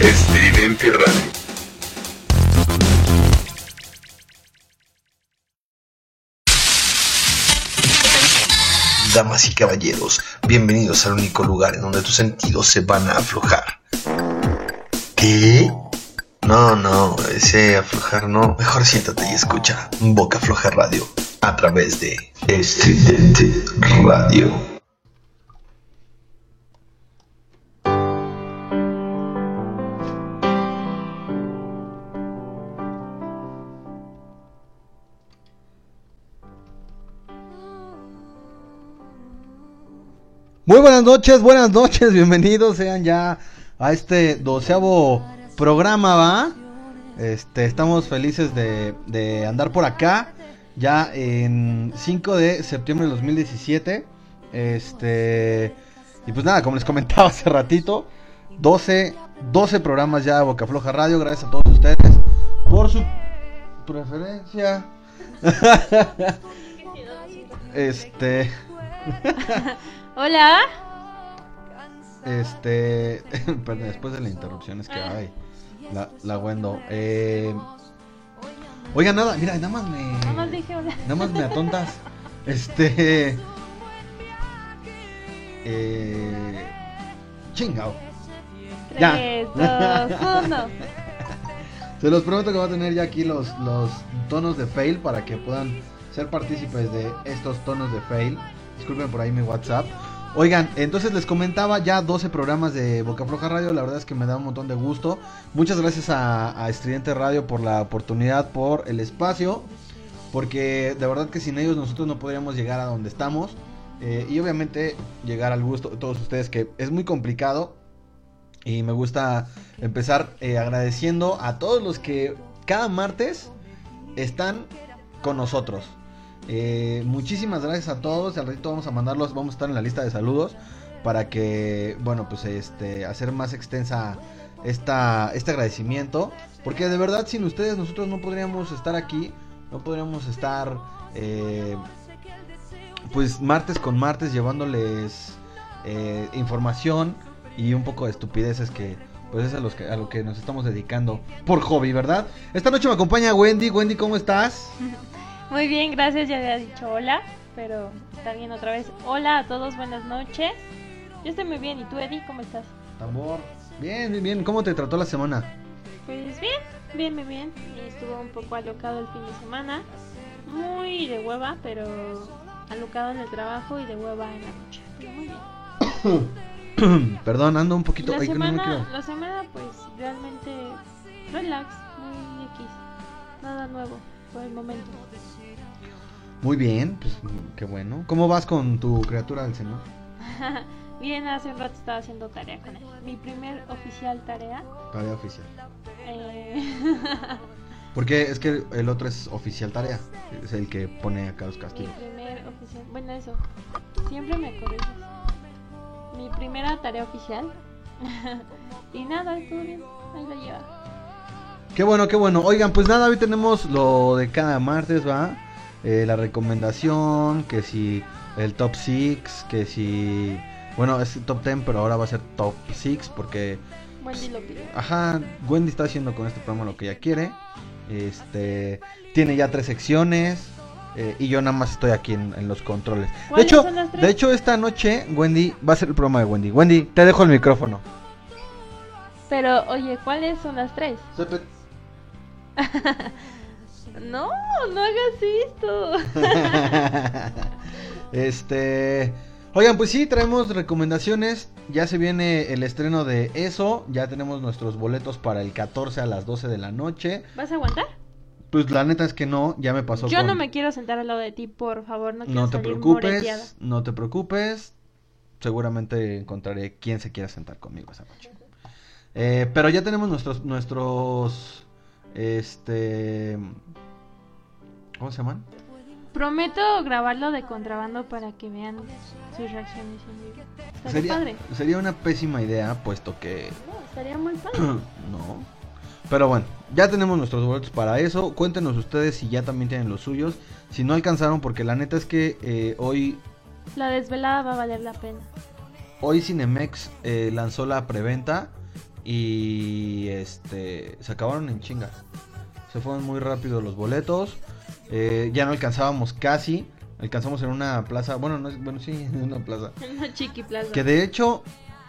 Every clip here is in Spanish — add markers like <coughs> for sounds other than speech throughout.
Estridente Radio. Damas y caballeros, bienvenidos al único lugar en donde tus sentidos se van a aflojar. ¿Qué? No, no, ese aflojar no. Mejor siéntate y escucha Boca Floja Radio a través de Estridente Radio. Buenas noches, buenas noches, bienvenidos sean ya a este doceavo programa, ¿va? Este, estamos felices de, de andar por acá, ya en 5 de septiembre de 2017, este, y pues nada, como les comentaba hace ratito, 12, 12 programas ya de Boca Floja Radio, gracias a todos ustedes por su preferencia. <laughs> este... <laughs> Hola. Este, <laughs> perdón, después de la interrupción es que ay, la, la Wendo. Eh, oiga, nada, mira, nada más me. Nada más dije hola. Nada más me atontas. Este. Eh. Chingao. Ya. Tres, dos, uno. <laughs> Se los prometo que va a tener ya aquí los, los tonos de fail para que puedan ser partícipes de estos tonos de fail. Disculpen por ahí mi WhatsApp. Oigan, entonces les comentaba ya 12 programas de Boca Floja Radio, la verdad es que me da un montón de gusto. Muchas gracias a, a Estridente Radio por la oportunidad, por el espacio, porque de verdad que sin ellos nosotros no podríamos llegar a donde estamos. eh, y obviamente llegar al gusto de todos ustedes, que es muy complicado. Y me gusta empezar eh, agradeciendo a todos los que cada martes están con nosotros. Eh, muchísimas gracias a todos. Al ratito vamos a mandarlos, vamos a estar en la lista de saludos para que, bueno, pues este, hacer más extensa esta, este agradecimiento. Porque de verdad, sin ustedes, nosotros no podríamos estar aquí, no podríamos estar, eh, pues martes con martes, llevándoles eh, información y un poco de estupideces que, pues es a, los que, a lo que nos estamos dedicando por hobby, ¿verdad? Esta noche me acompaña Wendy. Wendy, ¿cómo estás? <laughs> Muy bien, gracias. Ya había dicho hola, pero está bien otra vez. Hola a todos, buenas noches. Yo estoy muy bien. ¿Y tú, Eddie, cómo estás? Tambor. Bien, bien, bien. ¿Cómo te trató la semana? Pues bien, bien, bien, bien. Estuvo un poco alocado el fin de semana. Muy de hueva, pero alocado en el trabajo y de hueva en la noche. Pero muy bien. <coughs> Perdón, ando un poquito. La ay, que no me semana, la semana, pues realmente relax, muy X. Nada nuevo por el momento. Muy bien, pues qué bueno. ¿Cómo vas con tu criatura del Señor? <laughs> Bien, hace un rato estaba haciendo tarea con él. Mi primer oficial tarea. Tarea oficial. eh, <laughs> Porque es que el otro es oficial tarea. Es el que pone acá los mi castigos. primer oficial. Bueno, eso. Siempre me corriges. Mi primera tarea oficial. <laughs> y nada, estuvo bien. Ahí la lleva. Qué bueno, qué bueno. Oigan, pues nada, hoy tenemos lo de cada martes, ¿va? Eh, la recomendación, que si el top 6, que si... Bueno, es top 10, pero ahora va a ser top 6 porque... Wendy lo pidió. Ajá, Wendy está haciendo con este programa lo que ella quiere. Este... Tiene ya tres secciones. eh, y yo nada más estoy aquí en, en los controles. De ¿Cuáles hecho, de hecho, esta noche Wendy va a ser el programa de Wendy. Wendy, te dejo el micrófono. Pero, oye, ¿cuáles son las tres? <laughs> No, no hagas esto. <laughs> este. Oigan, pues sí, traemos recomendaciones. Ya se viene el estreno de eso. Ya tenemos nuestros boletos para el 14 a las 12 de la noche. ¿Vas a aguantar? Pues la neta es que no, ya me pasó Yo con- no me quiero sentar al lado de ti, por favor. No quiero No te salir moreteada. preocupes, no te preocupes. Seguramente encontraré quien se quiera sentar conmigo esa noche. Eh, pero ya tenemos nuestros, nuestros, este, ¿cómo se llaman? Prometo grabarlo de contrabando para que vean sus reacciones en vivo. Estaría Sería, padre. sería una pésima idea, puesto que No, estaría muy padre. <clears throat> no. Pero bueno, ya tenemos nuestros boletos para eso. Cuéntenos ustedes si ya también tienen los suyos. Si no alcanzaron, porque la neta es que eh, hoy La desvelada va a valer la pena. Hoy Cinemex eh, lanzó la preventa Y este se acabaron en chinga. Se fueron muy rápido los boletos. Eh, ya no alcanzábamos casi. Alcanzamos en una plaza. Bueno, no es, bueno, sí, <laughs> en una plaza. Una chiqui plaza. Que de hecho,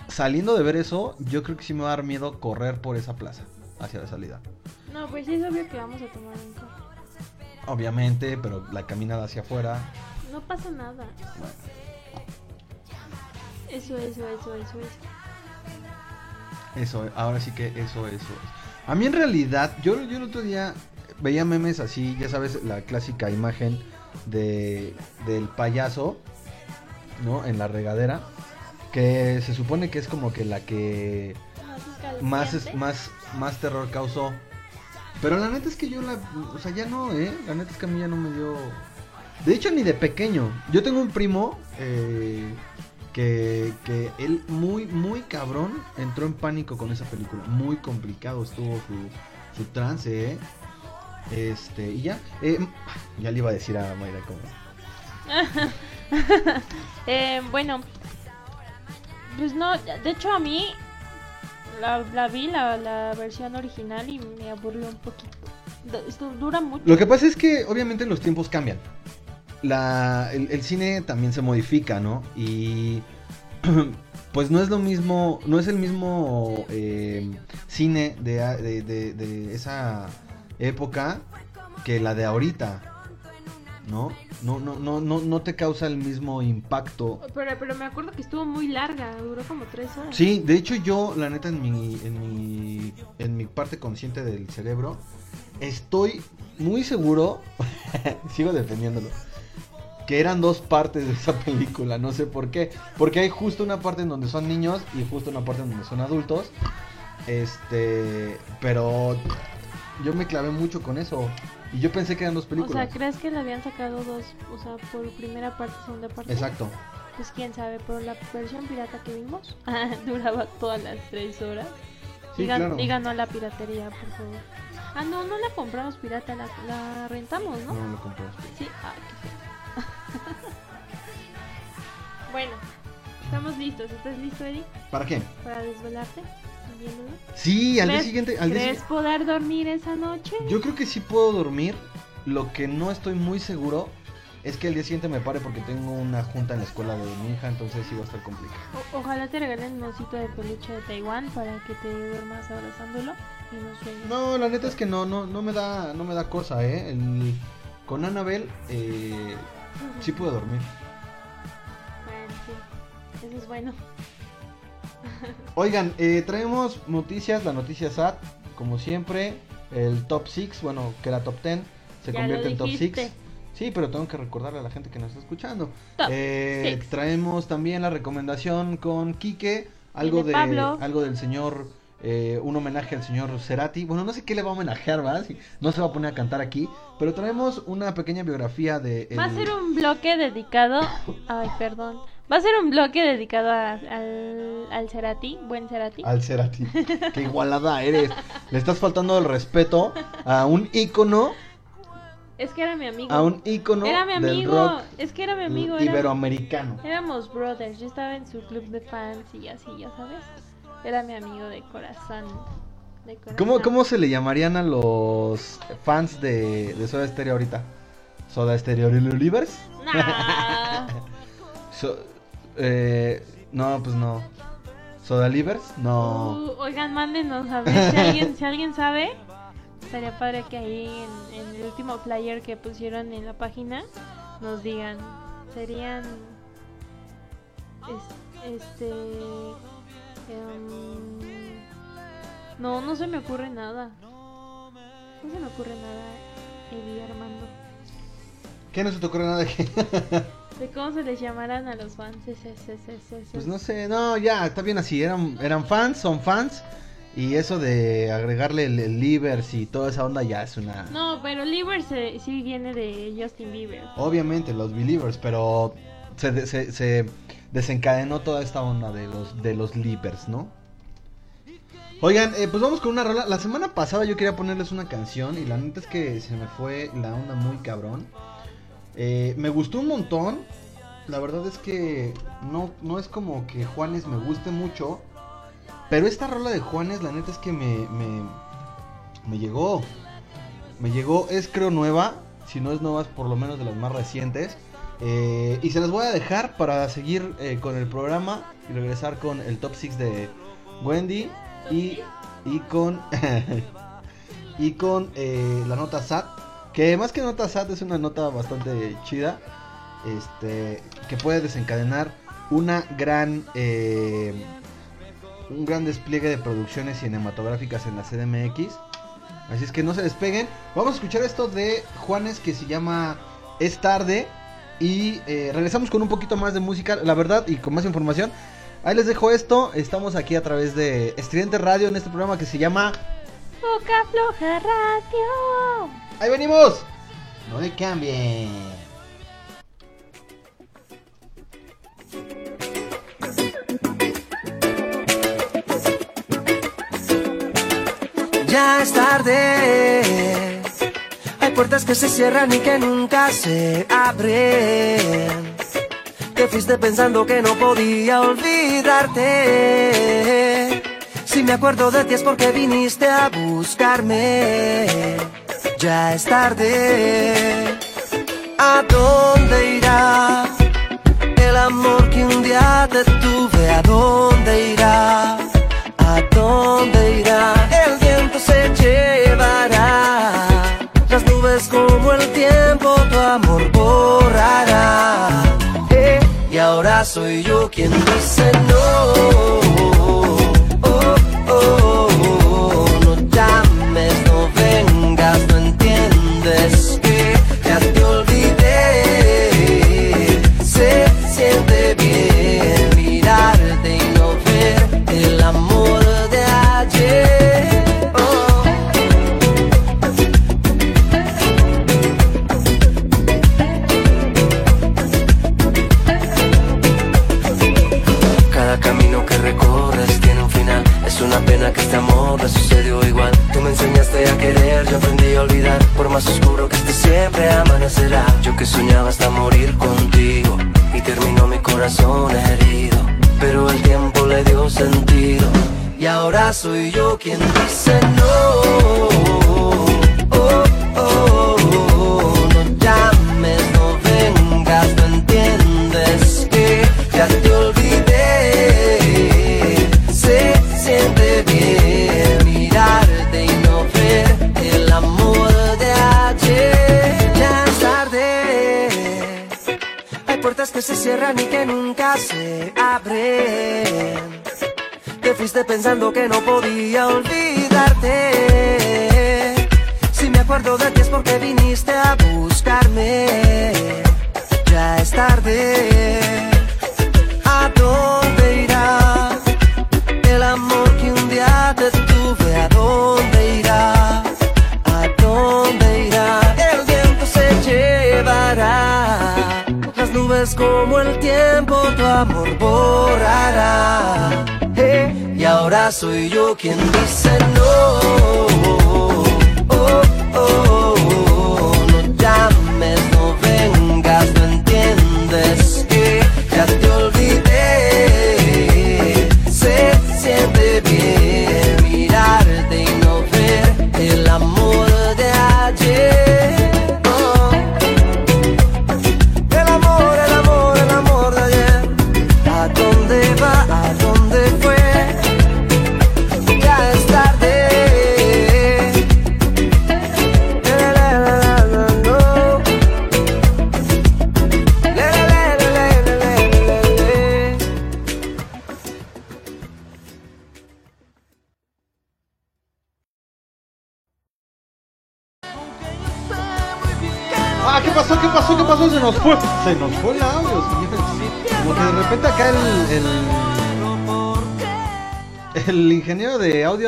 saliendo de ver eso, yo creo que sí me va a dar miedo correr por esa plaza hacia la salida. No, pues sí es obvio que vamos a tomar un café. Obviamente, pero la caminada hacia afuera. No pasa nada. Bueno, Eso, eso, eso, eso, eso. eso, ahora sí que eso, eso. es. A mí en realidad, yo, yo el otro día veía memes así, ya sabes, la clásica imagen de del payaso, ¿no? En la regadera. Que se supone que es como que la que más, más, más terror causó. Pero la neta es que yo la. O sea, ya no, ¿eh? La neta es que a mí ya no me dio. De hecho, ni de pequeño. Yo tengo un primo eh, que, que él, muy, muy cabrón, entró en pánico con esa película. Muy complicado estuvo su, su trance, ¿eh? Este, y ya. eh, ya le iba a decir a Mayra como. <laughs> Eh, bueno, pues no, de hecho a mí la, la vi la, la versión original y me aburrió un poquito. Esto dura mucho. Lo que pasa es que obviamente los tiempos cambian. La, el, el cine también se modifica, ¿no? Y <clears throat> pues no es lo mismo, no es el mismo eh, cine de- de- de esa época que la de ahorita, ¿no? No, no, no, no, no te causa el mismo impacto. Pero, pero me acuerdo que estuvo muy larga, duró como tres horas. Sí, de hecho yo, la neta, en mi, en mi, en mi parte consciente del cerebro, estoy muy seguro, <laughs> sigo defendiéndolo, que eran dos partes de esa película, no sé por qué, porque hay justo una parte en donde son niños y justo una parte en donde son adultos, este, pero yo me clavé mucho con eso y yo pensé que eran dos O películas. sea, ¿crees que le habían sacado dos? O sea, por primera parte, segunda parte. Exacto. Pues quién sabe, pero la versión pirata que vimos <laughs> duraba todas las tres horas. Sí, Digan, claro. no a la piratería, por favor. Ah, no, no la compramos pirata, la, la rentamos, ¿no? No lo compré. Sí, ah, qué <laughs> bueno, estamos listos. ¿Estás listo, Eric? ¿Para qué? Para desvelarte viéndolo. Sí, al día ¿Crees- siguiente, al día ¿Crees siguiente- poder dormir esa noche? Yo creo que sí puedo dormir. Lo que no estoy muy seguro es que al día siguiente me pare porque tengo una junta en la escuela de mi hija, entonces sí va a estar complicado. O- ojalá te regalen un osito de peluche de Taiwán para que te duermas abrazándolo y no sueñes. No, la neta es que no, no, no me da, no me da cosa, eh. El- con Annabelle, eh, sí puedo dormir. Bueno, sí. Eso es bueno. Oigan, eh, traemos noticias, la noticia SAT, como siempre, el top 6, bueno, que era top 10, se Ya convierte en top dijiste. 6. Sí, pero tengo que recordarle a la gente que nos está escuchando. Eh, traemos también la recomendación con Quique, algo de algo del señor, eh, un homenaje al señor Cerati. Bueno, no sé qué le va a homenajear, ¿verdad? Si- No se va a poner a cantar aquí, pero traemos una pequeña biografía de... Va a ser un bloque dedicado. Ay, perdón. Va a ser un bloque dedicado a- al, al Cerati, buen Cerati. Al Cerati. <laughs> Qué igualada eres. Le estás faltando el respeto a un ícono, Es que era mi amigo. a un ícono era mi del amigo. rock Es que era mi amigo. iberoamericano. éramos brothers. Yo estaba en su club de fans y así, ya sabes. Era mi amigo de corazón. De corazón. ¿Cómo, ¿Cómo se le llamarían a los fans de, de Soda Stereo ahorita? ¿Soda Stereo Believers? Nah. <laughs> So- eh, no, pues no. ¿Soda Livers? No. Uh, oigan, mándenos a ver si alguien, si alguien sabe. Estaría padre que ahí en, en el último flyer que pusieron en la página nos digan. Serían. es- este. em, no, no se me ocurre nada. No se me ocurre nada, Eddie Armando. ¿Qué no se te ocurre nada <laughs> de cómo se les llamarán a los fans? Es- es- es- es- es- Pues no sé, no, ya, está bien así. Eran, eran fans, son fans. Y eso de agregarle el, el Livers y toda esa onda ya es una. No, pero Lieber se- sí viene de Justin Bieber. Obviamente, los Believers, pero se, de- se, se desencadenó toda esta onda de los, de los Livers, ¿no? Oigan, eh, pues vamos con una rola. La semana pasada yo quería ponerles una canción y la neta es que se me fue la onda muy cabrón. Eh, me gustó un montón. La verdad es que no, no es como que Juanes me guste mucho. Pero esta rola de Juanes, la neta es que me, me, me llegó. Me llegó, es creo nueva. Si no es nueva, es por lo menos de las más recientes. Eh, y se las voy a dejar para seguir eh, con el programa y regresar con el top 6 de Wendy y, y con <laughs> y con la nota SAT que más que nota SAT es una nota bastante chida este que puede desencadenar una gran eh, un gran despliegue de producciones cinematográficas en la CDMX así es que no se despeguen vamos a escuchar esto de Juanes que se llama Es tarde y eh, regresamos con un poquito más de música, la verdad, y con más información. Ahí les dejo esto. Estamos aquí a través de Estridente Radio en este programa que se llama Boca Floja Radio. Ahí venimos. No le cambien. Ya es tarde. Hay puertas que se cierran y que nunca se abren. Te fuiste pensando que no podía olvidarte. Si me acuerdo de ti es porque viniste a buscarme. Ya es tarde. ¿A dónde irá el amor que un día te tuve? ¿A dónde irá? ¿A dónde irá? El viento se llevará las nubes como el tiempo tu amor borrará. Eh, y ahora soy yo quien dice no. Es tarde. Hay puertas que se cierran y que nunca se abren. Te fuiste pensando que no podía soy yo quien dice no.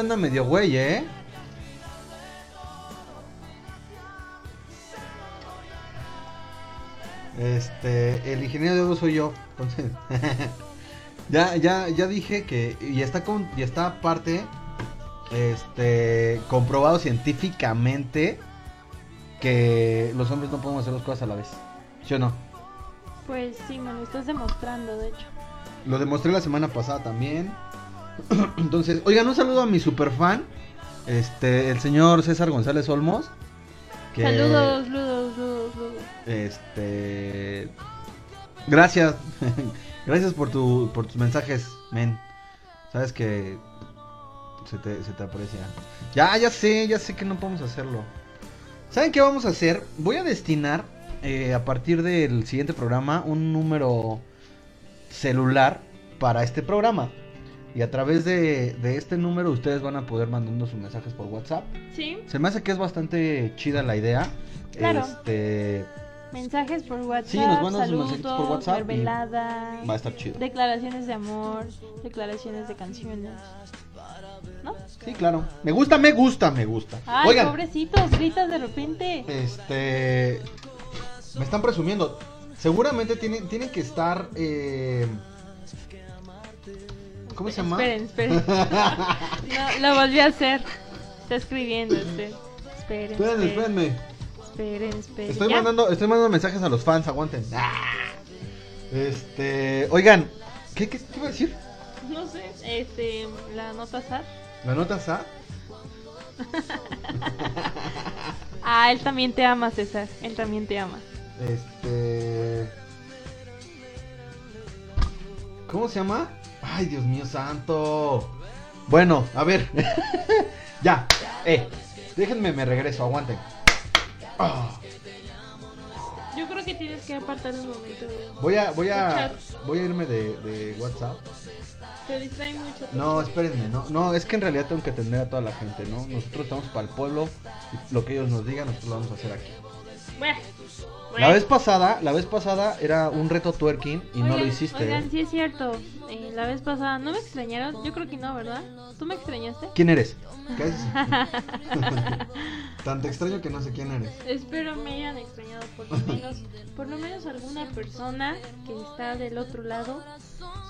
Anda medio güey, ¿eh? Este, el ingeniero de audio soy yo. Entonces, <laughs> ya, ya, ya dije que. Y está con. Y está aparte. Este. Comprobado científicamente. Que los hombres no podemos hacer las cosas a la vez. ¿Sí o no? Pues sí, me lo estás demostrando, de hecho. Lo demostré la semana pasada también. <clears throat> Entonces, oigan, un saludo a mi super fan, este, el señor César González Olmos. que- Saludos, saludos, saludos, saludos. Este. Gracias. <laughs> gracias por, tu, por tus mensajes, men. Sabes que se te, se te aprecia. Ya, ya sé, ya sé que no podemos hacerlo. ¿Saben qué vamos a hacer? Voy a destinar eh, a partir del siguiente programa un número celular para este programa. Y a través de, de este número ustedes van a poder mandando sus mensajes por WhatsApp. Sí, Se me hace que es bastante chida la idea. Claro. Este, mensajes por WhatsApp, Sí, nos mandan sus saludos, mensajitos por WhatsApp va a estar chido. declaraciones de amor, declaraciones de canciones. ¿No? Sí, claro. Me gusta, me gusta, me gusta. Ay, Oigan, pobrecitos, gritas de repente. este. Me están presumiendo. Seguramente tienen, tienen que estar. eh, ¿Cómo se llama? Esperen, esperen. <laughs> No, lo volví a hacer. Está escribiendo usted. Esperen, esperen. espérenme. Esperen, esperen. Estoy ¿Ya? mandando, estoy mandando mensajes a los fans, aguanten. Este. Oigan, ¿qué, qué te iba a decir? No sé, este, la nota SAT. ¿La nota SAT? <laughs> Ah, él también te ama, César. Él también te ama. Este. ¿Cómo se llama? Ay, Dios mío santo. Bueno, a ver. <laughs> ya. Eh. Déjenme, me regreso, aguanten. Ah, Yo creo que tienes que apartar un momento. voy a, voy a, voy a irme de, de WhatsApp. Te distrae mucho. No, espérenme, no, no, es que en realidad tengo que atender a toda la gente, ¿no? Nosotros estamos para el pueblo, y lo que ellos nos digan, nosotros lo vamos a hacer aquí. Bueno, La vez pasada, la vez pasada era un reto twerking y no lo Oigan, hiciste. Oigan, ¿eh? sí es cierto. Eh, la vez pasada, ¿no me extrañaron? Yo creo que no, ¿verdad? ¿Tú me extrañaste? ¿Quién eres? ¿Qué haces? <laughs> Tanto extraño que no sé quién eres. Espero me hayan extrañado por lo menos, por lo menos alguna persona que está del otro lado.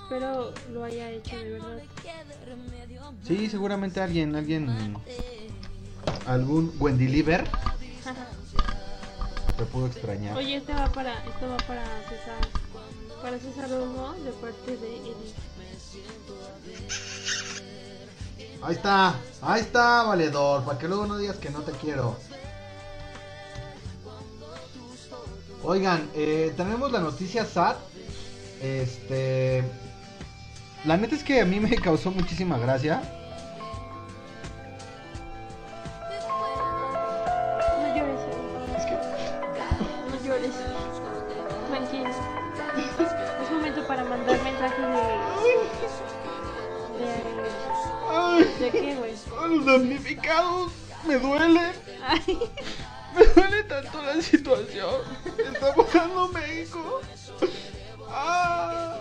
Espero lo haya hecho de verdad. Sí, seguramente alguien, alguien, algún Wendy Liver te pudo extrañar. Oye, este va para, esto va para César, para César Olmo de parte de Edith. Ahí está, ahí está, valedor, para que luego no digas que no te quiero. Oigan, eh, tenemos la noticia SAT. Este, la neta es que a mí me <laughs> causó muchísima gracia. De, los damnificados me duelen. Ay, Me duele tanto la situación. Está pasando México. Ah.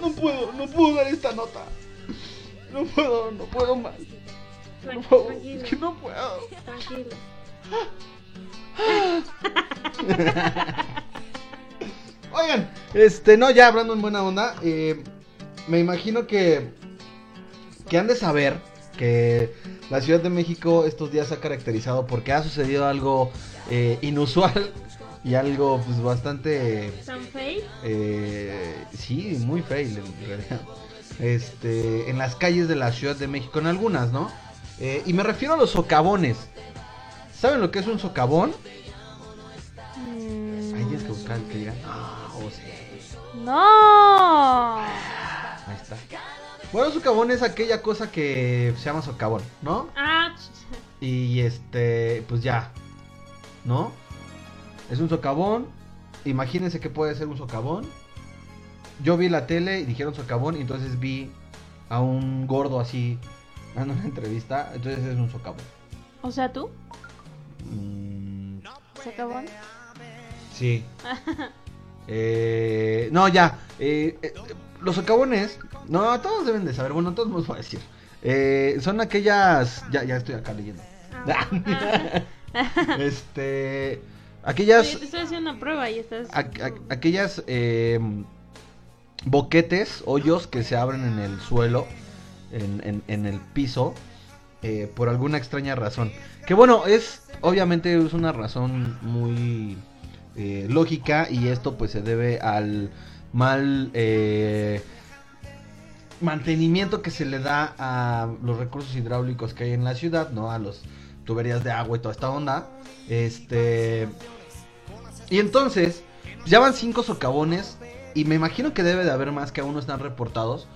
No puedo, no puedo dar esta nota. No puedo, no puedo más. Tranquilo, favor, tranquilo. es que no puedo. Tranquilo. Oigan, este, no, ya hablando en buena onda, eh, me imagino que, que han de saber que la Ciudad de México estos días se ha caracterizado porque ha sucedido algo eh, inusual y algo pues bastante, ¿San Faye? eh, sí, muy fail en realidad, este, en las calles de la Ciudad de México, en algunas, ¿no? Eh, y me refiero a los socavones. ¿Saben lo que es un socavón? Mm, Ahí tienes que buscar que diga, "Ah, oh, sí". No. Ahí está. Bueno, socavón es aquella cosa que se llama socavón, ¿no? Ah, Y este, pues ya, ¿no? Es un socavón. Imagínense que puede ser un socavón. Yo vi la tele y dijeron socavón y entonces vi a un gordo así dando una entrevista. Entonces es un socavón. o sea, tú, Mm, socavón. sí. <laughs> Eh, no, ya. eh, eh, los socavones, no, todos deben de saber. Bueno, todos nos voy a decir. Eh, son aquellas. Ya, ya estoy acá leyendo. Ah. <laughs> <laughs> este. Aquellas. Oye, te estoy haciendo una prueba y estás. a- a- aquellas eh, boquetes, hoyos que se abren en el suelo, en, en- en el piso, eh, por alguna extraña razón. Que bueno, es obviamente es una razón muy eh, lógica y esto pues se debe al mal... eh, mantenimiento que se le da a los recursos hidráulicos que hay en la ciudad, ¿no? A los tuberías de agua y toda esta onda. Este. Y entonces, ya van cinco socavones. Y me imagino que debe de haber más que aún no están reportados.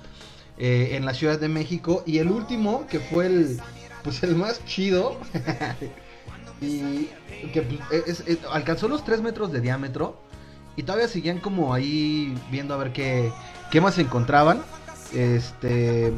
eh, en la Ciudad de México. Y el último, que fue el. Pues el más chido. <laughs> y que pues, es- es- alcanzó los 3 metros de diámetro. Y todavía seguían como ahí viendo a ver qué, qué más encontraban. Este.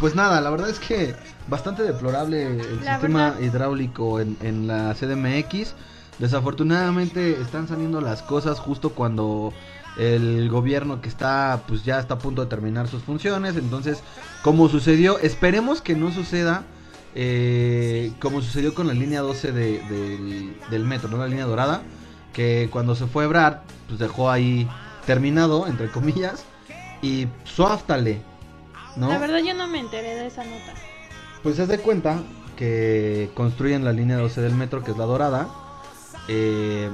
Pues nada, la verdad es que bastante deplorable el La sistema verdad. hidráulico en, en la CDMX. Desafortunadamente están saliendo las cosas justo cuando el gobierno que está pues ya está a punto de terminar sus funciones. Entonces, como sucedió, esperemos que no suceda eh, como sucedió con la línea 12 de- del, del metro, ¿no? La línea dorada, que cuando se fue Ebrard, pues dejó ahí terminado, entre comillas, y suáftale, ¿no? La verdad yo no me enteré de esa nota. Pues se de cuenta que construyen la línea 12 del metro, que es la dorada. eh,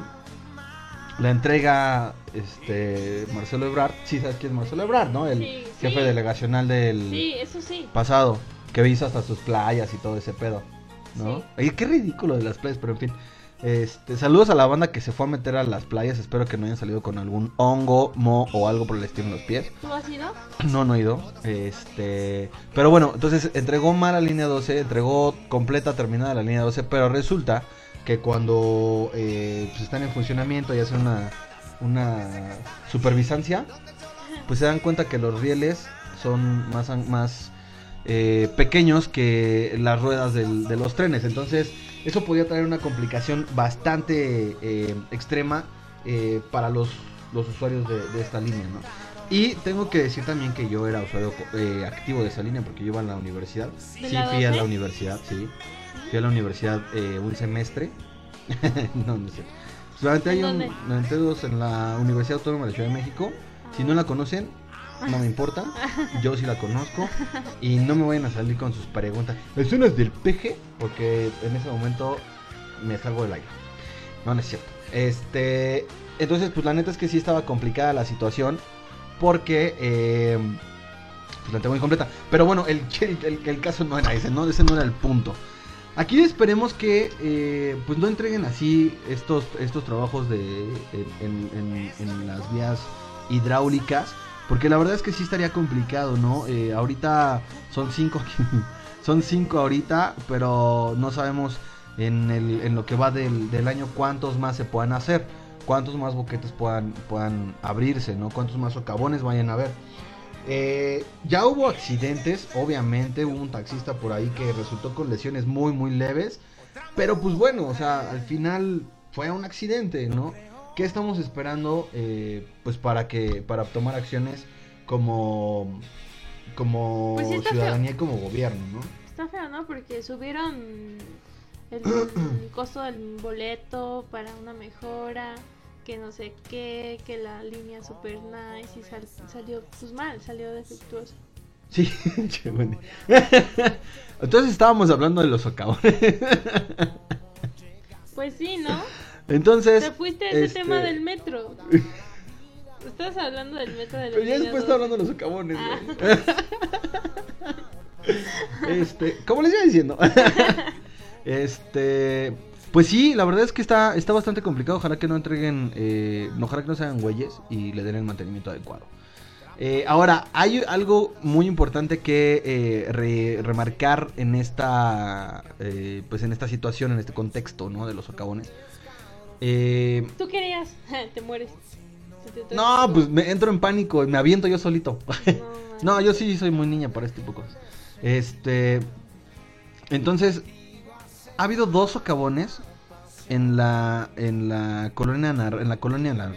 la entrega este Marcelo Ebrard. Sí, sabes quién es Marcelo Ebrard, ¿no? El Sí, jefe sí. delegacional del Sí, eso sí. pasado. Que hizo hasta sus playas y todo ese pedo. ¿no? Oye, qué ridículo de las playas, pero en fin. Este, saludos a la banda que se fue a meter a las playas. Espero que no hayan salido con algún hongo, mo o algo por el estilo en los pies. ¿Tú has ido? <clears throat> No, no he ido. Este, pero bueno, entonces entregó mal la línea 12, entregó completa terminada la línea 12, pero resulta que cuando eh, pues están en funcionamiento y hacen una, una supervisancia, pues se dan cuenta que los rieles son más, más eh, pequeños que las ruedas del- de los trenes. Entonces, eso podía traer una complicación bastante eh, extrema eh, para los, los usuarios de, de esta línea, ¿no? Y tengo que decir también que yo era usuario eh, activo de esa línea porque yo iba a la universidad. ¿De Sí, fui a 12? la universidad, sí. Fui a la universidad eh, un semestre. <laughs> no, no sé. Solamente hay ¿En un, solamente dos en la Universidad Autónoma de la Ciudad de México. Si no la conocen, no me importa. Yo sí la conozco. Y no me vayan a salir con sus preguntas. ¿Es una del peje? Porque en ese momento me salgo del aire. No, no es cierto. Este. Entonces, pues la neta es que sí estaba complicada la situación. Porque. eh, pues la tengo incompleta. Pero bueno, <laughs> el, el, el- caso no era ese, ¿no? Ese no era el punto. Aquí esperemos que eh, pues no entreguen así estos, estos trabajos de, en las vías hidráulicas. Porque la verdad es que sí estaría complicado, ¿no? Eh, ahorita son cinco, <laughs> son cinco ahorita, pero no sabemos en, el, en lo que va del, año cuántos más se puedan hacer, cuántos más boquetes puedan, puedan abrirse, ¿no? Cuántos más socavones vayan a haber. Eh, ya hubo accidentes, obviamente, hubo un taxista por ahí que resultó con lesiones muy, muy leves. Pero pues bueno, o sea, al final fue un accidente, ¿no? ¿Qué estamos esperando eh, pues para que para tomar acciones como como Pues sí ciudadanía y como gobierno, ¿no? Está feo, ¿no? Porque subieron el <clears throat> costo del boleto para una mejora, que no sé qué, que la línea super nice y sal- salió pues mal, salió defectuosa. Sí, <laughs> che, bueno. <laughs> Entonces estábamos hablando de los socavones. Pues sí, ¿no? Entonces, Te fuiste a ese este, tema del metro. <laughs> Estás hablando del metro de la Pero ya línea después está 12. hablando de los socavones, Ah. <laughs> este, como les iba diciendo. <laughs> este, pues sí, la verdad es que está, está bastante complicado. Ojalá que no entreguen, eh, ojalá que no sean güeyes y le den el mantenimiento adecuado. Eh, ahora, hay algo muy importante que eh, re- remarcar en esta, eh, pues en esta situación, en este contexto, ¿no? De los socavones. Eh, Tú querías, <laughs> te mueres. No, pues me entro en pánico y me aviento yo solito. No, <laughs> No, yo sí soy muy niña para este tipo de cosas. Este. Entonces, ha habido dos socavones en la en la colonia en la colonia en la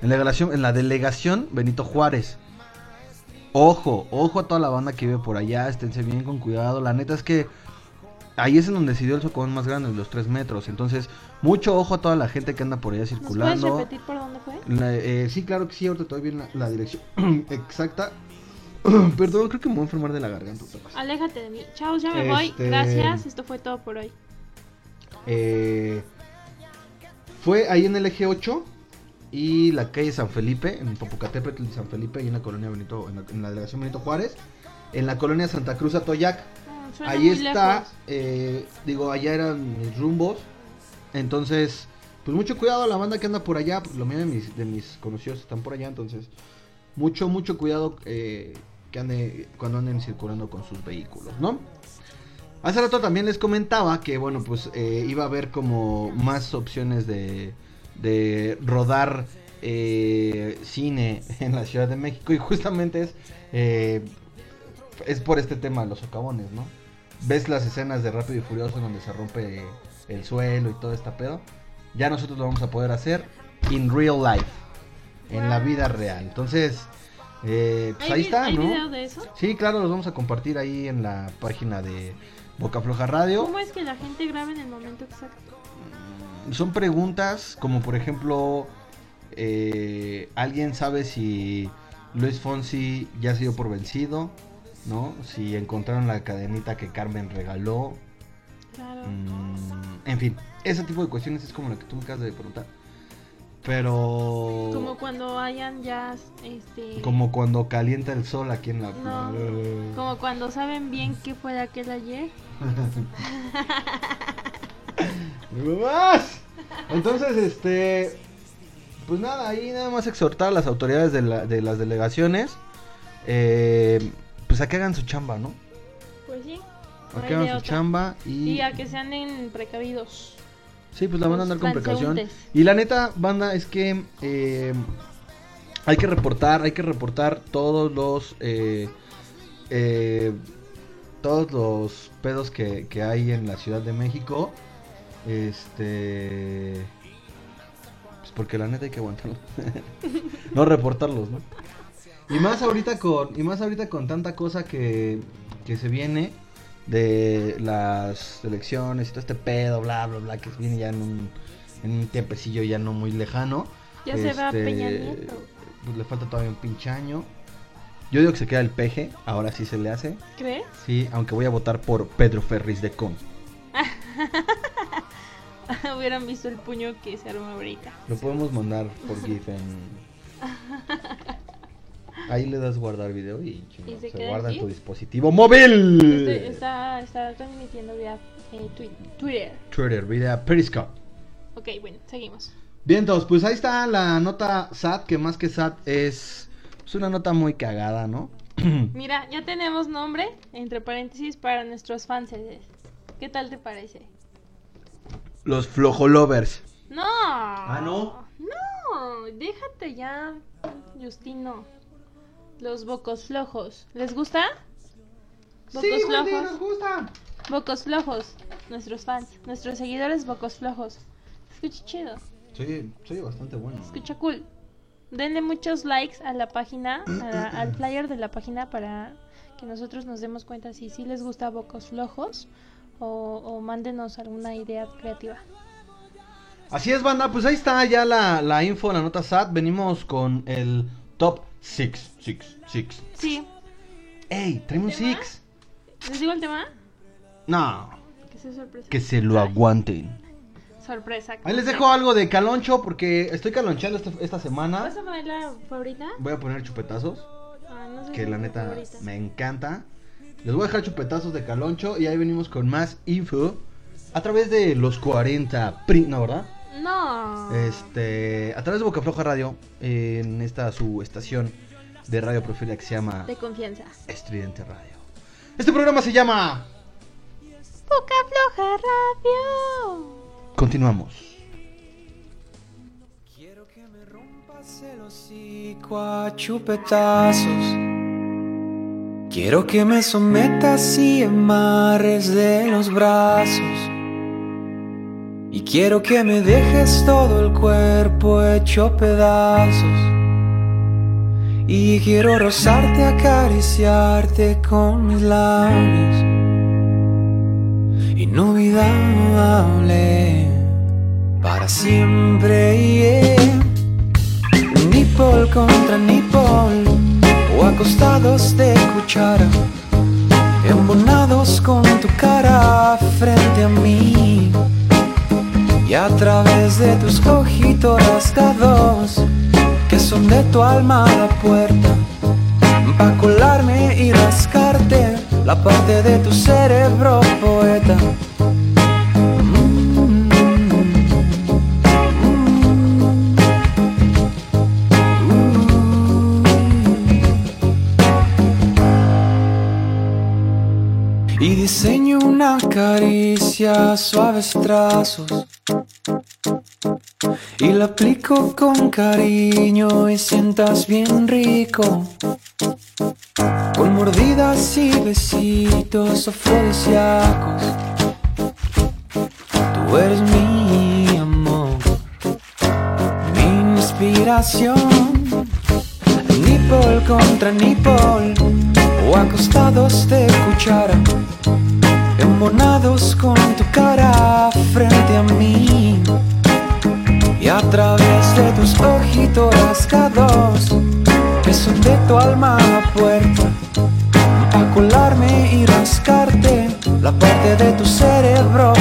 delegación en la delegación Benito Juárez. Ojo, ojo a toda la banda que vive por allá, esténse bien con cuidado. La neta es que ahí es en donde se dio el socavón más grande, los 3 metros. Entonces, mucho ojo a toda la gente que anda por allá ¿Nos puedes circulando. repetir por dónde fue? La- eh, sí, claro que sí, ahorita doy bien la, la dirección <clears throat> exacta. <clears throat> Perdón, creo que me voy a enfermar de la garganta. Aléjate de mí. Chao, ya me voy. Este- Gracias. Esto fue todo por hoy. Eh, fue ahí en el eje 8, y la calle San Felipe, en Popocatépetl y San Felipe, y en la colonia Benito, en la, en la delegación Benito Juárez, en la colonia Santa Cruz Atoyac. Suena Ahí está, eh, digo, allá eran mis rumbos. Entonces, pues mucho cuidado a la banda que anda por allá, porque la mayoría de mis, conocidos están por allá, entonces, mucho, mucho cuidado eh, que ande, cuando anden circulando con sus vehículos, ¿no? Hace rato también les comentaba que, bueno, pues eh, iba a haber como más opciones de, de rodar eh, cine <laughs> en la Ciudad de México y justamente es, eh, es por este tema de los socavones, ¿no? Ves las escenas de Rápido y Furioso donde se rompe el suelo y todo este pedo. Ya nosotros lo vamos a poder hacer in real life, en la vida real. Entonces, eh, pues ¿Hay ahí está, ¿Hay ¿no? video de eso? Sí, claro, los vamos a compartir ahí en la página de Boca Floja Radio. ¿Cómo es que la gente graba en el momento exacto? Son preguntas como por ejemplo, eh, ¿alguien sabe si Luis Fonsi ya se dio por vencido? ¿No? Si encontraron la cadenita que Carmen regaló. Claro. Mm, en fin, ese tipo de cuestiones es como lo que tú me acabas de preguntar. Pero... Como cuando hayan ya, este... como cuando calienta el sol aquí en la... No, como cuando saben bien qué fue aquel ayer. <laughs> ¡Más! Entonces, este. Pues nada, ahí nada más exhortar a las autoridades de, la- de las delegaciones. eh, pues a que hagan su chamba, ¿no? Hagan su chamba y. Y a que se anden precavidos. Sí, pues la van a andar con precaución. Y la neta, banda, es que eh, hay que reportar, hay que reportar todos los eh, eh, todos los pedos que, que hay en la Ciudad de México. Este pues porque la neta hay que aguantarlos. <laughs> no reportarlos, ¿no? Y más ahorita con y más ahorita con tanta cosa que, que se viene de las elecciones y todo este pedo, bla, bla, bla, que viene ya en un, en un tiempecillo ya no muy lejano. Ya se va Este, Peña Nieto. Pues le falta todavía un pinche año. Yo digo que se queda el peje, ahora sí se le hace. ¿Crees? Sí, aunque voy a votar por Pedro Ferris de Con. <laughs> Hubieran visto el puño que se armó ahorita. Lo podemos mandar por GIF en... <laughs> Ahí le das guardar video y, chingón, ¿Y se se, guarda en en tu dispositivo móvil. Este- está, está transmitiendo vía eh, twi- Twitter. Twitter, video Periscope. Ok, bueno, seguimos. Bien, entonces, pues ahí está la nota SAT, que más que SAT es, es una nota muy cagada, ¿no? <clears throat> Mira, ya tenemos nombre, entre paréntesis, para nuestros fans. ¿Qué tal te parece? Los flojolovers. No. Ah, ¿no? No, déjate ya, Justino. Los bocos flojos. ¿Les gusta? Bocos flojos. gusta. Bocos flojos. Nuestros fans, nuestros seguidores bocos flojos. Escucha chido, Sí, soy bastante bueno. escucha cool. Denle muchos likes a la página, a la- al flyer de la página para que nosotros nos demos cuenta si sí les gusta bocos flojos o, o mándenos alguna idea creativa. Así es, banda, pues ahí está ya la, la info, la nota SAT. Venimos con el top 6. 6, 6. Sí, ¡Ey! Traemos un ¿Tema? 6. ¿les digo el tema? No, Que sea sorpresa. que se lo aguanten. Sorpresa. Ahí les dejo algo de caloncho porque estoy caloncheando esta, esta semana. ¿Vas a poner la favorita? Voy a poner chupetazos, Ah, no sé que si la es mi neta favorita. me encanta. Les voy a dejar chupetazos de caloncho y ahí venimos con más info a través de los 40 pri- ¿no, verdad? No. Este, a través de Boca Floja Radio, en esta su estación de radio preferida que se llama De confianza. Estridente Radio. Este programa se llama Boca Floja Radio. Continuamos. Quiero que me rompas el hocico a chupetazos. Quiero que me sometas y amarres de los brazos. Y quiero que me dejes todo el cuerpo hecho pedazos. Y quiero rozarte, acariciarte con mis labios. Inolvidable para siempre. yeah. Nipple contra nipple o acostados de cuchara, embonados con tu cara frente a mí. Y a través de tus ojitos rasgados, que son de tu alma la puerta, pa' colarme y rascarte la parte de tu cerebro poeta. Y diseño una caricia, suaves trazos. Y la aplico con cariño y sientas bien rico. Con mordidas y besitos afrodisíacos. Tú eres mi amor, mi inspiración. Nipple contra nipple o acostados de cuchara, embonados con tu cara frente a mí. Y a través de tus ojitos rasgados, que son de tu alma la puerta, a colarme y rascarte la parte de tu cerebro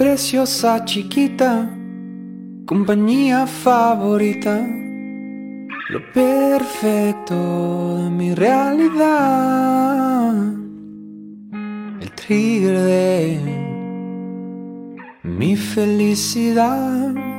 preciosa chiquita, compañía favorita. Lo perfecto de mi realidad. El trigger de mi felicidad.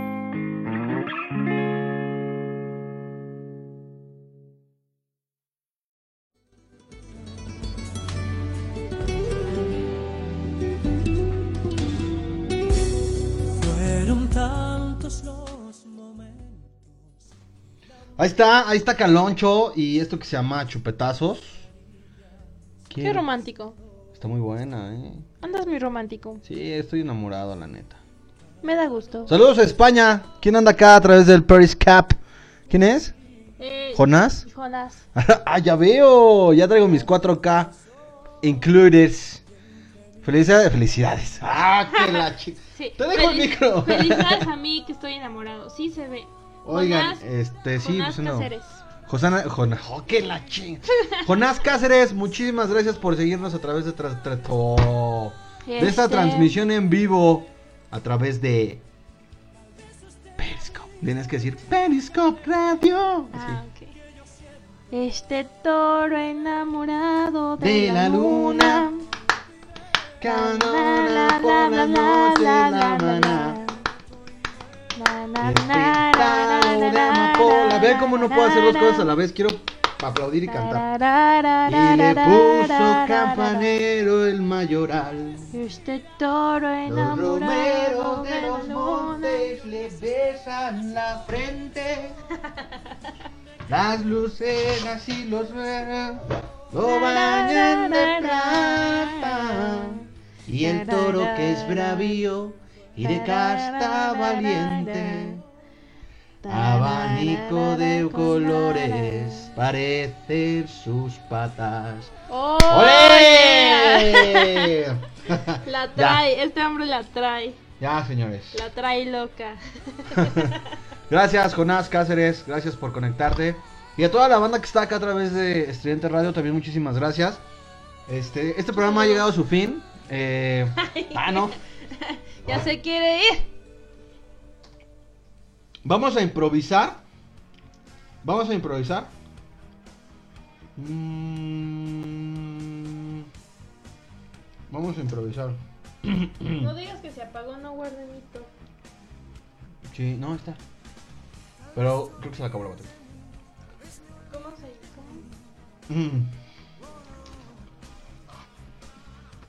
Ahí está, ahí está Caloncho y esto que se llama Chupetazos. Qué romántico. Está muy buena, eh. Andas muy romántico. Sí, estoy enamorado, la neta. Me da gusto. Saludos a España. ¿Quién anda acá a través del Periscap? ¿Quién es? Eh, ¿Jonás? Jonás. <laughs> ah, ya veo. Ya traigo mis 4K included. Felicidades, felicidades. Ah, que la <laughs> chica. Sí. Te dejo el micro. Felicidades <laughs> a mí que estoy enamorado. Sí se ve. Oigan, Jonás- este, sí, Jonás pues no. Cáceres. Josana, Jonás, oh, que la ching. <laughs> Jonás Cáceres, muchísimas gracias por seguirnos a través de, tra- tra- oh, de esta Este- transmisión en vivo a través de Periscope. Tienes que decir Periscope Radio. Ah, Sí. Este toro enamorado de, De la luna. Canona por la de amapola. Vean cómo no puedo hacer dos cosas a la vez. Quiero aplaudir y cantar. Y le puso campanero el mayoral. Este toro Los enamorado romeros de los montes le besan la frente. Las luceras y los veros lo bañan de plata. Y el toro que es bravío y de casta valiente. Abanico de colores parecen sus patas. ¡Oh! ¡Olé! <laughs> La <laughs> Ya. trae, este hombre la trae. Ya, señores. La trae loca. <laughs> Gracias, Jonás Cáceres. Gracias por conectarte. Y a toda la banda que está acá a través de Estudiante Radio, también muchísimas gracias. Este, este programa ha llegado a su fin. Eh, ah, no. Ya se quiere ir. Vamos a improvisar. Vamos a improvisar. Mm, Vamos a improvisar. No <clears throat> digas que se apagó, no guarde top. Sí, no está. Pero creo que se le acabó la batería. ¿Cómo se cómo? Mm.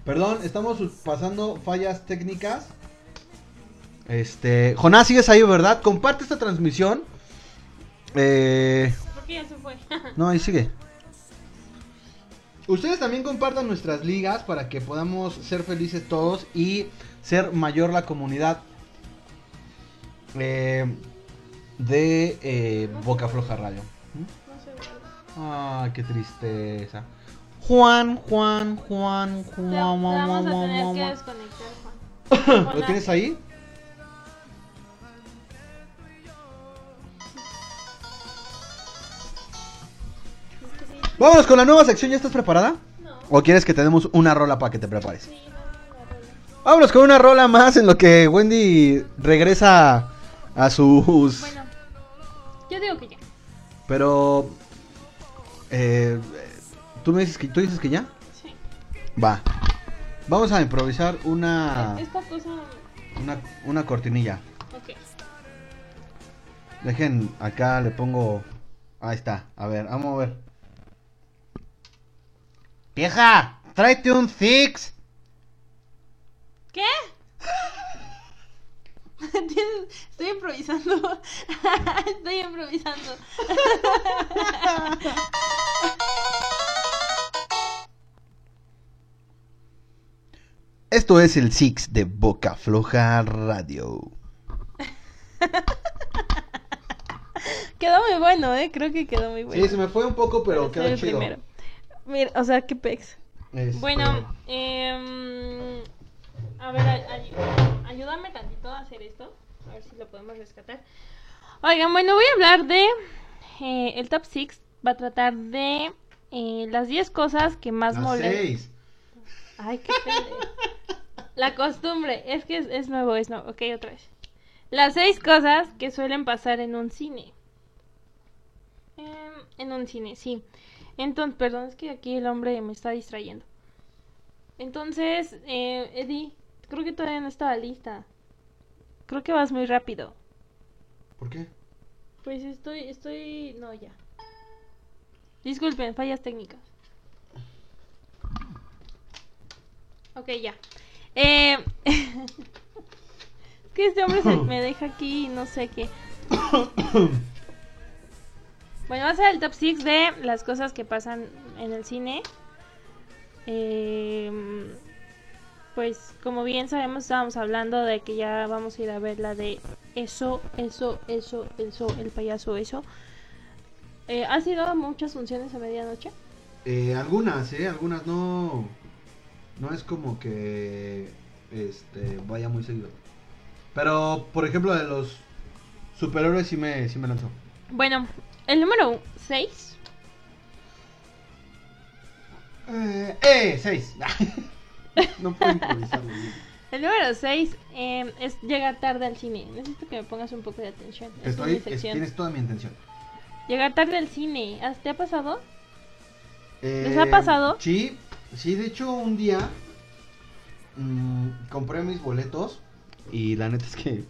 Perdón, estamos pasando fallas técnicas. Este, Jonás, sigues ahí, ¿verdad? Comparte esta transmisión. Eh, ¿Por qué ya se fue? <laughs> no, ahí sigue. Ustedes también compartan nuestras ligas para que podamos ser felices todos y ser mayor la comunidad eh, de eh, Boca Floja Radio. ¿Mm? No sé, güey. Ah, qué tristeza. Juan, Juan, Juan, Te, te Juan, vamos a Juan, tener Juan, que Juan. desconectar, Juan. ¿Lo tienes ahí? Vámonos con la nueva sección, ¿ya estás preparada? No. ¿O quieres que te demos una rola para que te prepares? Sí, no, no, no, no. Vámonos con una rola más en lo que Wendy regresa a sus... Bueno, yo digo que ya. Pero... eh, ¿tú, me dices que, ¿Tú dices que ya? Sí. Va. Vamos a improvisar una, Esta cosa. una, una cortinilla. Ok. Dejen, acá le pongo... Ahí está, a ver, vamos a ver. Vieja, tráete un Six. ¿Qué? <laughs> Estoy improvisando. <laughs> Estoy improvisando. <laughs> Esto es el Six de Boca Floja Radio. Quedó muy bueno, ¿eh? Creo que quedó muy bueno. Sí, se me fue un poco, pero Para quedó chido. primero. Mira, o sea, qué pex. Este, Bueno, em, a ver, ay- ay- ayúdame tantito a hacer esto. A ver si lo podemos rescatar. Oigan, bueno, voy a hablar de. eh, el top 6 va a tratar de eh, las 10 cosas que más las molestan. seis. Ay, qué. La costumbre, es que es, es nuevo, es nuevo. Ok, otra vez. Las seis cosas que suelen pasar en un cine. Em, en un cine, sí. Entonces, perdón, es que aquí el hombre me está distrayendo. Entonces, eh, Eddie, creo que todavía no estaba lista. Creo que vas muy rápido. ¿Por qué? Pues estoy, estoy, no, ya. Disculpen, fallas técnicas. Ok, ya. Eh... <laughs> es que este hombre se <coughs> me deja aquí y no sé qué. <coughs> bueno, va a ser el top 6 de las cosas que pasan en el cine. Eh, pues como bien sabemos, estábamos hablando de que ya vamos a ir a ver la de eso, eso, eso, eso, el payaso, eso. Eh, ¿Has ido a muchas funciones a medianoche? Eh, algunas, eh, algunas no. No es como que este vaya muy seguido. Pero, por ejemplo, de los superhéroes sí me, sí me lanzó. Bueno, el número 6. Eh, eh, seis. <laughs> no puedo improvisarlo. El número 6 es llegar tarde al cine. Necesito que me pongas un poco de atención. Es Estoy, tienes toda mi intención. Llegar tarde al cine. ¿Has- ¿Te ha pasado? Eh, ¿Les ha pasado? Sí, sí, de hecho un día mm, compré mis boletos y la neta es que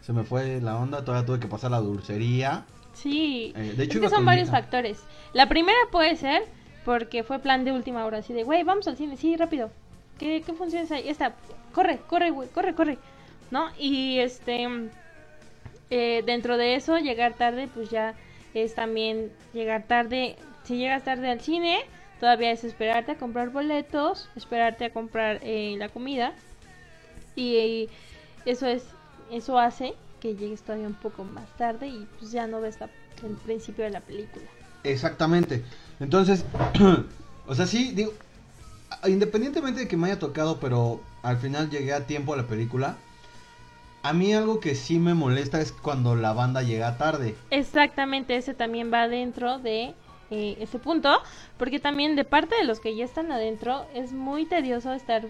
se me fue la onda, todavía tuve que pasar la dulcería. Sí. Eh, de hecho, es que son varios factores. La primera puede ser porque fue plan de última hora. Así de, güey, vamos al cine. Sí, rápido. ¿Qué, qué funciones hay? Esta. Corre, corre, güey. Corre, corre. ¿No? Y este. eh, dentro de eso, llegar tarde, pues ya es también llegar tarde. Si llegas tarde al cine, todavía es esperarte a comprar boletos, esperarte a comprar eh, la comida. Y, eso es eso hace que llegues todavía un poco más tarde y pues ya no ves la- el principio de la película. Exactamente. Entonces, <clears throat> o sea, sí, digo, independientemente de que me haya tocado, pero al final llegué a tiempo a la película. A mí algo que sí me molesta es cuando la banda llega tarde. Exactamente, ese también va dentro de eh, ese punto, porque también de parte de los que ya están adentro es muy tedioso estar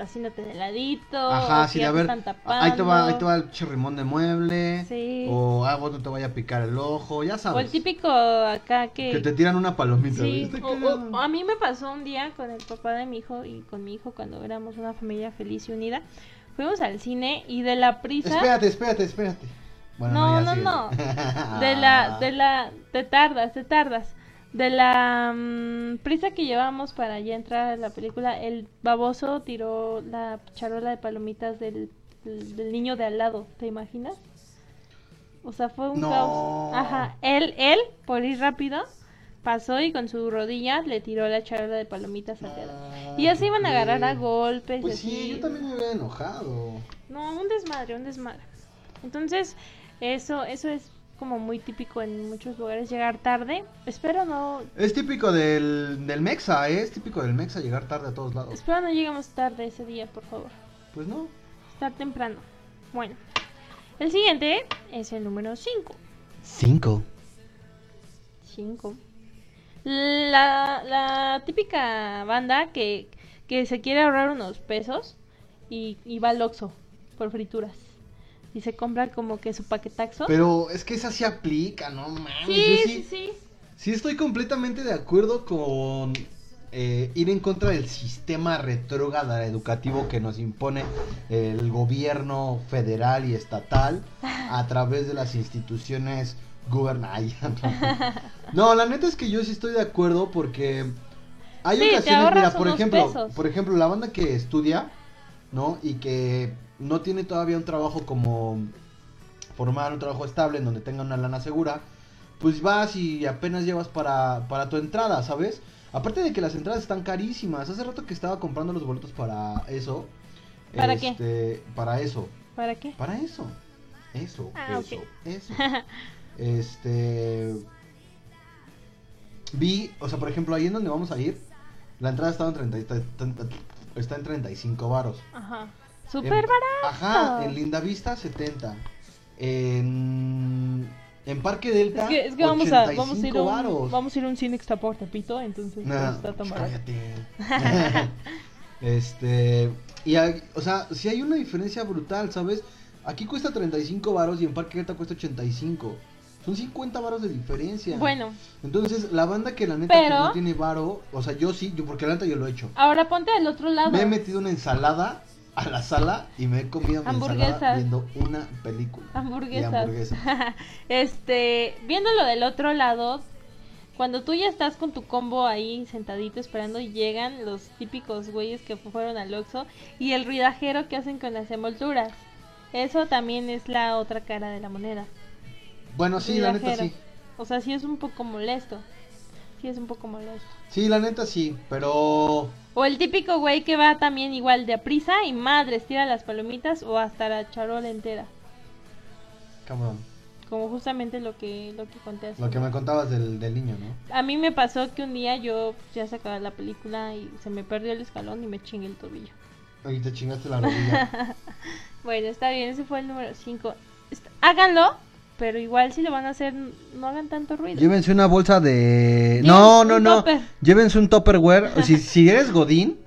haciéndote de ladito, Ajá, o sí, a ver, ahí te va, ahí te va el chirrimón de mueble. Sí. O ah, vos no te vaya a picar el ojo, ya o sabes. el típico acá que... Que te tiran una palomita. O- o- a mí me pasó un día con el papá de mi hijo y con mi hijo cuando éramos una familia feliz y unida. Fuimos al cine y de la prisa... Espérate, espérate, espérate. Bueno, No, no, sigue. no. <laughs> De la, de la, te tardas, te tardas. De la mm, prisa que llevamos para ya entrar a la película, el baboso tiró la charola de palomitas del, del niño de al lado, ¿te imaginas? O sea, fue un No. caos. Ajá, él, él, por ir rápido, pasó y con su rodilla le tiró la charola de palomitas al dedo. Y ya se iban a agarrar a golpes. Pues así. sí, yo también me había enojado. No, un desmadre, un desmadre. Entonces, eso, eso es como muy típico en muchos lugares, llegar tarde. Espero no, Es típico del, del Mexa, ¿eh? Es típico del Mexa llegar tarde a todos lados. espero no lleguemos tarde ese día, por favor. Pues no. Estar temprano. Bueno, el siguiente es el número 5. Cinco. 5. La, la típica banda que, que se quiere ahorrar unos pesos y, y va al Oxxo por frituras. Y se compra como que su paquetaxo. Pero es que esa sí aplica, no mames. sí, sí, sí, sí. sí estoy completamente de acuerdo con eh, ir en contra del sistema retrógrada educativo que nos impone el gobierno federal y estatal a través de las instituciones gubernamentales. No, la neta es que yo sí estoy de acuerdo porque hay Sí, ocasiones, mira, por ejemplo, pesos. por ejemplo, la banda que estudia, ¿no? Y que no tiene todavía un trabajo como formal, un trabajo estable en donde tenga una lana segura, pues vas y apenas llevas para, para tu entrada, ¿sabes? Aparte de que las entradas están carísimas. Hace rato que estaba comprando los boletos para eso. ¿Para qué? qué? Para eso. ¿Para qué? Para eso. Eso. Ah, eso. Eso. <laughs> Este. Vi, o sea, por ejemplo, ahí en donde vamos a ir, la entrada estaba en 30, está, está en 35 varos. Ajá. Súper barato. Ajá, en Linda Vista 70. En, en Parque Delta Es que, es que vamos, a, 85 vamos, a ir un, vamos a ir a un cine por Tepito, entonces Nah, no está tan barato. cállate. <laughs> <laughs> este, y hay, o sea, si hay una diferencia brutal, ¿sabes? Aquí cuesta 35 varos y en Parque Delta cuesta 85. Son 50 varos de diferencia. Bueno, Entonces, la banda que la neta Pero- que no tiene varo, o sea, yo sí, yo porque la neta yo lo he hecho. ahora ponte del otro lado. Me he metido una ensalada a la sala y me he comido mi Hamburguesas. viendo una película. Hamburguesas. hamburguesas. <laughs> este, viéndolo del otro lado, cuando tú ya estás con tu combo ahí sentadito esperando llegan los típicos güeyes que fueron al Oxxo y el ruidajero que hacen con las envolturas. Eso también es la otra cara de la moneda. Bueno, sí, la neta sí. O sea, sí es un poco molesto. Sí es un poco molesto. Sí, la neta sí, pero O el típico güey que va también igual de prisa y madres tira las palomitas o hasta la charola entera. cabrón. Como justamente lo que, lo que conté hace Lo que me contabas del, del niño, ¿no? A mí me pasó que un día yo pues, ya se acababa la película y se me perdió el escalón y me chingué el tobillo. Y te chingaste la rodilla. <laughs> Bueno, está bien, ese fue el número 5. Háganlo, pero igual si lo van a hacer, no hagan tanto ruido. Llévense una bolsa de... No, no, no. topper. Llévense un topperware. <laughs> si, si eres godín,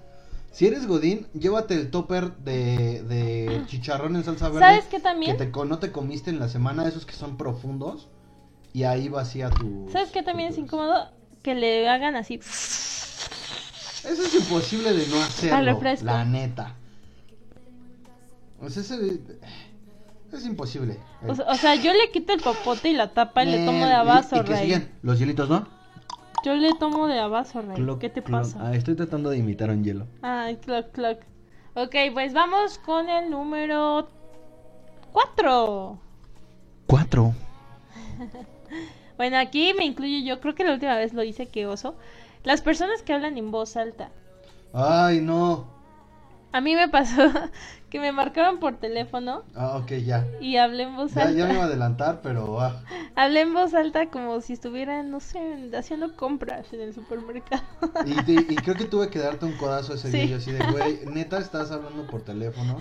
si eres godín, llévate el topper de, de chicharrón en salsa verde. ¿Sabes qué también? Que te, no te comiste en la semana, esos que son profundos. Y ahí vacía tu... ¿Sabes qué también es incómodo? Que le hagan así. Eso es imposible de no hacerlo. La neta. Sea, ese- es imposible. O, sea- o sea, yo le quito el popote y la tapa y le tomo de a Eh, y- y que Rey. siguen los hielitos, ¿no? Yo le tomo de a vaso, Rey. Cloc, ¿Qué te pasa? Ah, estoy tratando de imitar un hielo. Ay, clock, clock. Ok, pues vamos con el número 4. Cuatro. <laughs> Bueno, aquí me incluyo yo, creo que la última vez lo hice, que oso. Las personas que hablan en voz alta. Ay, no. A mí me pasó que me marcaron por teléfono Ah, ok, ya. y hablé en voz Ya, alta. ya me iba a adelantar, pero... ah. <laughs> Hablé en voz alta como si estuviera, no sé, haciendo compras en el supermercado. <laughs> Y, te- y creo que tuve que darte un codazo ese Sí. día. Así de, güey, <laughs> neta estás hablando por teléfono.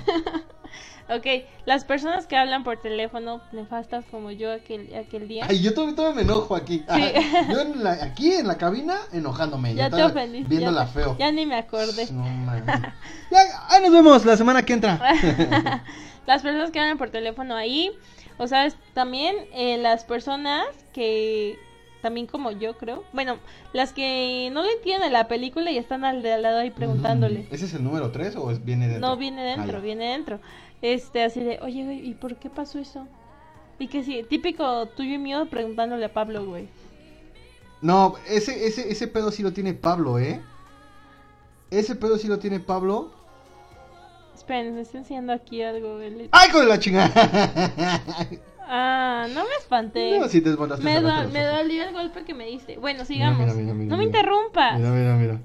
Ok, las personas que hablan por teléfono, nefastas como yo aquel, aquel día. Ay, yo todavía, todavía me enojo aquí. Sí. Yo <laughs> en la- aquí en la cabina enojándome. ya te ofendí. Viéndola ya, feo. Ya ni me acordé. No. <laughs> Ya, ahí nos vemos la semana que entra. <laughs> las personas que hablan por teléfono ahí, o sabes, también eh, las personas que también como yo creo, bueno, las que no le entienden la película y están al de al lado ahí preguntándole. ¿Ese es el número 3 o es- viene dentro? No viene dentro, Ah, ya. viene dentro. Este, así de, oye, güey, ¿y por qué pasó eso? Y que sí, típico tuyo y mío preguntándole a Pablo, güey. No, ese, ese, ese pedo sí lo tiene Pablo, ¿eh? Ese pedo sí lo tiene Pablo. Esperen, me está enseñando aquí algo. el- ¡Ay, con la chingada! <laughs> Ah, no me espanté. No, si te espantaste. me, do- me dolió el golpe que me diste. Bueno, sigamos. mira, mira, mira, no me interrumpas. Mira, mira, mira.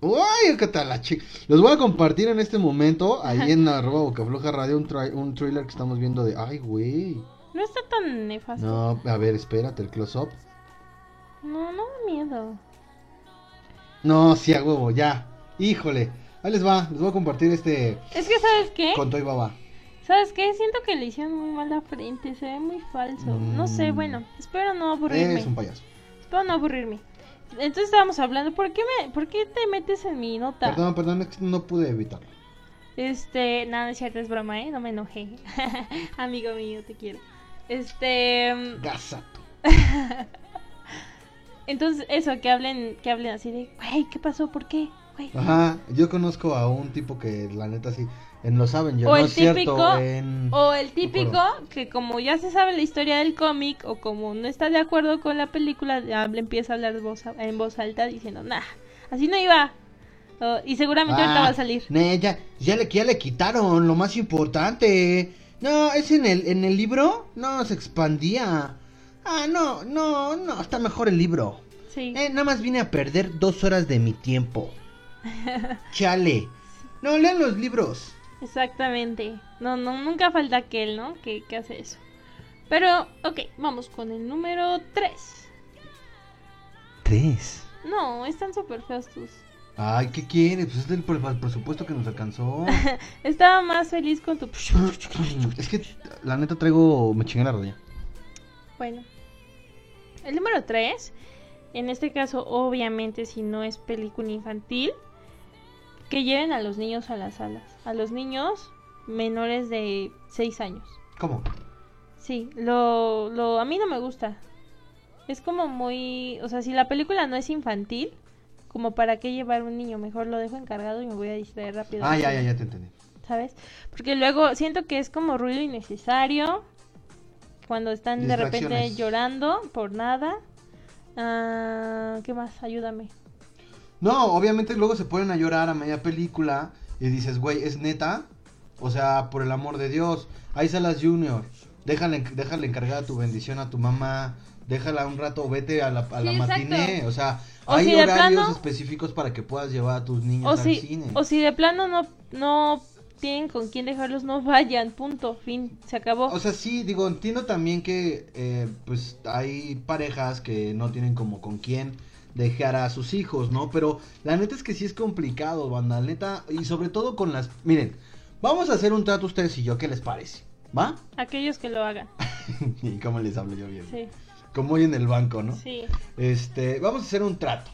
Uy, qué tal la chica. Los voy a compartir en este momento ahí en arroba bocafloja radio un, tra- un trailer que estamos viendo de. Ay, güey. No está tan nefasto. No, a ver, espérate, el close up. No, no da miedo. No, sí, a huevo, ya. Híjole. Ahí les va, les voy a compartir este Es que, ¿sabes qué? con Toy Baba. ¿Sabes qué? Siento que le hicieron muy mal la frente. Se ve muy falso. No sé, Mm. bueno. Espero no aburrirme. Eres un payaso. Espero no aburrirme. Entonces estábamos hablando. ¿Por qué, me, ¿Por qué te metes en mi nota? Perdón, perdón, es que no pude evitarlo. Este, nada, no es cierto, es broma, ¿eh? No me enojé. <laughs> Amigo mío, te quiero. Este, mm, Gasato. <laughs> entonces eso, que hablen, que hablen así de, güey, ¿qué pasó? ¿Por qué? Güey. Ajá, yo conozco a un tipo que la neta sí, en O no el cierto, típico, en... O el típico que como ya se sabe la historia del cómic o como no está de acuerdo con la película, ya le empieza a hablar voz a- en voz alta diciendo, nah, así no iba. Y seguramente ahorita Ah, va a salir. ne, ya, ya le, ya le quitaron lo más importante. No, es en el, en el libro, no se expandía. Ah, no, no, no, está mejor el libro. Sí. Eh, nada más vine a perder dos horas de mi tiempo. <laughs> Chale. No, lean los libros. Exactamente. No, no, nunca falta aquel, ¿no? Que, que hace eso. Pero, ok, vamos con el número 3. Tres. No, están súper feos tus. Ay, ¿qué quieres? Pues es del pre- presupuesto que nos alcanzó. <laughs> Estaba más feliz con tu... <laughs> es que la neta traigo, me chingué la rodilla. Bueno. El número 3. En este caso, obviamente, si no es película infantil, que lleven a los niños a las salas. A los niños menores de 6 años. ¿Cómo? Sí, lo, lo, a mí no me gusta. Es como muy, o sea, si la película no es infantil, como para qué llevar un niño, mejor lo dejo encargado y me voy a distraer rápido. Ah, ya, ya, ya te entendí. ¿Sabes? Porque luego siento que es como ruido innecesario cuando están de repente llorando por nada. Ah, ¿Qué más? Ayúdame. No, obviamente luego se ponen a llorar a media película y dices, güey, ¿es neta? O sea, por el amor de Dios, hay salas junior, déjale, déjale encargada tu bendición a tu mamá, déjala un rato, vete a la, a la Sí, exacto. matiné, o sea, O hay si horarios plano- específicos para que puedas llevar a tus niños O al si, cine. o si de plano no, no tienen con quién dejarlos, no vayan, punto, fin, se acabó. O sea, sí, digo, entiendo también que eh, pues hay parejas que no tienen como con quién dejar a sus hijos, ¿no? Pero la neta es que sí es complicado, banda, la neta, y sobre todo con las... Miren, vamos a hacer un trato ustedes y yo, ¿qué les parece? ¿Va? <laughs> Aquellos que lo hagan. y cómo les hablo yo bien. Sí, Como hoy en el banco, ¿no? sí. Este, vamos a hacer un trato.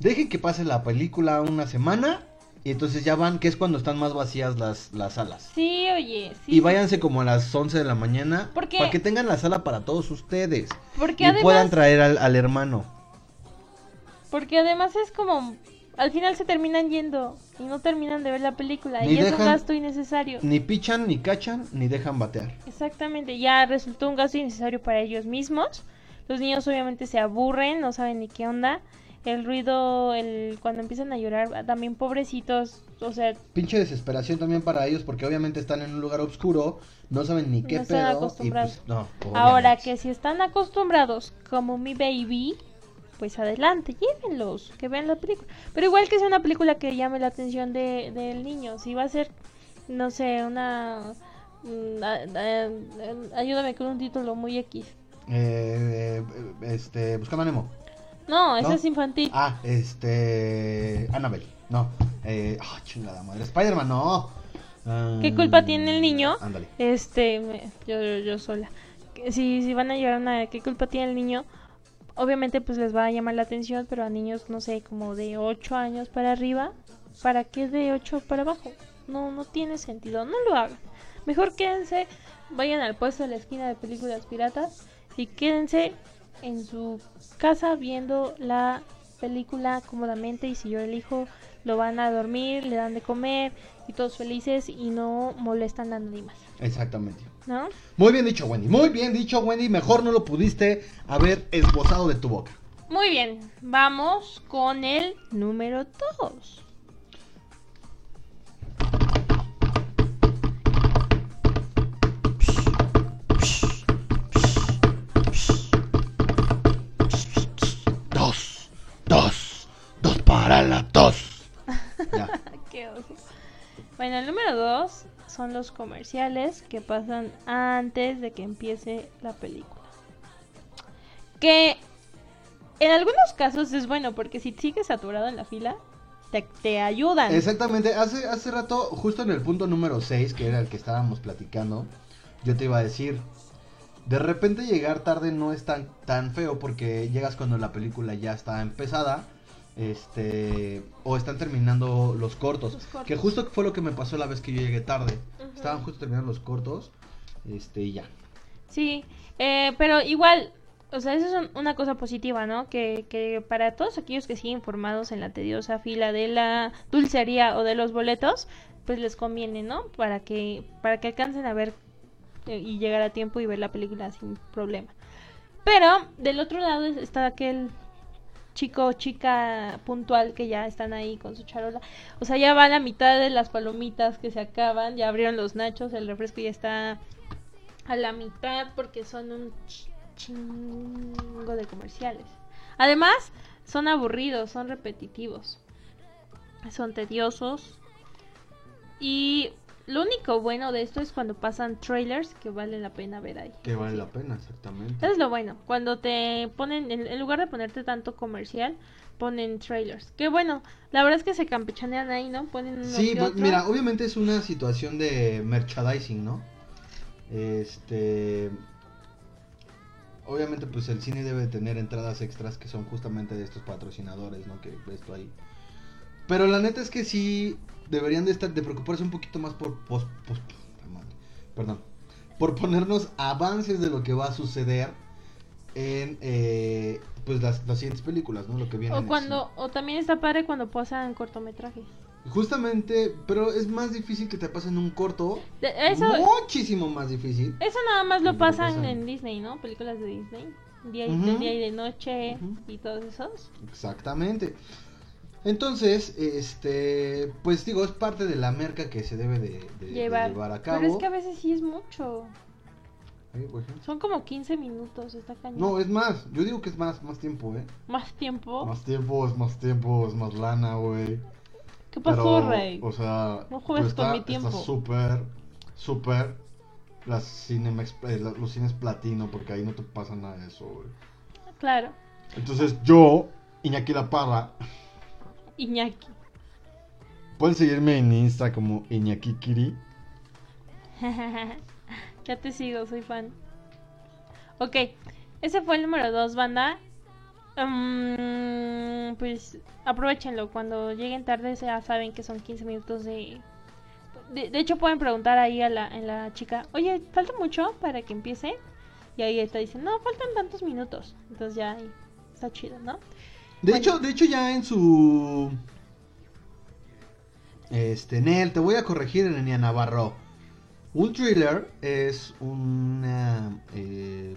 Dejen que pase la película una semana y entonces ya van, que es cuando están más vacías las, las salas. Sí, oye, sí. Y váyanse como a las 11 de la mañana ¿Por qué? para que tengan la sala para todos ustedes. Porque y además, puedan traer al, al hermano. Porque además es como, al final se terminan yendo y no terminan de ver la película Ni y es un dejan- gasto innecesario. Ni pichan, ni cachan, ni dejan batear. Exactamente, ya resultó un gasto innecesario para ellos mismos. Los niños obviamente se aburren, no saben ni qué onda. El ruido, el cuando empiezan a llorar, también pobrecitos, o sea, Pinche desesperación también para ellos porque obviamente están en un lugar oscuro, no saben ni qué No están pedo. Y acostumbrados. pues, no, Ahora que si están acostumbrados como mi baby, pues adelante, llévenlos, que vean la película. Pero igual que sea una película que llame la atención de, del niño, si va a ser, no sé, una... mm, a- a- ayúdame con un título muy X. Eh, eh, este, buscando a Nemo. No, esa ¿No? es infantil. Ah, este. Annabelle. No. Eh, ah, chingada madre. Spider-Man, no. ¿Qué culpa tiene el niño? Ándale. Este, me- yo, yo, yo sola. Si, si van a llevar una... ¿Qué culpa tiene el niño? Obviamente pues les va a llamar la atención, pero a niños, no sé, como de 8 años para arriba, ¿para qué de 8 para abajo? No, no tiene sentido, no lo hagan. Mejor quédense, vayan al puesto de la esquina de películas piratas y quédense en su casa viendo la película cómodamente y si yo elijo lo van a dormir, le dan de comer y todos felices y no molestan a nadie más, Exactamente. ¿no? Muy bien dicho, Wendy. Muy bien dicho, Wendy. Mejor no lo pudiste haber esbozado de tu boca. Muy bien. Vamos con el número 2. Dos, dos, dos para la dos. <laughs> Qué. Bueno, el número 2 son los comerciales que pasan antes de que empiece la película. Que en algunos casos es bueno porque si sigues saturado en la fila, te, te ayudan. Exactamente, hace, hace rato, justo en el punto número 6, que era el que estábamos platicando, yo te iba a decir, de repente llegar tarde no es tan, tan feo porque llegas cuando la película ya está empezada, este, o están terminando los cortos, Los cortos. que justo fue lo que me pasó la vez que yo llegué tarde, estaban justo terminando los cortos, este, y ya. Sí, eh, pero igual, o sea, eso es un- una cosa positiva, ¿no? Que, que para todos aquellos que siguen formados en la tediosa fila de la dulcería o de los boletos, pues les conviene, ¿no? Para que, para que alcancen a ver eh, y llegar a tiempo y ver la película sin problema. Pero del otro lado es- está aquel chico chica puntual que ya están ahí con su charola. O sea, ya va la mitad de las palomitas que se acaban, ya abrieron los nachos, el refresco ya está a la mitad porque son un ch- chingo de comerciales. Además, son aburridos, son repetitivos, son tediosos. Y lo único bueno de esto es cuando pasan trailers que vale la pena ver ahí. Que vale la pena, exactamente. Eso es lo bueno, cuando te ponen, en, en lugar de ponerte tanto comercial, ponen trailers. Que bueno, la verdad es que se campechanean ahí, ¿no? Ponen Sí, pues, mira, obviamente es una situación de merchandising, ¿no? Este. Obviamente, pues el cine debe tener entradas extras que son justamente de estos patrocinadores, ¿no? Que ves tú ahí. Pero la neta es que sí deberían de estar, de preocuparse un poquito más por, pos- perdón, por ponernos avances de lo que va a suceder en, eh, pues las, las siguientes películas, ¿no? Lo que viene. O cuando, o también está padre cuando pasan cortometrajes. Justamente, pero es más difícil que te pasen un corto. De- eso, Muchísimo más difícil. eso nada más lo Lo pasan en Disney, ¿no? Películas de Disney. Día y, de día y de noche y todos esos. Exactamente. Entonces, este, pues digo, es parte de la merca que se debe de, de- de Llevar. a cabo. Pero es que a veces sí es mucho. Son como 15 minutos, está cañón. No, es más, yo digo que es más, más tiempo, ¿eh? Más tiempo. Más tiempo, es más tiempo, es más lana, güey. ¿Qué pasó, Pero, Rey? O sea, No juegues pues con está- mi tiempo. Está súper, súper. Las Cinemex, eh, la- los cines platino, porque ahí no te pasa nada de eso, güey. Claro. Entonces yo, Iñaki La Parra, Iñaki. pueden seguirme en Insta como Iñaki Kiri. <laughs> ya te sigo, soy fan. Ok, ese fue el número 2, banda. Mm, pues aprovechenlo. Cuando lleguen tarde, ya saben que son 15 minutos de. De, de hecho, pueden preguntar ahí a la, en la chica: Oye, ¿falta mucho para que empiece? Y ahí está dicen: No, faltan tantos minutos. Entonces ya está chido, ¿no? De Bueno. hecho, de hecho ya en su este Nel, te voy a corregir en Enia Navarro. Un thriller es una eh,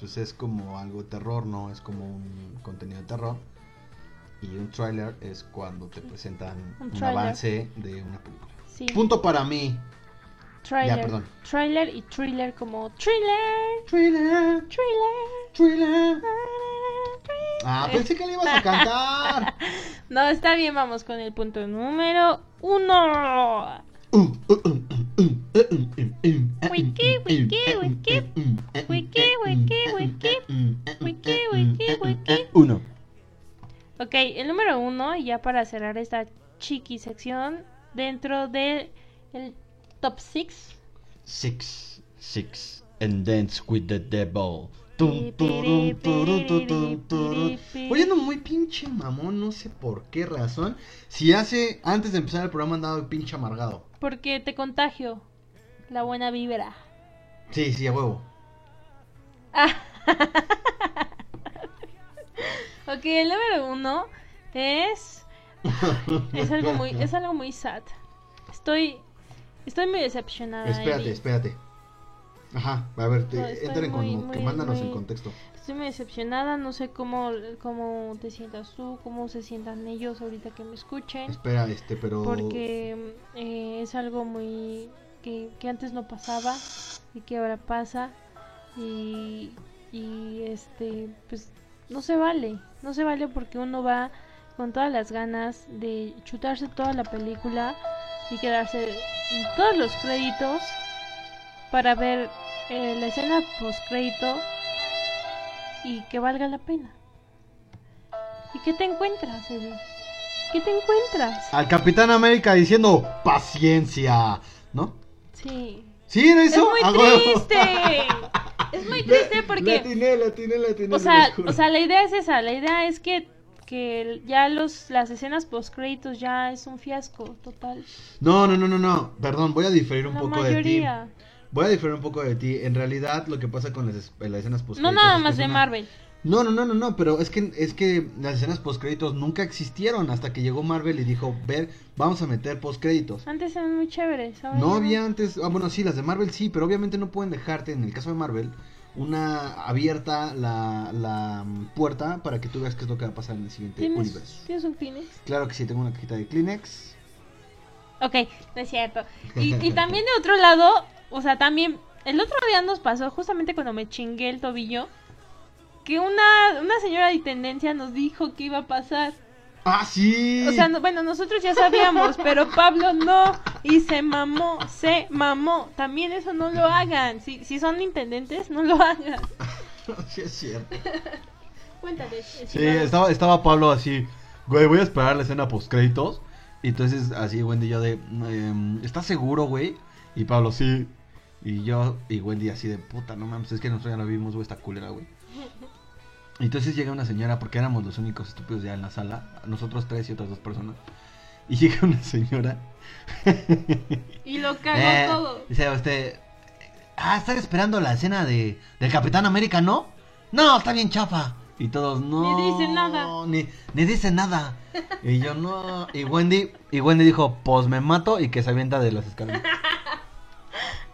pues es como algo de terror, no es como un contenido de terror. Y un trailer es cuando te presentan Un avance de una película. Sí. Punto para mí. Trailer. Ya, perdón. Trailer y thriller como thriller. Thriller, Thriller. thriller. Ah, pensé que le ibas a cantar. No, está bien, vamos con el punto número uno. Wiki, wiki, wiki. Wiki, wiki, wiki. Wiki, wiki, wiki. Uno. Ok, el número uno, y ya para cerrar esta chiqui sección, dentro del el top 6. Six, six, and dance with the devil. Tum, turum, turum, turum, turum. Oye, no, muy pinche mamón, no sé por qué razón. Si hace, antes de empezar el programa andaba pinche amargado. Porque te contagio la buena vibra. Sí, sí, a huevo. <laughs> Ok, el número uno es. <laughs> Es algo muy, es algo muy sad. Estoy. Estoy muy decepcionada. Espérate, espérate. Ajá, a ver, te, No, entren con, muy, que mándanos muy- en contexto. Estoy muy decepcionada. No sé cómo, cómo te sientas tú, cómo se sientan ellos ahorita que me escuchen. Espera, este, pero. Porque eh, es algo muy. Que, que antes no pasaba y que ahora pasa. Y, y este, pues no se vale. No se vale porque uno va con todas las ganas de chutarse toda la película y quedarse en todos los créditos para ver eh, la escena post crédito y que valga la pena. ¿Y qué te encuentras, Eddie? ¿Qué te encuentras? Al Capitán América diciendo paciencia, ¿no? Sí. ¿Sí era Es eso? muy Ah, triste. <laughs> Es muy triste porque atiné, le atiné, le atiné, O se sea, o sea, la idea es esa, la idea es que, que ya los las escenas post créditos ya es un fiasco total. No, no, no, no, no. Perdón, voy a diferir un La poco de ti. Voy a diferir un poco de ti. En realidad, lo que pasa con las, es- las escenas post No nada más de Marvel. No, no, no, no, no, pero es que es que las escenas post créditos nunca existieron hasta que llegó Marvel y dijo, "Ver, vamos a meter post créditos." Antes eran muy chéveres, ahora No había antes, ah, bueno, sí, las de Marvel sí, pero obviamente no pueden dejarte, en el caso de Marvel, una abierta la, la mm, puerta para que tú veas qué es lo que va a pasar en el siguiente ¿Tienes, universo. ¿Tienes un Kleenex? Claro que sí, tengo una cajita de Kleenex. Ok, no es cierto. Y, y <laughs> también de otro lado, o sea, también el otro día nos pasó, justamente cuando me chingué el tobillo, que una, una señora de tendencia nos dijo que iba a pasar. ¡Ah, sí! O sea, no- bueno, nosotros ya sabíamos, pero Pablo no. Y se mamó, se mamó. También eso no lo hagan. Si, si son intendentes, no lo hagan. <laughs> sí, es cierto. <laughs> Cuéntale. Sí, estaba, estaba Pablo así, güey, voy a esperar la escena post créditos. Y entonces así Wendy y yo de, em, ¿estás seguro, güey? Y Pablo, sí. Y yo y Wendy así de, puta, no mames, es que nosotros ya la vimos, güey, esta culera, güey. <laughs> Entonces llega una señora, porque éramos los únicos estúpidos ya en la sala, nosotros tres y otras dos personas. Y <laughs> llega una señora. <laughs> Y lo cagó Eh, todo. Dice usted, ah, están esperando la escena de, del Capitán América, ¿no? No, está bien chafa. Y todos, no. Ni dice nada. Ni, ni dice nada. Y yo, no. Y Wendy, y Wendy dijo, pues me mato y que se avienta de las escaleras.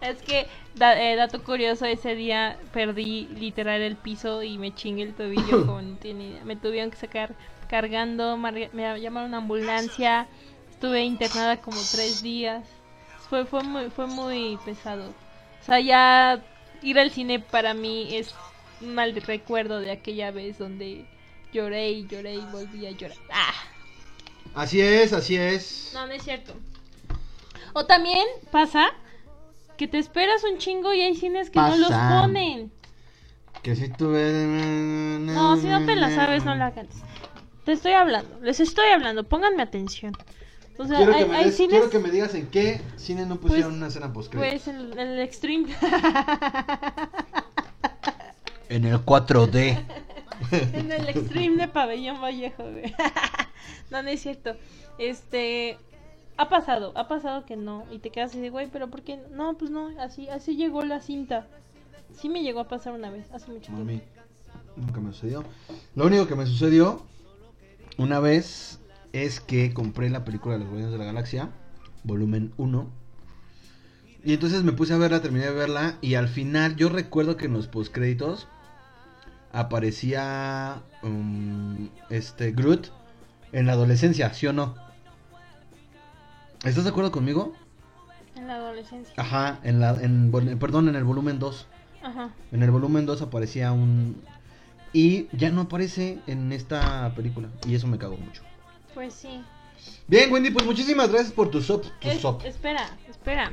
Es que, da- eh, dato curioso, ese día perdí literal el piso y me chingué el tobillo <laughs> como no tiene idea. Me tuvieron que sacar cargando, me llamaron a ambulancia, estuve internada como tres días. Fue, fue, muy, fue muy pesado. O sea, ya ir al cine para mí es un mal recuerdo de aquella vez donde lloré y lloré y volví a llorar. ¡Ah! Así es, así es. No, no es cierto. O también pasa que te esperas un chingo y hay cines que no los ponen. Que si tú ves. No, si no te la sabes, no la cantes. Te estoy hablando, les estoy hablando, pónganme atención. O sea, Quiero, hay, que me hay des- cines, quiero que me digas en qué cine no pusieron Pues- una escena post pues en, en el Extreme. <laughs> En el 4D. <laughs> en el Extreme de Pabellón Vallejo, güey. <laughs> no, no es cierto. Este. Ha pasado, ha pasado que no. Y te quedas así de, güey, pero ¿por qué? No, pues no, así, así llegó la cinta. Sí me llegó a pasar una vez, hace mucho A tiempo. mí nunca me sucedió. Lo único que me sucedió una vez es que compré la película de los Guardianes de la Galaxia, volumen 1. Y entonces me puse a verla, terminé de verla y al final yo recuerdo que en los postcréditos aparecía um, este Groot en la adolescencia, ¿sí o no? ¿Estás de acuerdo conmigo? En la adolescencia. Ajá, en la en, perdón, en el volumen 2. Ajá. En el volumen 2 aparecía un... Y ya no aparece en esta película. Y eso me cagó mucho. Pues sí. Bien, Wendy, pues muchísimas gracias por tu sop. Tu Es- sop. espera, espera.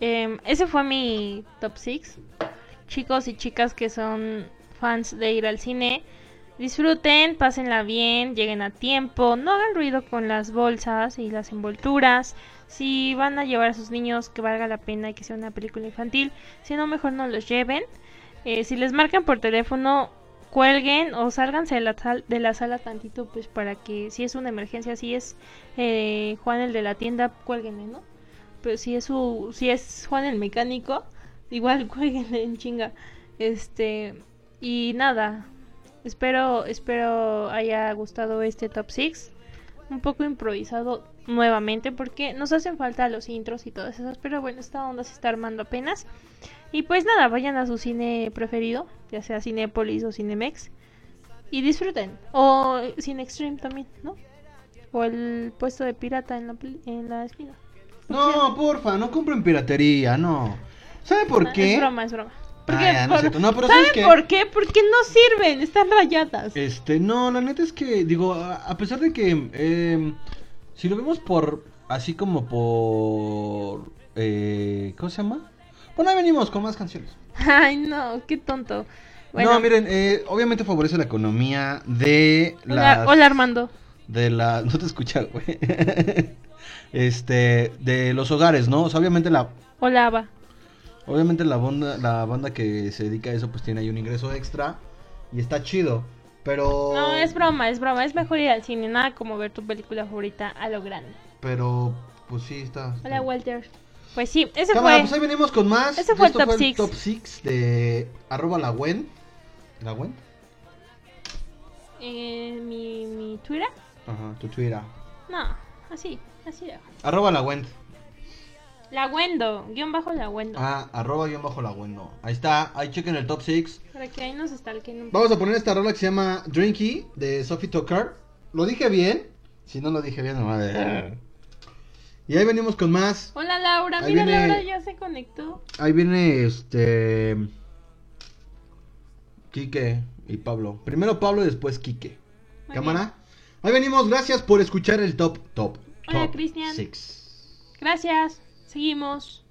Em, ese fue mi top 6. Chicos y chicas que son fans de ir al cine, disfruten, pásenla bien, lleguen a tiempo, no hagan ruido con las bolsas y las envolturas. Si van a llevar a sus niños, que valga la pena y que sea una película infantil. Si no, mejor no los lleven. Eh, si les marcan por teléfono, cuelguen o sálganse de la, sal- de la sala tantito, pues para que si es una emergencia, si es eh, Juan el de la tienda, cuélguenle, ¿no? Pero si es su, si es Juan el mecánico, igual <laughs> cuélguenle en chinga. Este, y nada, espero, espero haya gustado este top 6. Un poco improvisado nuevamente porque nos hacen falta los intros y todas esas, pero bueno, esta onda se está armando apenas. Y pues nada, vayan a su cine preferido, ya sea Cinépolis o Cinemex, y disfruten. O Cine Extreme también, ¿no? O el puesto de pirata en la, en la esquina. No, porfa, no compren piratería, no. ¿Sabe por Ah, qué? Es broma, es broma. Porque Ah, ya, no es por- cierto. No, pero ¿Saben por qué? Porque no sirven, están rayadas. Este, no, la neta es que, digo, a pesar de que, eh, si lo vemos por, así como por, eh, ¿cómo se llama? Bueno, ahí venimos con más canciones. Ay, no, qué tonto. Bueno, No, miren, eh, obviamente favorece la economía de las... hola, Armando. De la... <laughs> No te escucha, güey. <laughs> este, de los hogares, ¿no? O sea, obviamente la... Hola, Ava. Obviamente la banda, la banda que se dedica a eso pues tiene ahí un ingreso extra y está chido, pero... No, es broma, es broma. Es mejor ir al cine, nada como ver tu película favorita a lo grande. Pero, pues sí, está... Hola, Walter. Pues sí, ese Cámara, fue. pues ahí venimos con más. Ese fue el top six. top 6 de arroba la Gwen. ¿La Gwen? eh, mi, mi Twitter. Ajá, tu Twitter. No, así, así. Arroba la Gwen. La Wendo, guion bajo la Wendo. Ah, arroba guion bajo la Gwen, no. Ahí está, ahí chequen el top 6. Para que ahí nos stalken Vamos a poner esta rola que se llama Drinky de Sophie Tucker. ¿Lo dije bien? Si no lo dije bien, no madre. Y ahí venimos con más. Hola Laura, Ahí mira viene- Laura ya se conectó. Ahí viene este. Quique y Pablo. Primero Pablo y después Quique. Muy Cámara. Ahí venimos, gracias por escuchar el top, top. Hola, Cristian. Gracias, seguimos.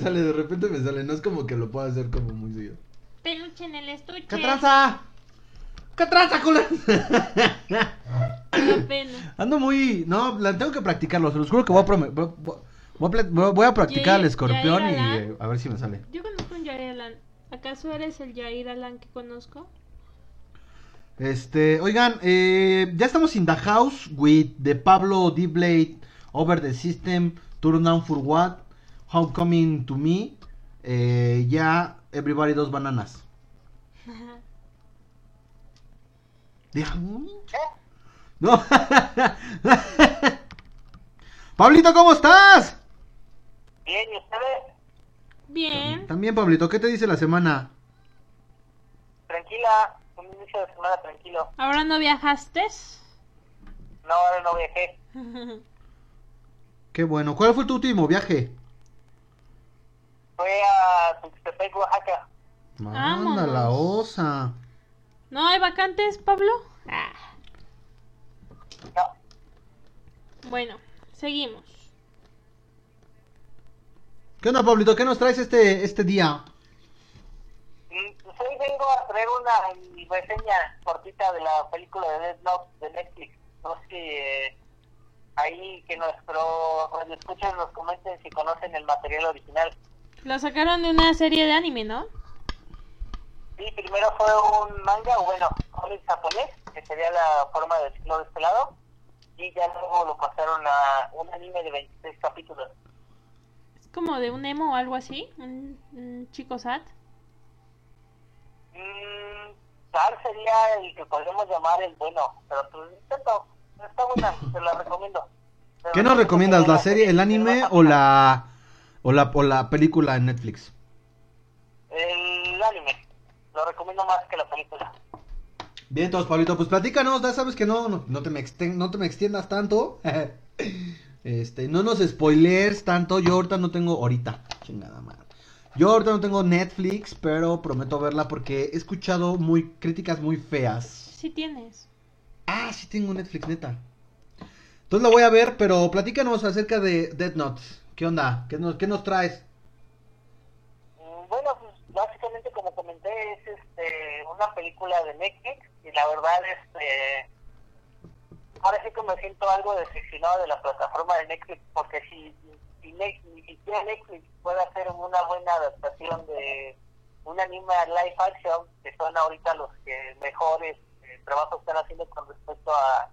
Sale, de repente me sale. No es como que lo pueda hacer como muy seguido. Peluche en el estuche. ¿Qué tranza? ¿Qué tranza, culo? Pena. Ando muy. No, la tengo que practicarlo. Se los juro que voy a, voy, voy- a pla- voy a practicar Yair- el escorpión y eh, a ver si me sale. Yo conozco un Jair Alan. ¿Acaso eres el Jair Alan que conozco? Este, oigan, eh, ya estamos in the house with the Pablo D. Blade Over the System, Turn Down for What, Homecoming to Me, eh, ya Everybody Dos Bananas. Deja- No. <laughs> Pablito, ¿cómo estás? Bien, ¿y ustedes? Bien. También, Pablito, ¿qué te dice la semana? Tranquila, un inicio de semana tranquilo. ¿Ahora no viajaste? No, ahora no viajé. <laughs> Qué bueno. ¿Cuál fue tu último viaje? Fue a Tuxtepec, Oaxaca. Manda la osa. ¿No hay vacantes, Pablo? Ah. No, Bueno, seguimos. ¿Qué onda, Pablito? ¿Qué nos traes este, este día? Pues hoy vengo a traer una reseña cortita de la película de Death Note de Netflix. No sé si eh, ahí que nuestros escuchan nos comenten si conocen el material original. Lo sacaron de una serie de anime, ¿no? Sí, primero fue un manga, o bueno, cómic japonés, que sería la forma de decirlo de este lado, y ya luego lo pasaron a un anime de 26 capítulos. Es como de un emo o algo así. Un, un chico sad. Mm, tal sería el que podemos llamar el bueno, pero pues intento, está buena, te la recomiendo. Pero ¿Qué nos no recomiendas? ¿La serie, el anime o la la, o la, o la película en Netflix? El anime, lo recomiendo más que la película. Bien, entonces, Pablito, pues platícanos, ya sabes que no, no, no te, me exten- no te me extiendas tanto. <laughs> este, no nos spoilers tanto. Yo ahorita no tengo, ahorita, chingada madre. Yo ahorita no tengo Netflix, pero prometo verla porque he escuchado muy críticas muy feas. Sí tienes. Ah, sí tengo Netflix, neta. Entonces la voy a ver, pero platícanos acerca de Death Note. ¿Qué onda? ¿Qué nos, qué nos traes? Mm, Bueno, pues básicamente como comenté es este una película de Netflix y la verdad este ahora sí que me siento algo decepcionado de la plataforma de Netflix porque si, si Netflix puede hacer una buena adaptación de un anime live action que son ahorita los que mejores eh, trabajos están haciendo con respecto a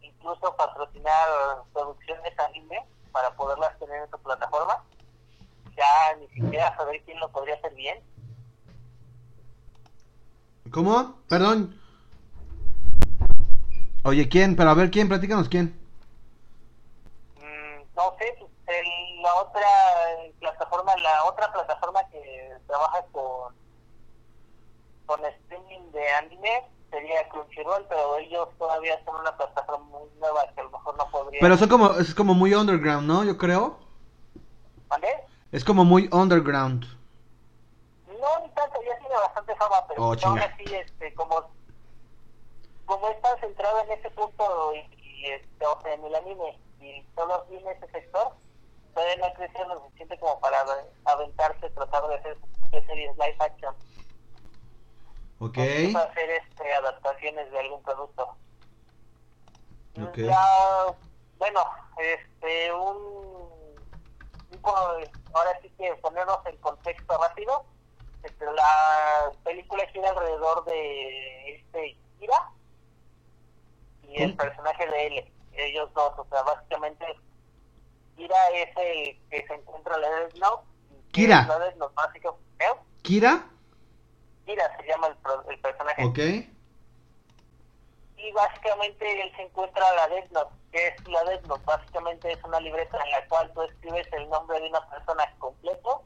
incluso patrocinar producciones anime para poderlas tener en su plataforma ya ni siquiera saber quién lo podría hacer bien. ¿Cómo? Perdón. Oye, ¿quién? Pero a ver, ¿quién? Platícanos quién. Mm, no sé, pues, el- la otra eh, plataforma, la otra plataforma que trabaja con con streaming de anime sería Crunchyroll, pero ellos todavía son una plataforma muy nueva que a lo mejor no podría. Pero son como, es como muy underground, ¿no? Yo creo. ¿Vale? Es como muy underground. No, ni tanto, ya tiene bastante fama, pero Oh, aún así, este, como, como es tan centrado en ese punto y, y, este, o sea, en el anime y solo tiene ese sector, todavía no ha crecido lo suficiente como para ave- aventarse, tratar de hacer series live action. Ok. Sea, hacer este, adaptaciones de algún producto. Ya, bueno, este, un, un ahora sí que ponernos en contexto rápido, este, la película gira alrededor de este Kira y el personaje de L, ellos dos, o sea, básicamente Kira es el que se encuentra en la Death Note. Kira. La Death Note, básico, ¿eh? ¿Kira? Kira se llama el, pro- el personaje. Ok. y básicamente él se encuentra la Death Note, que es la Death Note, básicamente es una libreta en la cual tú escribes el nombre de una persona completo,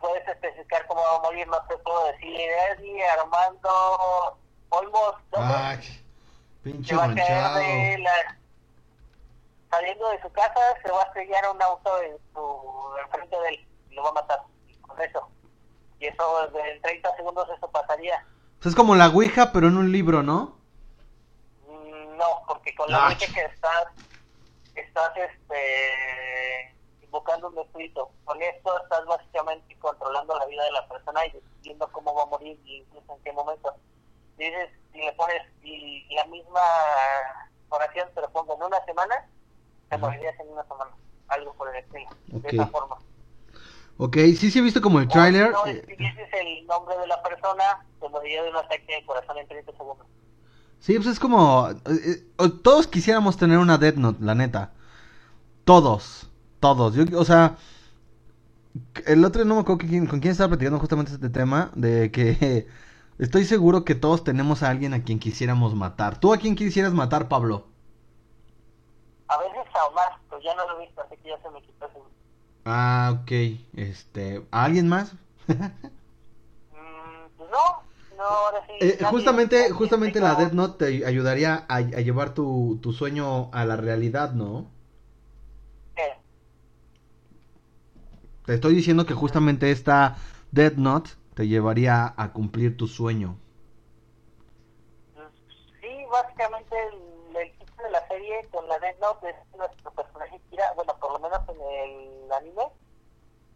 puedes especificar cómo va a morir, no te puedo decir, Eddie, Armando, Olmos, qué pinche a caer de la... Saliendo de su casa, se va a estrellar un auto en su enfrente de él y lo va a matar con eso. Y eso, en 30 segundos eso pasaría. Es como la Ouija, pero en un libro, ¿no? Mm, No, porque con la Ah, leche que estás, estás este, invocando un espíritu. Con esto estás básicamente controlando la vida de la persona y decidiendo cómo va a morir y incluso en qué momento. Dices, si le pones y la misma oración te lo pongo en una semana, te morirías en una semana. Algo por el estilo. De esa forma. Ok, sí, sí he visto como el tráiler. No, eh, si dices el nombre de la persona, te moriría de un ataque de corazón en 30 segundos. Sí, pues es como... eh, eh, todos quisiéramos tener una Death Note, la neta. Todos. Todos. Yo, o sea... El otro no me acuerdo que quién- con quién estaba platicando justamente este tema. De que... <laughs> Estoy seguro que todos tenemos a alguien a quien quisiéramos matar. ¿Tú a quién quisieras matar, Pablo? A veces a Omar, pero ya no lo he visto, así que ya se me quitó ese... Ah, ok. Este... ¿A alguien más? Mm, no, no, ahora sí. Eh, nadie- justamente, nadie justamente la Death Note te ayudaría a, a llevar tu, tu sueño a la realidad, ¿no? ¿Qué? Te estoy diciendo que justamente esta Death Note te llevaría a cumplir tu sueño. Sí, básicamente el, el de la serie con la Death Note es nuestro personaje Kira, bueno, lo menos en el anime,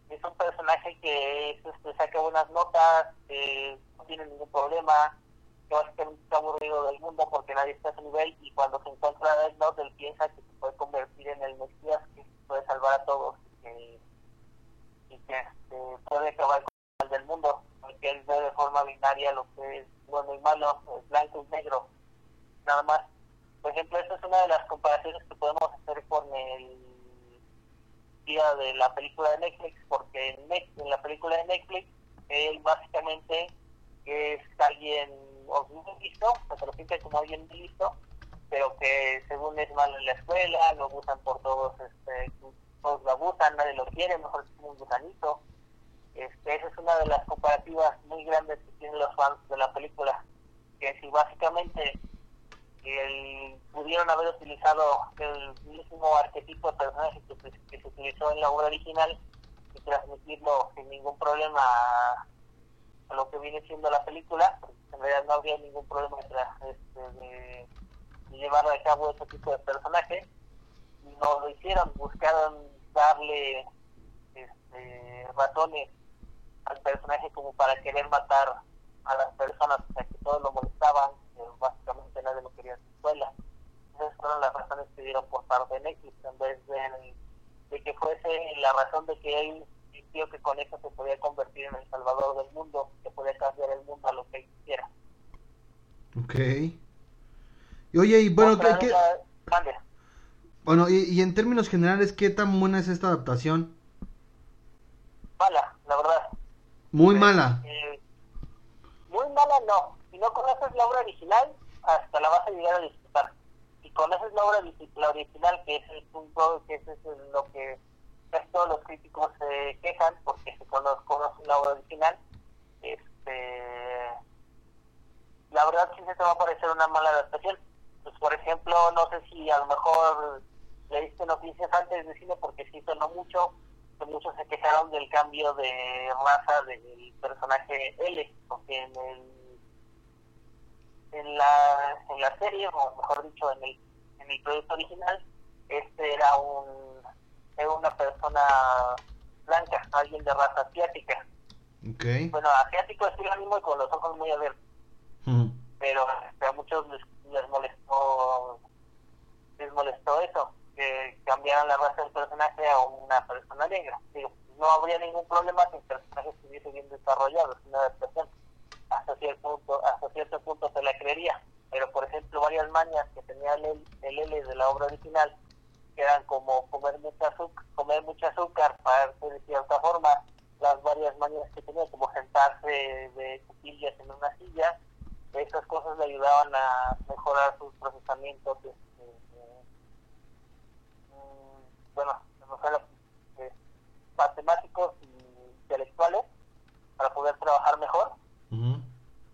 es un personaje que es, este, saca buenas notas, que no tiene ningún problema, que básicamente está aburrido del mundo porque nadie está a su nivel y cuando se encuentra Death Note él piensa que se puede convertir en el Mesías que puede salvar a todos y que, y que este, puede acabar con el del mundo, porque él ve de forma binaria lo que es bueno y malo, es blanco y negro, nada más. Por ejemplo, esta es una de las comparaciones que podemos hacer con el de la película de Netflix, porque en, Net- en la película de Netflix, él básicamente es alguien listo, se pinta como alguien listo, pero que según es malo en la escuela, lo abusan por todos, este, todos lo abusan, nadie lo quiere, mejor es un gusanito. Este, esa es una de las comparativas muy grandes que tienen los fans de la película, que si básicamente el- pudieron haber utilizado el mismo arquetipo de personaje que, se- que se utilizó en la obra original y transmitirlo sin ningún problema a, lo que viene siendo la película, en realidad no habría ningún problema tra- este, de, de llevar a cabo ese tipo de personaje. No lo hicieron, buscaron darle este, ratones al personaje como para querer matar a las personas, o sea, que todos lo molestaban, básicamente nadie lo quería en su escuela. Esas fueron las razones que dieron por parte de Netflix, en vez de, de que fuese la razón de que él sintió que con eso se podía convertir en el salvador del mundo, que podía cambiar el mundo a lo que él quisiera. Ok. Y oye, y bueno, ¿qué, Otra qué- bueno y, y en términos generales, ¿qué tan buena es esta adaptación? Mala, la verdad. Muy mala. Eh, muy mala no. No conoces la obra original, hasta la vas a llegar a disfrutar. Si conoces la obra la original, que es el punto, que es lo que todos los críticos se quejan, porque se cono- conocen la obra original, este la verdad sí se te va a parecer una mala adaptación. Pues por ejemplo, no sé si a lo mejor leíste noticias antes de cine porque sí sonó mucho, que muchos se quejaron del cambio de raza del personaje L, porque en el en la en la serie, o mejor dicho, en el en el producto original, este era un era una persona blanca, alguien de raza asiática. Ok. Bueno, asiático es sinónimo y con los ojos muy abiertos Ujú. pero este, a muchos les, les molestó les molestó eso que cambiaran la raza del personaje a una persona negra digo no habría ningún problema si el personaje estuviese bien desarrollado es una adaptación hasta cierto punto hasta cierto punto se la creería pero por ejemplo varias mañas que tenía el, el L de la obra original que eran como comer mucha azúcar comer mucha azúcar pararse de cierta forma las varias mañas que tenía como sentarse de cuclillas en una silla esas cosas le ayudaban a mejorar sus procesamientos este, mm, bueno eh, matemáticos y intelectuales para poder trabajar mejor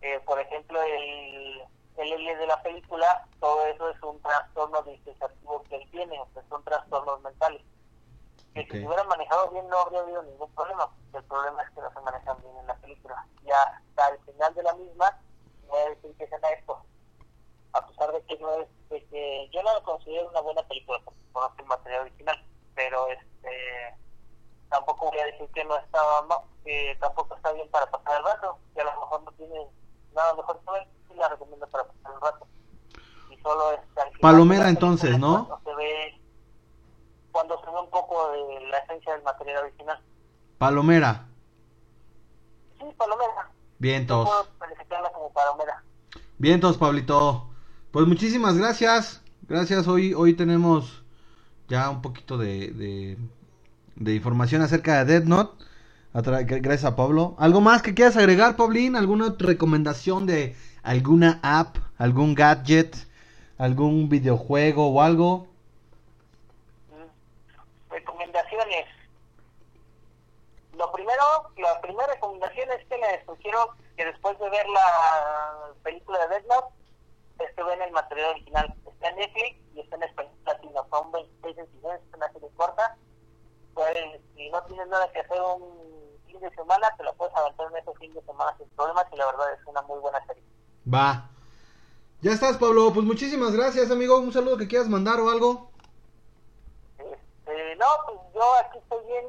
Eh, por ejemplo el el de la película todo eso es un trastorno disociativo que él tiene o sea, son trastornos mentales. Que si se hubieran manejado bien no habría habido ningún problema el problema es que no se manejan bien en la película. Ya hasta el final de la misma voy a decir que sea esto a pesar de que no es de que yo no lo considero una buena película porque conozco el material original. Pero este tampoco voy a decir que no estaba que tampoco está bien para pasar el rato, que a lo mejor no tiene nada mejor que ver, sí la recomiendo para pasar el rato. Y solo es Palomera, entonces, ¿no? Cuando se ve cuando se ve un poco de la esencia del material original. Palomera. Sí, Palomera. Vientos. Yo puedo calificarla como Palomera. Vientos, Pablito. Pues muchísimas gracias. Gracias. Hoy, hoy tenemos ya un poquito de, de, de información acerca de Dead Note. Gracias a Pablo. ¿Algo más que quieras agregar, Pablín? ¿Alguna recomendación de alguna app, algún gadget, algún videojuego o algo? Mm. Recomendaciones. Lo primero, la primera recomendación es que les sugiero que después de ver la película de Death Note, es ven el material original. Está en Netflix y está en español latino. Son 26 episodios, es una serie corta. Pueden- si no tienes nada que hacer un fin de semana, te lo puedes aventar en ese fin de semana sin problemas y la verdad es una muy buena serie. Va. Ya estás, Pablo. Pues muchísimas gracias, amigo. Un saludo que quieras mandar o algo. Este, no, pues yo aquí estoy bien.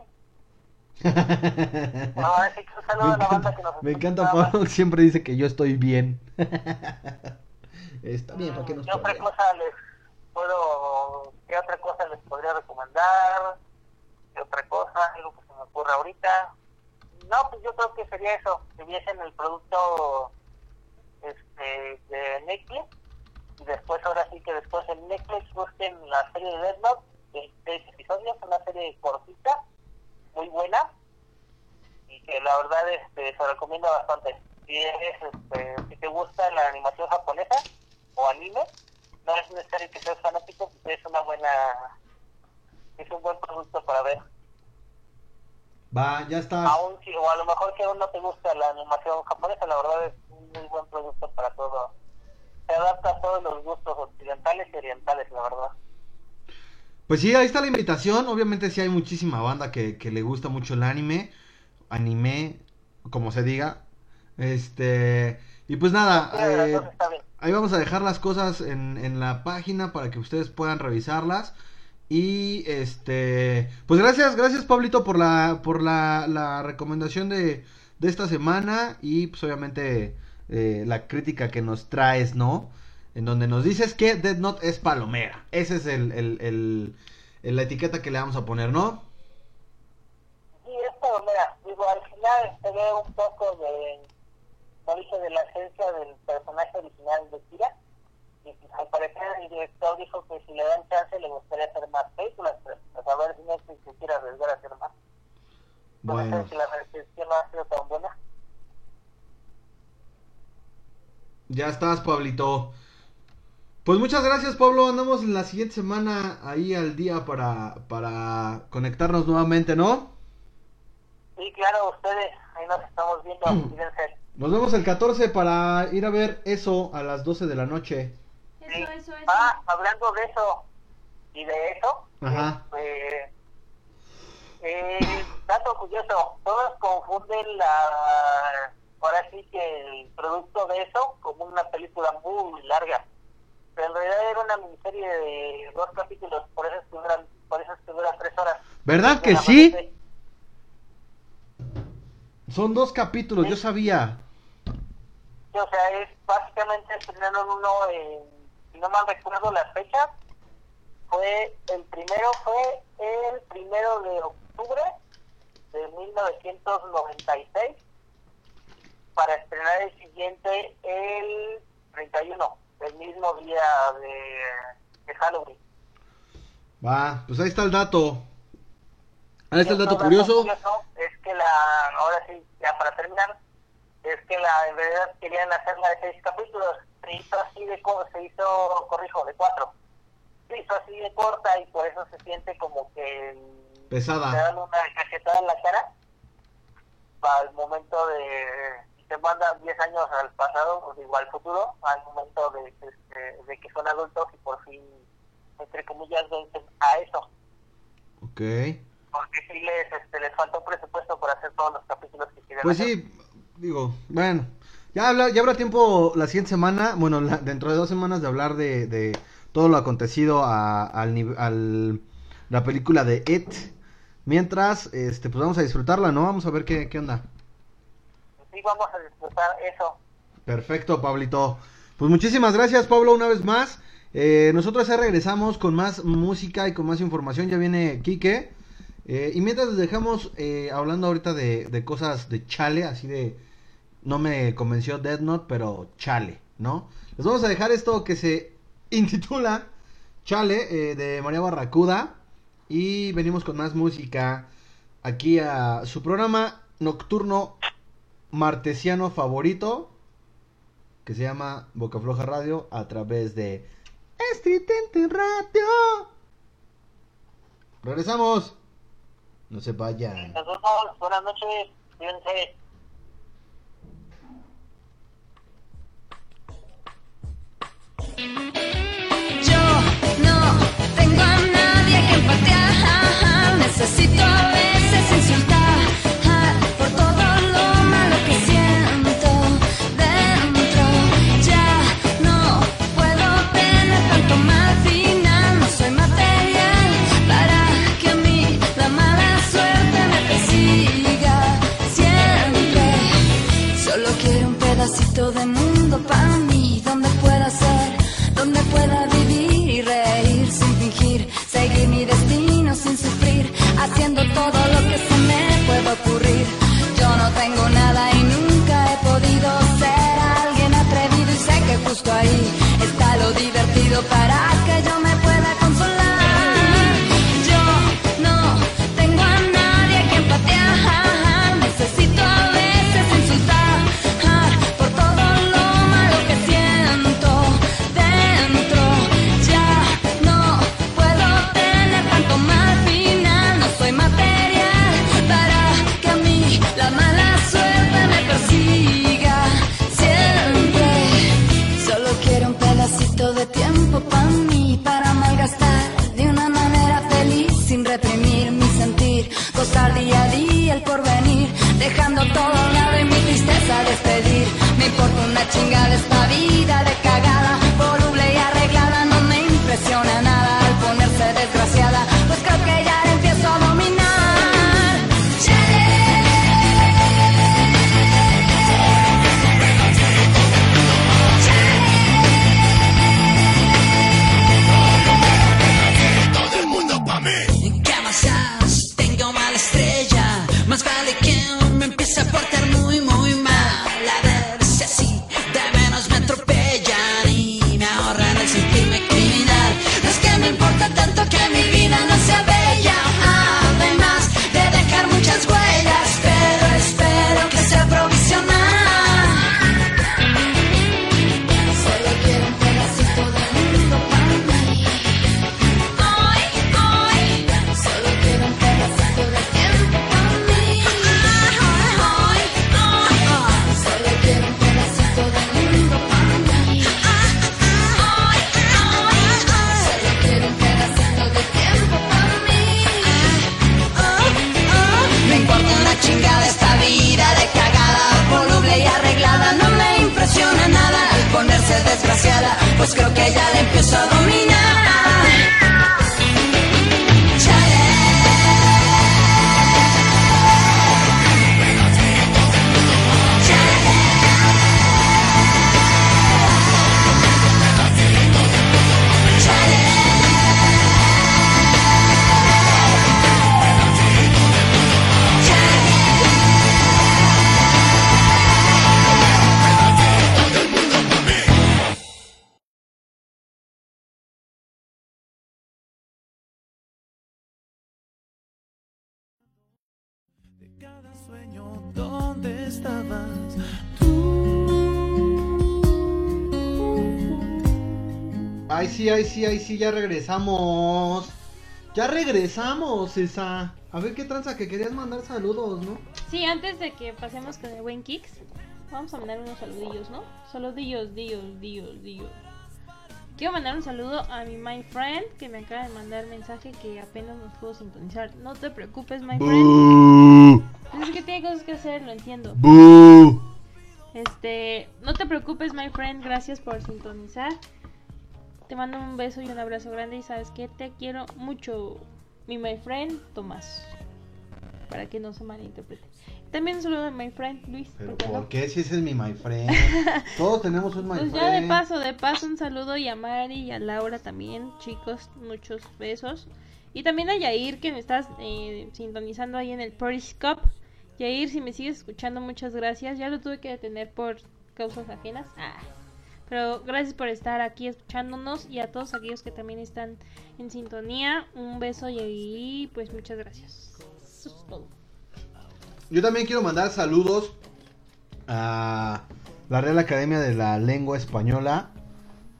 <laughs> No, así que un saludo a la banda que nos Me encanta. Pablo, siempre dice que yo estoy bien. <laughs> Está bien, ¿para qué nos ¿Qué otra cosa les puedo, qué otra cosa les podría recomendar? ¿Qué otra cosa? Algo que se me ocurra ahorita. No, pues yo creo que sería eso, que viesen el producto este, de Netflix y después, ahora sí que después en Netflix busquen la serie de Note, de seis episodios, una serie cortita, muy buena y que la verdad este, se recomienda bastante. Si, eres, este, si te gusta la animación japonesa o anime, no es necesario que seas fanático, es una buena, es un buen producto para ver. Va, ya estás. Aún si, o a lo mejor que aún no te gusta la animación japonesa, la verdad es un muy buen producto para todo. Se adapta a todos los gustos occidentales y orientales, la verdad. Pues sí, ahí está la invitación. Obviamente sí hay muchísima banda que, que le gusta mucho el anime. Anime, como se diga. Este... Y pues nada, Sí, eh, está ahí vamos a dejar las cosas en, en la página para que ustedes puedan revisarlas. Y este, pues gracias, gracias Pablito por la, por la, la recomendación de, de esta semana y pues obviamente eh, la crítica que nos traes, ¿no? En donde nos dices que Dead Note es palomera. Ese es el, el, el- el- la etiqueta que le vamos a poner, ¿no? Sí, esto, mira, digo, al final se ve un poco de, como dije, de la esencia del personaje original de Kira. Y pues, al parecer el director dijo que si le dan chance le gustaría hacer más películas, pero pues, a ver si Netflix se quiere arriesgar a hacer más. Bueno, ser que la recepción no ha sido tan buena. ya estás, Pablito. Pues muchas gracias, Pablo. Andamos la siguiente semana ahí al día para, para conectarnos nuevamente, ¿no? Sí, claro, ustedes, ahí nos estamos viendo. <clears throat> Nos vemos el 14 para ir a ver eso a las 12 de la noche. Sí. Eso, eso, eso. Ah, hablando de eso y de eso, Ajá. este, eh, dato curioso, todos confunden la, ahora sí que el producto de eso como una película muy larga, pero en realidad era una miniserie de dos capítulos, por eso es que duran, por eso es que duran tres horas. ¿Verdad que sí? de- Son dos capítulos, yo sabía. Sí, o sea, es básicamente estrenaron uno en, no mal recuerdo las fechas, fue, el primero fue el primero de octubre de 1996 para estrenar el siguiente el 31, el mismo día de, de Halloween. Va, pues ahí está el dato. Ahí está el dato curioso es que la, ahora sí, ya para terminar, es que la, en realidad querían hacerla de seis capítulos, se hizo así de, co- se hizo, corrijo, de cuatro. Se hizo así de corta y por eso se siente como que te Pesada. dan una cachetada en la cara al momento de, si te mandan 10 años al pasado, pues igual al futuro, al momento de, que, este, de que son adultos y por fin, entre comillas, vencen a eso Ok. porque sí les, este, les faltó presupuesto para hacer todos los capítulos que querían Pues hacer. sí, digo, bueno. Ya, habla- ya habrá tiempo la siguiente semana, bueno, la- dentro de dos semanas de hablar de, de todo lo acontecido a- al, al la película de It. Mientras, este, pues vamos a disfrutarla, ¿no? Vamos a ver qué, qué onda. Sí, vamos a disfrutar eso. Perfecto, Pablito. Pues muchísimas gracias, Pablo, una vez más. Eh, nosotros ya regresamos con más música y con más información. Ya viene Quique. Eh, y mientras les dejamos eh, hablando ahorita de, de cosas de chale, así de... No me convenció Dead Note, pero chale, ¿no? Les vamos a dejar esto que se <laughs> intitula Chale eh, de María Barracuda. Y venimos con más música aquí a su programa nocturno martesiano favorito que se llama Boca Floja Radio a través de Estridente Radio. Regresamos. No se vayan. Buenas noches. Yo no tengo a nadie que patear. Necesito a veces haciendo todo lo que se me pueda ocurrir. Yo no tengo nada y nunca he podido ser alguien atrevido y sé que justo ahí está lo divertido para sí, ay, sí, ya regresamos. Ya regresamos, esa. A ver qué tranza que querías mandar saludos, ¿no? Sí, antes de que pasemos con el buen Kicks, vamos a mandar unos saludillos, ¿no? Saludillos, dios, dios, dios. Quiero mandar un saludo a mi my friend que me acaba de mandar mensaje que apenas nos pudo sintonizar. No te preocupes, my friend. Es que tiene cosas que hacer, lo entiendo. Este, no te preocupes, my friend, gracias por sintonizar. Te mando un beso y un abrazo grande y sabes que te quiero mucho. mi my friend Tomás. Para que no se malinterprete. También un saludo a my friend Luis. Pero ¿por qué no? ¿por qué si ese es mi my friend? <laughs> Todos tenemos un my Pues friend. ya de paso, de paso un saludo y a Mari y a Laura también, chicos, muchos besos. Y también a Yair que me estás eh, sintonizando ahí en el Periscope. Yair, si me sigues escuchando, muchas gracias. Ya lo tuve que detener por causas ajenas. Ah. Pero gracias por estar aquí escuchándonos y a todos aquellos que también están en sintonía. Un beso y pues muchas gracias. Eso es todo. Yo también quiero mandar saludos a la Real Academia de la Lengua Española.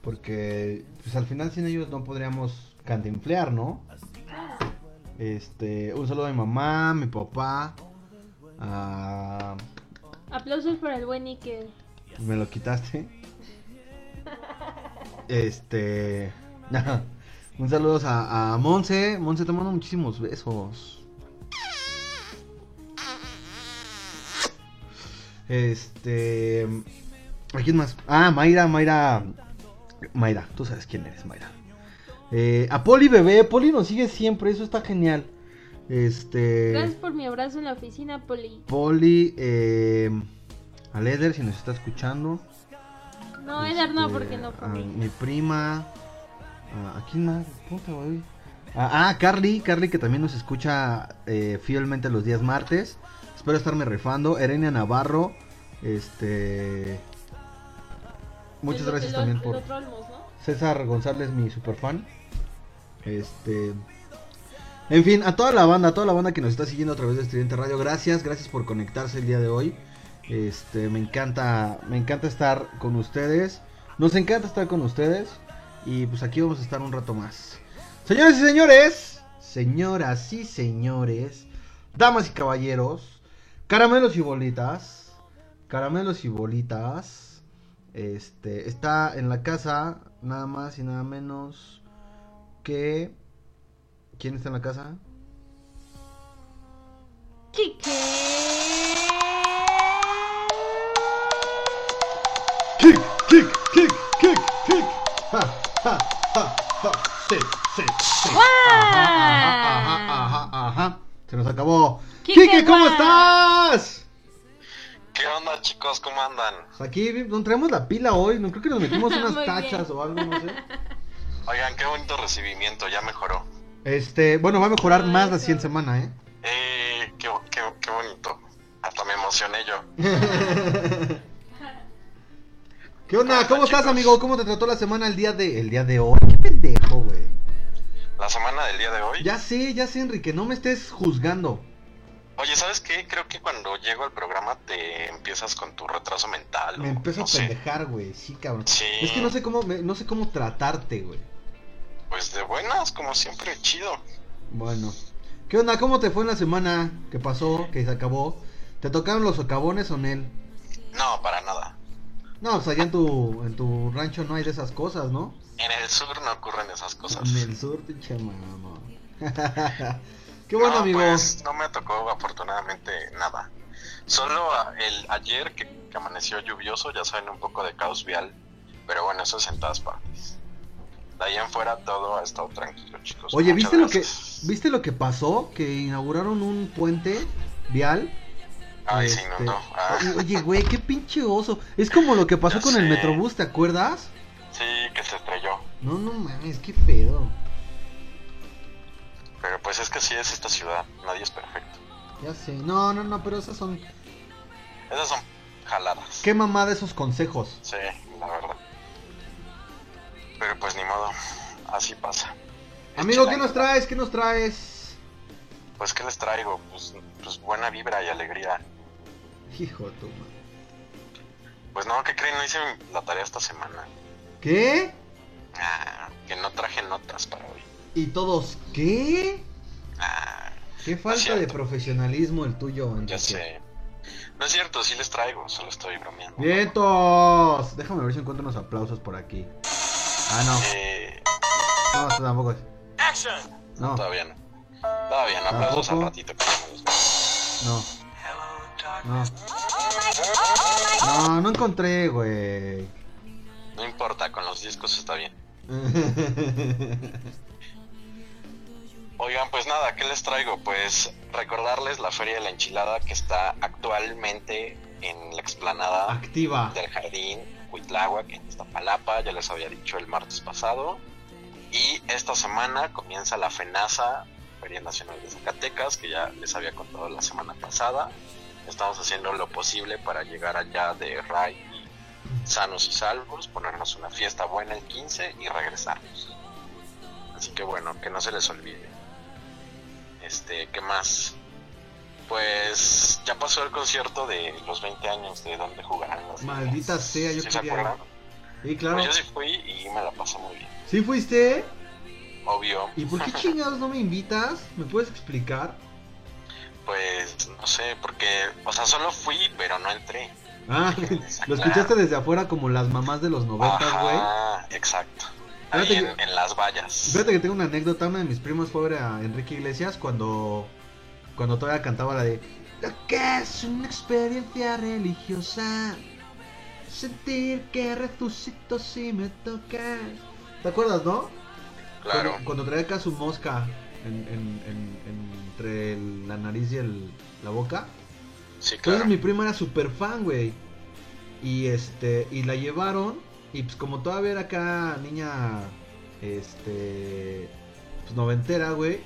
Porque pues al final sin ellos no podríamos cantinflear, ¿no? Este, un saludo a mi mamá, mi papá. a- Aplausos para el buen Ike. me lo quitaste. Este, <laughs> un saludo a, a Monse. Monse, te mando muchísimos besos. Este, ¿a quién más? Ah, Mayra, Mayra. Mayra, tú sabes quién eres, Mayra. Eh, a Poli Bebé, Poli nos sigue siempre, eso está genial. Este. Gracias por mi abrazo en la oficina, Poli. Poli, eh, a Leder, si nos está escuchando. No, Eder no, Este, porque no a mí. mi prima. A, ¿a quién más? Puta, güey. Ah, ah, Carly, Carly que también nos escucha eh, fielmente los días martes. Espero estarme refando. Erenia Navarro. Este. Muchas El- gracias el- también el por. Olmos, ¿no? César González, mi super fan. Este. En fin, a toda la banda, a toda la banda que nos está siguiendo a través de Estudiante Radio, gracias, gracias por conectarse el día de hoy. Este, me encanta, me encanta estar con ustedes. Nos encanta estar con ustedes. Y pues aquí vamos a estar un rato más. Señores y señores, señoras y señores, damas y caballeros, caramelos y bolitas, caramelos y bolitas. Este, está en la casa nada más y nada menos que ¿Quién está en la casa? Kick, kick, kick, kick, kick. Ja, ja, ja, ja. Sí, sí, sí. Ajá, ajá, ajá, ajá, ajá. Se nos acabó. Kike, ¿cómo estás? ¿Qué onda chicos? ¿Cómo andan? Aquí nos traemos la pila hoy. No creo que nos metimos unas <laughs> tachas bien. o algo, no sé. <laughs> Oigan, qué bonito recibimiento, ya mejoró. Este, bueno, va a mejorar más la siguiente semana, ¿eh? Eh, qué, qué, qué bonito. Hasta me emocioné yo. <laughs> ¿Qué onda? ¿Cómo estás, amigo? ¿Cómo te trató la semana el día de el día de hoy? Qué pendejo, güey. La semana del día de hoy. Ya sé, ya sé, Enrique, no me estés juzgando. Oye, ¿sabes qué? Creo que cuando llego al programa te empiezas con tu retraso mental. Me o empiezo no a pendejar, güey. Sí, cabrón. Sí. Es que no sé cómo me- no sé cómo tratarte, güey. Pues de buenas, como siempre, chido. Bueno. ¿Qué onda? ¿Cómo te fue en la semana que pasó, que se acabó? ¿Te tocaron los socavones o Nel? No, para nada. No, pues allá en tu en tu rancho no hay de esas cosas, ¿no? En el sur no ocurren esas cosas. En el sur, pinche mamá. <laughs> Qué bueno, no, amigo. Pues no me tocó afortunadamente nada. Solo a- el ayer que, que amaneció lluvioso, ya saben, un poco de caos vial. Pero bueno, eso es en todas partes. De ahí en fuera todo ha estado tranquilo, chicos. Oye, Muchas ¿viste lo que viste lo que pasó? Que inauguraron un puente vial. Ay, sí, Este, no, no. Ah, Oye, güey, qué pinche oso. Es como lo que pasó Ya con el. Metrobús, ¿te acuerdas? sí, que se estrelló. No, no mames, qué pedo. Pero pues es que sí es esta ciudad. Nadie es perfecto. Ya sé. No, no, no, pero esas son. Esas son jaladas. Qué mamada esos consejos. Sí, la verdad. Pero pues ni modo. Así pasa. Amigo, ¿qué nos traes? ¿Qué nos traes? Pues ¿qué les traigo? Pues, pues buena vibra y alegría. Hijo de tu madre. Pues no, ¿qué creen? No hice la tarea esta semana. ¿Qué? Ah, que no traje notas para hoy. ¿Y todos qué? Ah, Qué falta de profesionalismo el tuyo, Enrique. ya sé. No es cierto, sí les traigo, solo estoy bromeando. Vientos. Déjame ver si encuentro unos aplausos por aquí. Ah, no. Eh, No, esto tampoco es. No, todavía no. Todavía no, aplausos al ratito. que no. No. No, no encontré, güey. No importa, con los discos está bien. <laughs> Oigan, pues nada, ¿qué les traigo? Pues recordarles la Feria de la Enchilada que está actualmente en la explanada Activa. del Jardín Huitláhuac en Iztapalapa, ya les había dicho el martes pasado. Y esta semana comienza la FENASA, Feria Nacional de Zacatecas, que ya les había contado la semana pasada. Estamos haciendo lo posible para llegar allá de RAI sanos y salvos, ponernos una fiesta buena el 15 y regresarnos. Así que bueno, que no se les olvide. Este, ¿qué más? Pues ya pasó el concierto de los 20 años de donde jugarán los Maldita sea, yo ¿Sí se quería acuerdan? Sí, claro. Pues yo sí fui y me la pasé muy bien. ¿Sí fuiste? Obvio. ¿Y por qué <laughs> chingados no me invitas? ¿Me puedes explicar? Pues no sé, porque, o sea, solo fui, pero no entré. Ah, <laughs> lo escuchaste desde afuera como las mamás de los noventas, güey. Ajá, exacto. Ahí en, en las vallas. Fíjate que tengo una anécdota, una de mis primos fue a ver a Enrique Iglesias cuando, cuando todavía cantaba la de Lo que es una experiencia religiosa, sentir que resucito si me tocas. ¿Te acuerdas, no? Claro. Cuando, cuando traía acá su mosca en, en- en- en- entre el- la nariz y el- la boca. Sí, Entonces mi prima era súper fan, güey. Y este, y la llevaron. Y pues como todavía era acá niña, este, pues noventera, güey.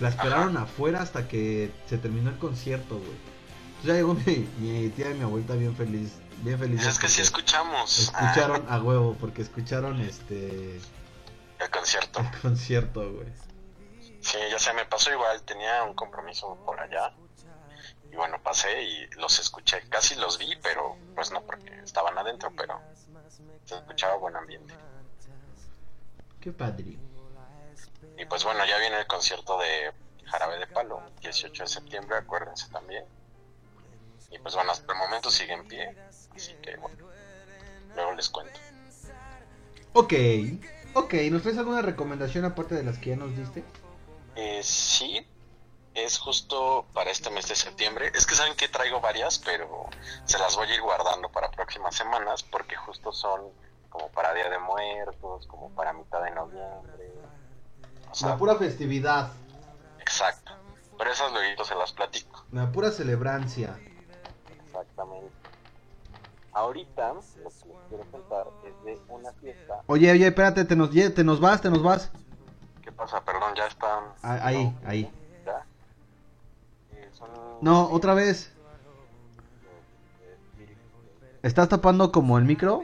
La esperaron afuera hasta que se terminó el concierto, güey. Entonces ya llegó <laughs> mi, mi tía y mi abuelita bien feliz, bien feliz. Pues es que sí escuchamos. Escucharon <laughs> a huevo, porque escucharon este, el concierto. el concierto, güey. Sí, ya se me pasó igual, tenía un compromiso por allá. Y bueno, pasé y los escuché. Casi los vi, pero pues no porque estaban adentro, pero se escuchaba buen ambiente. Qué padre. Y pues bueno, ya viene el concierto de Jarabe de Palo, 18 de septiembre, acuérdense también. Y pues bueno, hasta el momento sigue en pie, así que bueno, luego les cuento. Ok, ok. ¿Nos traes alguna recomendación aparte de las que ya nos diste? Eh, sí, es justo para este mes de septiembre. Es que saben que traigo varias, pero se las voy a ir guardando para próximas semanas porque justo son como para Día de Muertos, como para mitad de noviembre. O sea, La pura festividad, exacto. Pero esas luego se las platico. la pura celebrancia. Exactamente. Ahorita lo que les quiero contar es de una fiesta. Oye, oye, espérate, te nos, te nos vas, te nos vas. ¿Qué pasa? Perdón, ya están. Ah, Ahí, ahí. ¿Ya? Eh, son- No, otra vez. ¿Estás tapando como el micro?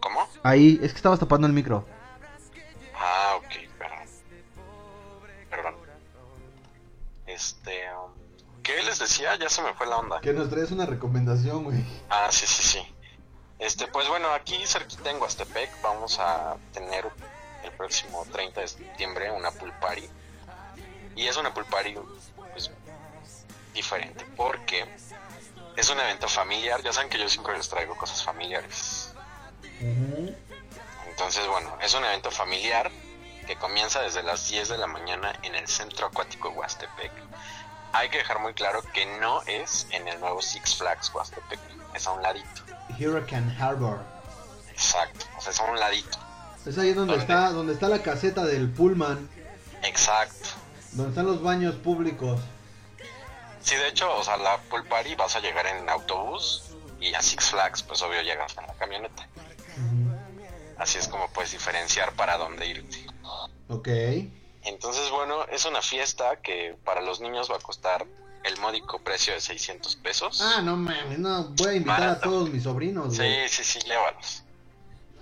¿Cómo? Ahí, es que estabas tapando el micro. Ah, ok, perdón. Perdón. Este. um, ¿Qué les decía? Ya se me fue la onda. Que nos traes una recomendación, güey. Ah, sí, sí, sí. Este, pues bueno, aquí cerquita en Huastepec vamos a tener el próximo 30 de septiembre una pool party. Y es una pool party pues, diferente porque es un evento familiar. Ya saben que yo siempre les traigo cosas familiares. Entonces, bueno, es un evento familiar que comienza desde las 10 de la mañana en el Centro Acuático Huastepec. Hay que dejar muy claro que no es en el nuevo Six Flags Huastepec, es a un ladito. Hurricane Harbor. Exacto, o sea, es a un ladito. Es ahí donde ¿Dónde? está, donde está la caseta del Pullman, Exacto. donde están los baños públicos. Sí, de hecho, o sea, la pool party vas a llegar en autobús y a Six Flags, pues obvio llegas en la camioneta. Así es como puedes diferenciar para dónde irte. Ok. Entonces, bueno, es una fiesta que para los niños va a costar el módico precio de 600 pesos. Ah, no mames, no, voy a invitar a todos mis sobrinos, güey. Sí, sí, sí, llévalos.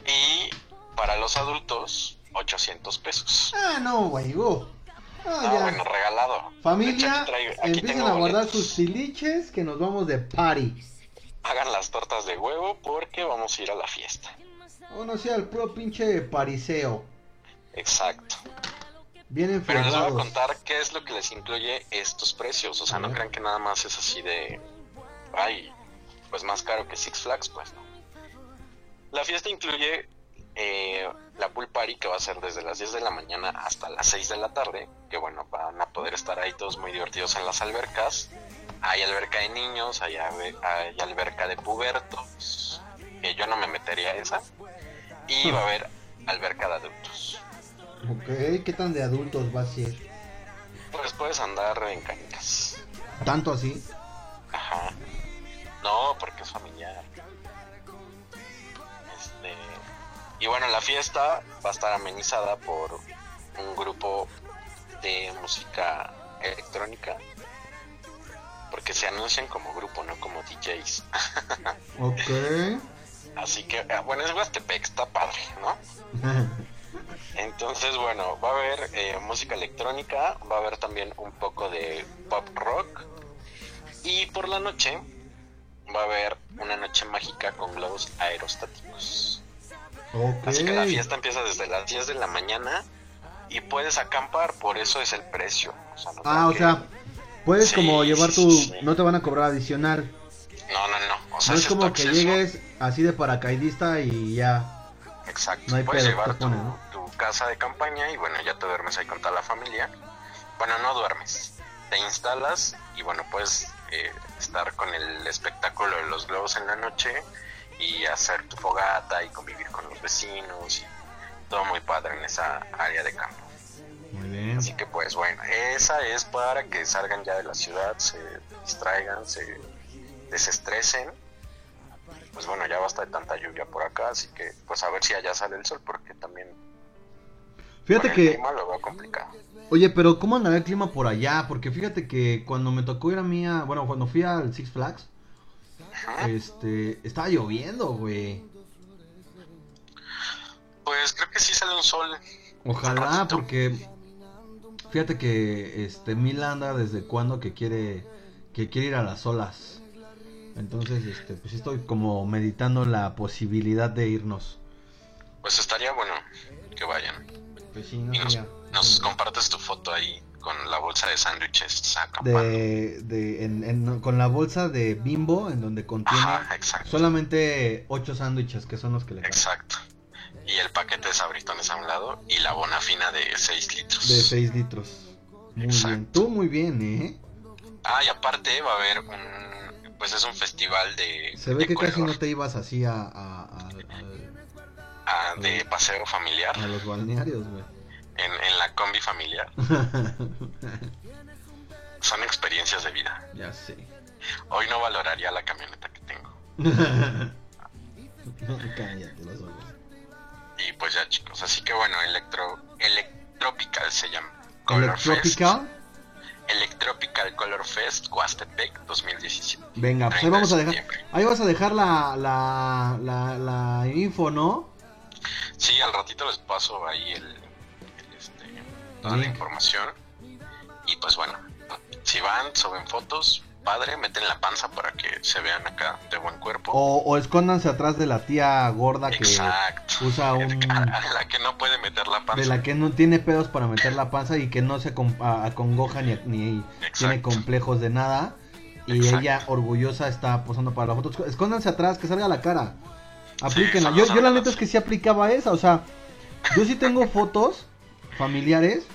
Y para los adultos, 800 pesos. Ah, no, güey, uh. Ah, Ah, ya. bueno, regalado. Familia, hecho, aquí empiecen a guardar boletos. sus tiliches que nos vamos de party. Hagan las tortas de huevo porque vamos a ir a la fiesta. O no sea, el puro pinche pariseo. Exacto. Vienen Pero les voy a contar qué es lo que les incluye estos precios. O sea, no crean que nada más es así de. Ay, pues más caro que Six Flags, pues no. La fiesta incluye eh, la pool party que va a ser desde las 10 de la mañana hasta las 6 de la tarde. Que bueno, van a poder estar ahí todos muy divertidos en las albercas. Hay alberca de niños, hay, hay alberca de pubertos. Que yo no me metería a esa. Y va a haber alberca de adultos. Ok, ¿qué tan de adultos va a ser? Pues puedes andar en canicas. ¿Tanto así? Ajá. No, porque es familiar. Y bueno, la fiesta va a estar amenizada por un grupo de música electrónica. Porque se anuncian como grupo, no como DJs. <laughs> Ok. Así que, ah, bueno, es Huastepec, está padre, ¿no? <laughs> Entonces, bueno, va a haber eh, música electrónica, va a haber también un poco de pop rock. Y por la noche va a haber una noche mágica con globos aerostáticos. Así que la fiesta empieza desde las 10 de la mañana y puedes acampar, por eso es el precio. O sea, no Ah, o que- sea, puedes Sí, como llevar tu... sí, sí. No te van a cobrar adicional. No, no, no. O sea, No es como que acceso. llegues así de paracaidista y ya. Exacto. No hay Puedes pedo, llevar pone, tu, ¿no? tu casa de campaña y bueno, ya te duermes ahí con toda la familia. Bueno, no duermes. Te instalas y bueno, puedes eh, estar con el espectáculo de los globos en la noche y hacer tu fogata y convivir con los vecinos y todo muy padre en esa área de campo. Muy bien. Así que pues bueno, esa es para que salgan ya de la ciudad, se distraigan, se desestresen. Pues bueno, ya basta de tanta lluvia por acá, así que pues a ver si allá sale el sol, porque también Fíjate con el que... clima lo veo complicado. Oye, pero ¿cómo andará el clima por allá? Porque fíjate que cuando me tocó ir a mí a... Bueno, cuando fui al Six Flags, este... Estaba lloviendo, güey. Pues creo que sí sale un sol. Ojalá, porque... Fíjate que este Mila anda desde cuando que quiere que quiere ir a las olas. Entonces, este, pues estoy como meditando la posibilidad de irnos. Pues estaría bueno que vayan. Pues sí, no Y nos compartes tu foto ahí con la bolsa de sándwiches de, de en- en- con la bolsa de Bimbo en donde contiene Ajá, exacto. solamente ocho sándwiches que son los que le caben. Exacto. Y el paquete de sabritones a un lado y la bonafina de 6 litros. De 6 litros. Muy bien. Tú muy bien, ¿eh? Ah, y aparte va a haber un. Pues es un festival de. Se ve de que casi color, no te ibas así a, a, a- ah, de paseo familiar. a- a los balnearios, güey. En, en la combi familiar. <laughs> Son experiencias de vida. ya sé. Hoy no valoraría la camioneta que tengo. <laughs> Cállate los ojos. Y pues ya, chicos. Así que bueno, Electro. Electropical se llama. Color Fest. Electropical. Electropical Color Fest Coastepec 2017. Venga, pues ahí 30 vamos a de dejar. Ahí vas a dejar la, la, la, la info, ¿no? Sí, al ratito les paso ahí el, toda la información. Y pues bueno, si van, suben fotos, padre, meten la panza para que se vean acá de buen cuerpo. O, o escóndanse atrás de la tía gorda que usa <laughs> un... La que no puede meter la panza. De la que no tiene pedos para meter la panza y que no se acongoja ni, ni tiene complejos de nada. Y Exacto. ella orgullosa está posando para la foto. Escóndanse atrás, que salga la cara. Aplíquenla. son yo, la neta es que sí aplicaba esa. O sea, yo sí tengo fotos familiares.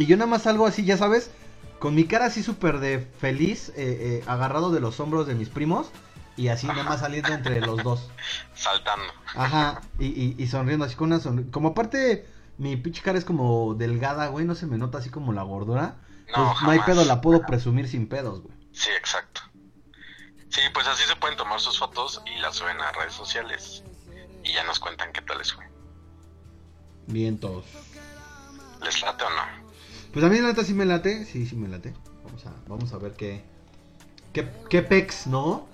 Y yo nada más salgo así, ya sabes. Con mi cara así súper de feliz, eh, eh, agarrado de los hombros de mis primos. Y así nada más saliendo entre los dos. <laughs> Saltando. Ajá, y, y, y sonriendo así con una sonrisa. Como aparte, mi pinche cara es como delgada, güey, no se me nota así como la gordura. No, pues no hay pedo, la puedo presumir sin pedos, güey. Sí, exacto. Sí, pues así se pueden tomar sus fotos y las suben a redes sociales. Y ya nos cuentan qué tal les fue. Vientos. ¿Les late o no? Pues a mí la neta sí me late, sí, sí me late. Vamos a, vamos a ver qué, qué, qué pex, ¿no?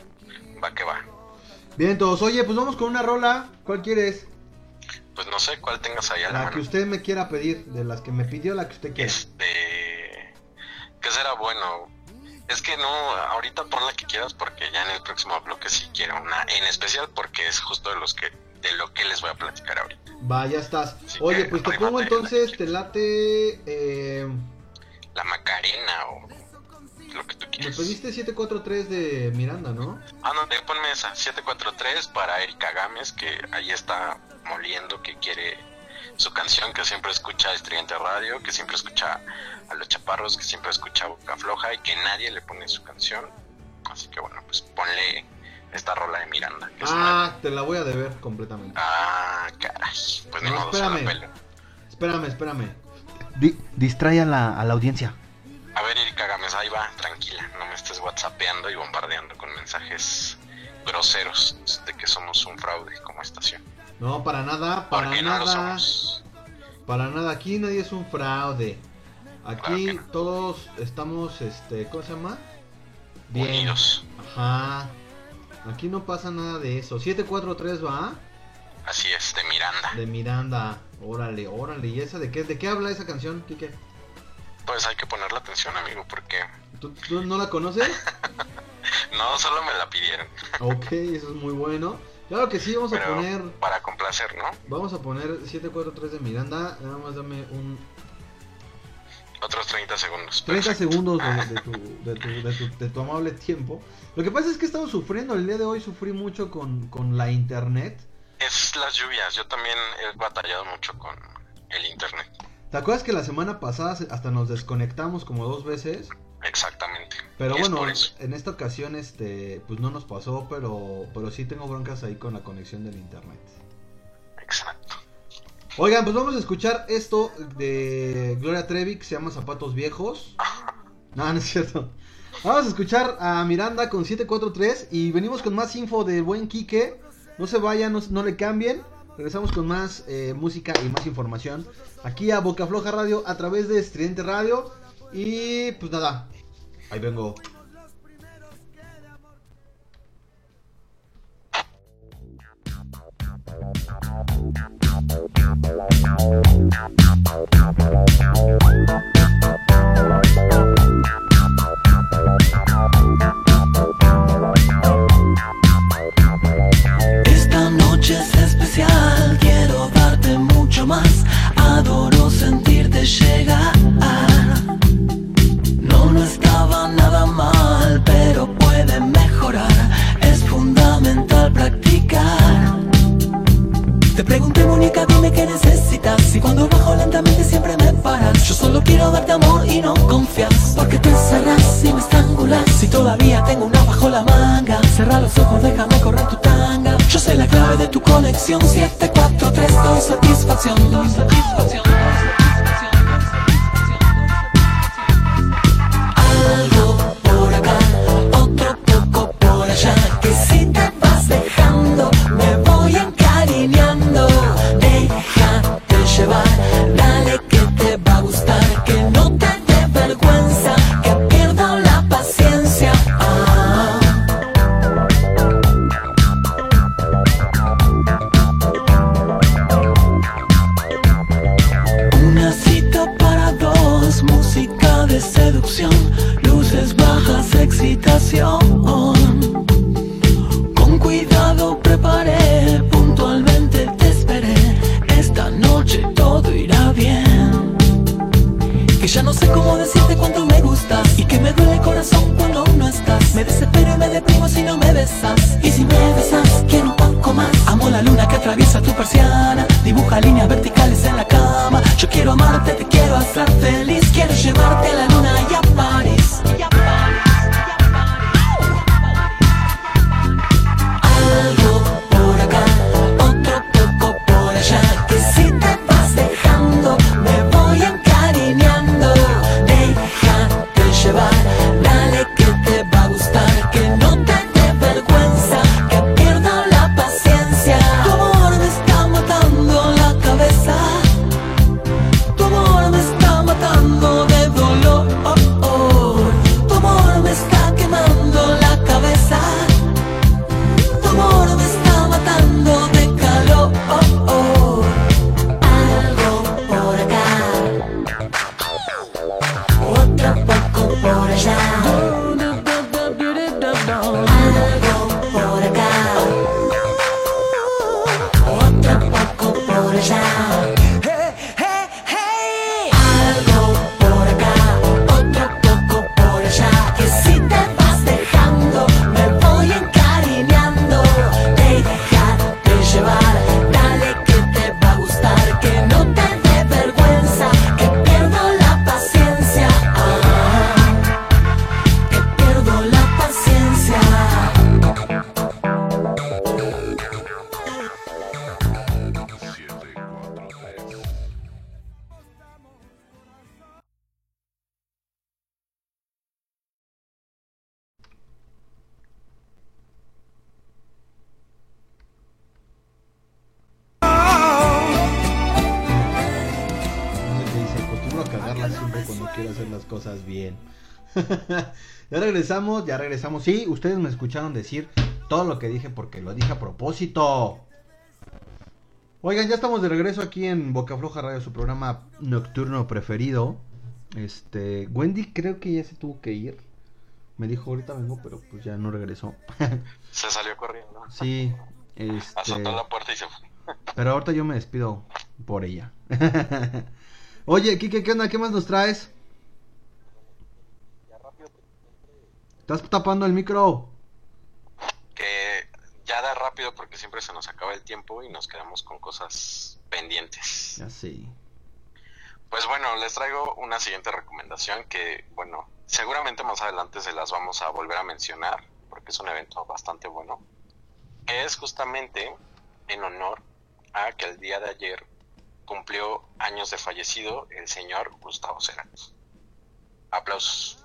Va que va. Vientos, oye, pues vamos con una rola. ¿Cuál quieres? Pues no sé cuál tengas ahí a la La que usted me quiera pedir, de las que me pidió, la que usted quiera. Este. ¿Qué será bueno? Es que no, ahorita pon la que quieras porque ya en el próximo bloque sí quiero una en especial porque es justo de los que de lo que les voy a platicar ahorita. Va, ya estás. Oye, que pues te pongo entonces, te late... Eh, La Macarena o lo que tú me quieras. pediste 743 de Miranda, ¿no? Ah, no, de- ponme esa, 743 para Erika Gámez, que ahí está moliendo, que quiere su canción, que siempre escucha Estridente Radio, que siempre escucha a los chaparros, que siempre escucha Boca Floja y que nadie le pone su canción. Así que bueno, pues ponle esta rola de Miranda. Una- Ah, te la voy a deber completamente. Ah, caray. Pues ni No, modo, se la espérame. pelo. Espérame, espérame. Di- distrae a la, a la audiencia. A ver, Erika Gámez, ahí va, tranquila. No me estés whatsappeando y bombardeando con mensajes groseros de que somos un fraude como estación. No, para nada, para Porque no lo nada. somos. Para nada, aquí nadie es un fraude. Aquí Claro que no. todos estamos, este, ¿cómo se llama? Bien. Unidos. Ajá. Aquí no pasa nada de eso. 743 va Así es, de Miranda. de Miranda. Órale, órale. ¿Y esa de qué? ¿De qué habla esa canción, Kike? Pues hay que ponerle atención, amigo, porque ¿Tú, tú no la conoces? <laughs> no solo me la pidieron. ok, eso es muy bueno. Claro que sí, vamos a poner. para complacer, ¿no? Vamos a poner 743 de Miranda. Nada más dame un Otros 30 segundos. 30 Perfecto. segundos de, de tu, <laughs> de, tu, de, tu, de tu amable tiempo. Lo que pasa es que he estado sufriendo. El día de hoy sufrí mucho con, con la internet. Es las lluvias. Yo también he batallado mucho con el internet. ¿Te acuerdas que la semana pasada hasta nos desconectamos como dos veces? Exactamente. Pero es bueno, en esta ocasión este pues no nos pasó, pero pero sí tengo broncas ahí con la conexión del internet. Oigan, pues vamos a escuchar esto de Gloria Trevi que se llama Zapatos Viejos. No, no es cierto. Vamos a escuchar a Miranda con 743 y venimos con más info del buen Quique. No se vayan, no, no le cambien. Regresamos con más eh, música y más información aquí a Boca Floja Radio a través de Estridente Radio. Y pues nada, ahí vengo. Esta solo quiero darte amor y no confías. Porque te encerras y me estrangulas. Si todavía tengo una bajo la manga, cerra los ojos, déjame correr tu tanga. Yo sé la clave de tu conexión. 743, doy satisfacción. Doy satisfacción. Algo cosas bien. <laughs> ya regresamos, ya regresamos. Sí, ustedes me escucharon decir todo lo que dije porque lo dije a propósito. Oigan, ya estamos de regreso aquí en Boca Floja Radio, su programa nocturno preferido. Este, Wendy creo que ya se tuvo que ir. Me dijo ahorita vengo, pero pues ya no regresó. <laughs> Se salió corriendo. sí, este, Azotó la puerta y se fue. <laughs> pero ahorita yo me despido por ella. Oye, Kike, ¿qué onda? ¿Qué más nos traes? Estás tapando el micro. Que ya da rápido porque siempre se nos acaba el tiempo y nos quedamos con cosas pendientes. Ya sí. Pues bueno, les traigo una siguiente recomendación que, bueno, seguramente más adelante se las vamos a volver a mencionar porque es un evento bastante bueno. Que es justamente en honor a que el día de ayer cumplió años de fallecido el señor Gustavo Cerati. Aplausos.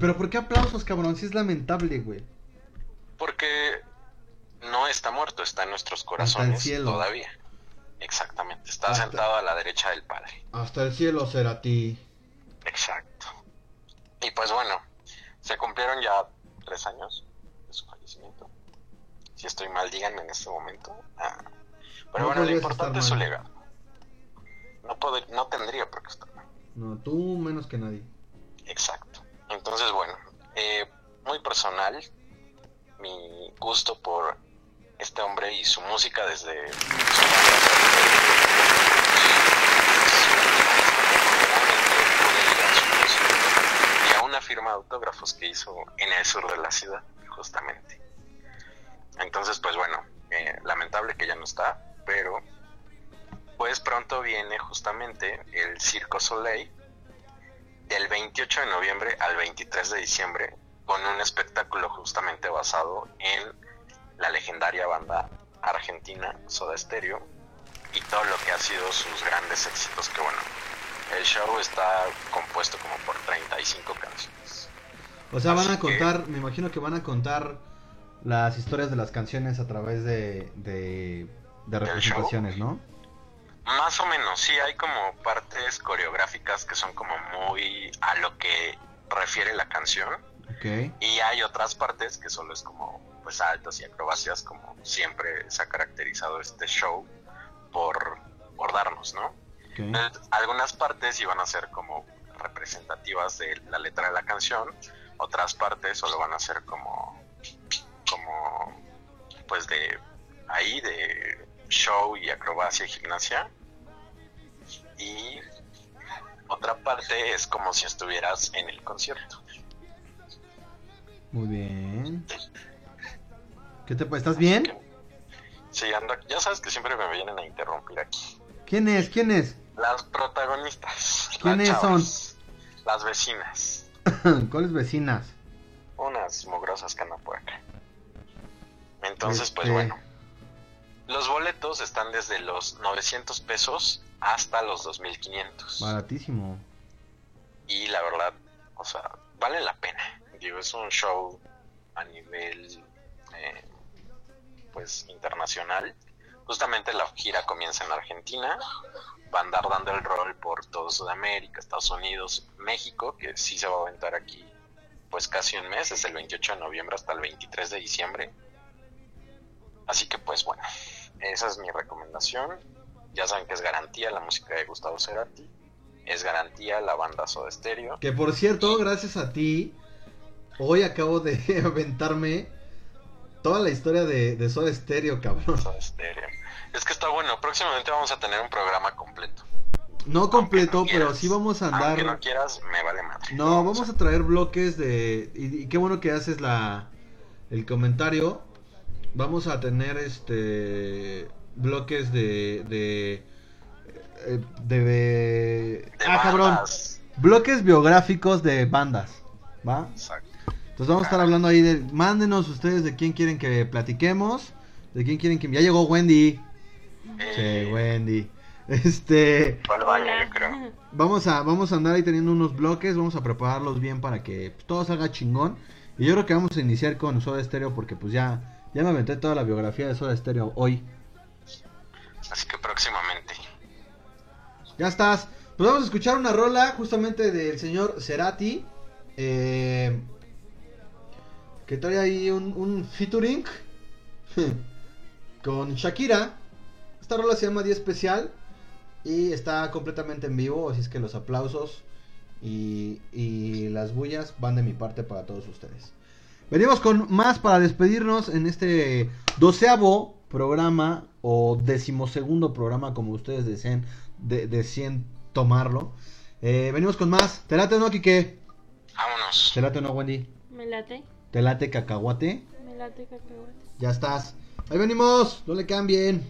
Pero ¿por qué aplausos, cabrón? Si es lamentable, güey. Porque no está muerto, está en nuestros corazones cielo. todavía. Exactamente, está Hasta- sentado a la derecha del Padre. Hasta el cielo será ti. Exacto. Y pues bueno, se cumplieron ya tres años de su fallecimiento. Si estoy mal, díganme en este momento. Ah, Pero No bueno, lo importante es su legado. No, pod- no tendría por qué estar mal. No, tú menos que nadie. Exacto. Entonces, bueno, eh, muy personal, mi gusto por este hombre y su música desde su y a una firma de autógrafos que hizo en el sur de la ciudad, justamente. Entonces, pues bueno, eh, lamentable que ya no está, pero pues pronto viene justamente el Circo Soleil del 28 de noviembre al 23 de diciembre con un espectáculo justamente basado en la legendaria banda argentina Soda Stereo y todo lo que ha sido sus grandes éxitos que bueno el show está compuesto como por 35 canciones O sea, van a que- contar, me imagino que van a contar las historias de las canciones a través de, de, de representaciones, ¿no? Más o menos, sí hay como partes coreográficas que son como muy a lo que refiere la canción. Y hay otras partes que solo es como pues saltos y acrobacias como siempre se ha caracterizado este show por, por darnos, ¿no? Entonces, algunas partes iban a ser como representativas de la letra de la canción, otras partes solo van a ser como como pues de ahí de show y acrobacia y gimnasia y otra parte es como si estuvieras en el concierto. Muy bien. ¿Qué te ¿Estás bien? Sí, ando- ya sabes que siempre me vienen a interrumpir aquí. ¿Quién es? ¿Quién es? Las protagonistas. <laughs> las ¿Quiénes chavas, Las vecinas. <laughs> ¿Cuáles vecinas? Unas mugrosas que por acá. Entonces, pues Este, bueno. Los boletos están desde los 900 pesos hasta los 2500. Baratísimo. Y la verdad, o sea, vale la pena. Digo, es un show a nivel, eh, pues, internacional. Justamente la gira comienza en Argentina. Va a andar dando el rol por todo Sudamérica, Estados Unidos, México, que sí se va a aventar aquí, pues, casi un mes, desde el 28 de noviembre hasta el 23 de diciembre. Así que, pues, bueno, esa es mi recomendación. Ya saben que es garantía la música de Gustavo Cerati. Es garantía la banda Soda Stereo. Que por cierto, gracias a ti, hoy acabo de <laughs> aventarme toda la historia de, de Soda Stereo, cabrón. Soda Stereo. Es que está bueno. Próximamente vamos a tener un programa completo. No completo, pero sí vamos a andar. Aunque no quieras, me vale madre. No, vamos a traer bloques de. Y, y qué bueno que haces la el comentario. Vamos a tener este bloques de de eh, de, De ah cabrón bloques biográficos de bandas, ¿va? Exacto. Entonces vamos a estar hablando ahí de mándenos ustedes de quién quieren que platiquemos, de quién quieren que ya llegó Wendy, Eh, sí Wendy, este yo creo. Vamos a, vamos a andar ahí teniendo unos bloques, vamos a prepararlos bien para que pues, todo salga chingón. Y yo creo que vamos a iniciar con Soda Stereo porque pues ya, ya me aventé toda la biografía de Soda Stereo hoy. Así que próximamente. Ya estás. Pues vamos a escuchar una rola justamente del señor Cerati. eh, que trae ahí un, un featuring <laughs> con Shakira. Esta rola se llama Día Especial y está completamente en vivo, así es que los aplausos y, y las bullas van de mi parte para todos ustedes. Venimos con más para despedirnos en este doceavo programa o decimosegundo programa, como ustedes deseen, de, deseen tomarlo. Eh, venimos con más. ¿Te late o no, Kike? Vámonos. ¿Te late o no, Wendy? Me late. ¿Te late cacahuate? Me late cacahuate. Ya estás. Ahí venimos. No le cambien.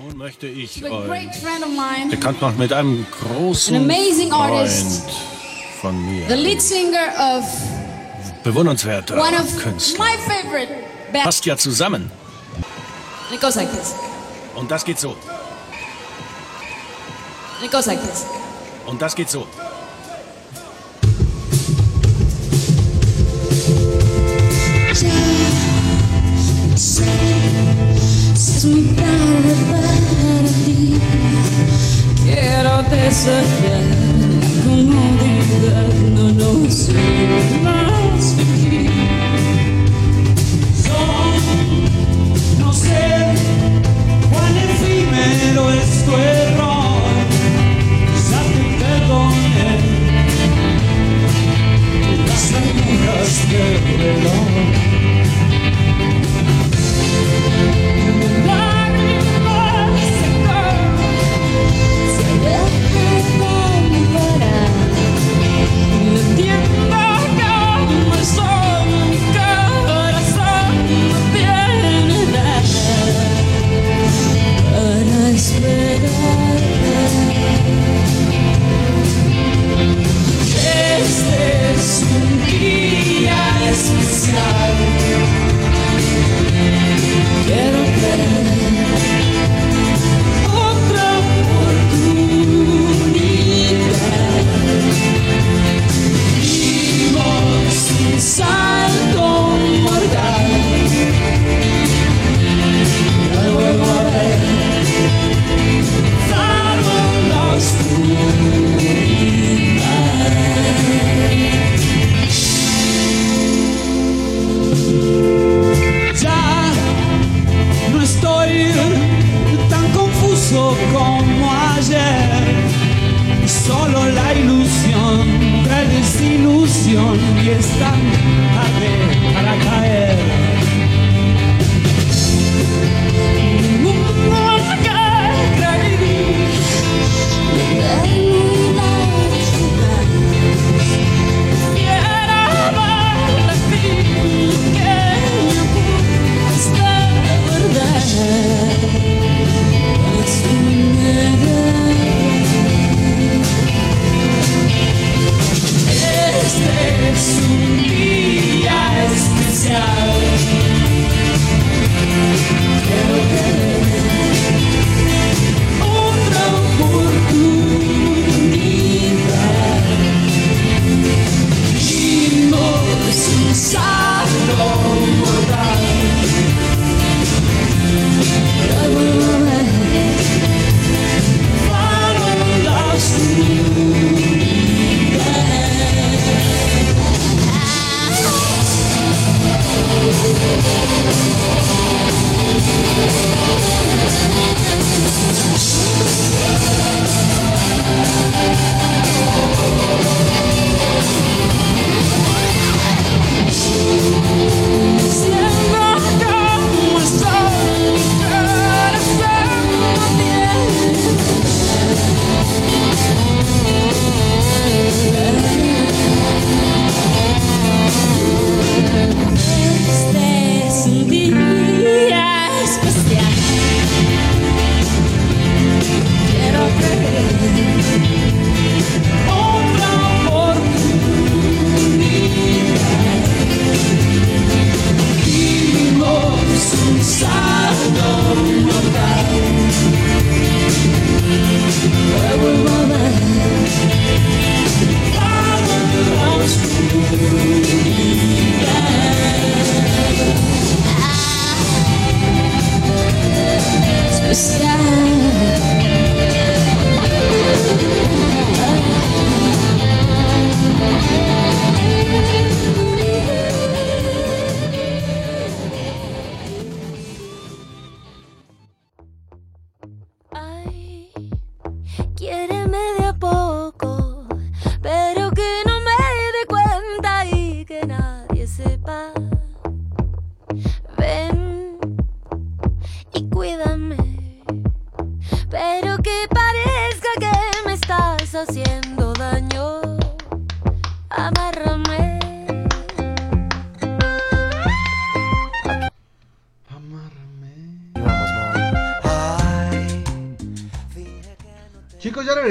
Nun möchte ich euch bekannt machen mit einem großen Freund von mir. the lead singer of Bewundernswerter one of Künstler. my favorite. Passt ja zusammen. It goes like this. Und das geht so. It goes like this. Und das geht so. Muy tarde para ti, quiero desafiar la comodidad, no nos sirve más aquí. No sé cuán efímero es tu error, ya te perdoné. Las agujas del reloj. Día especial. Quiero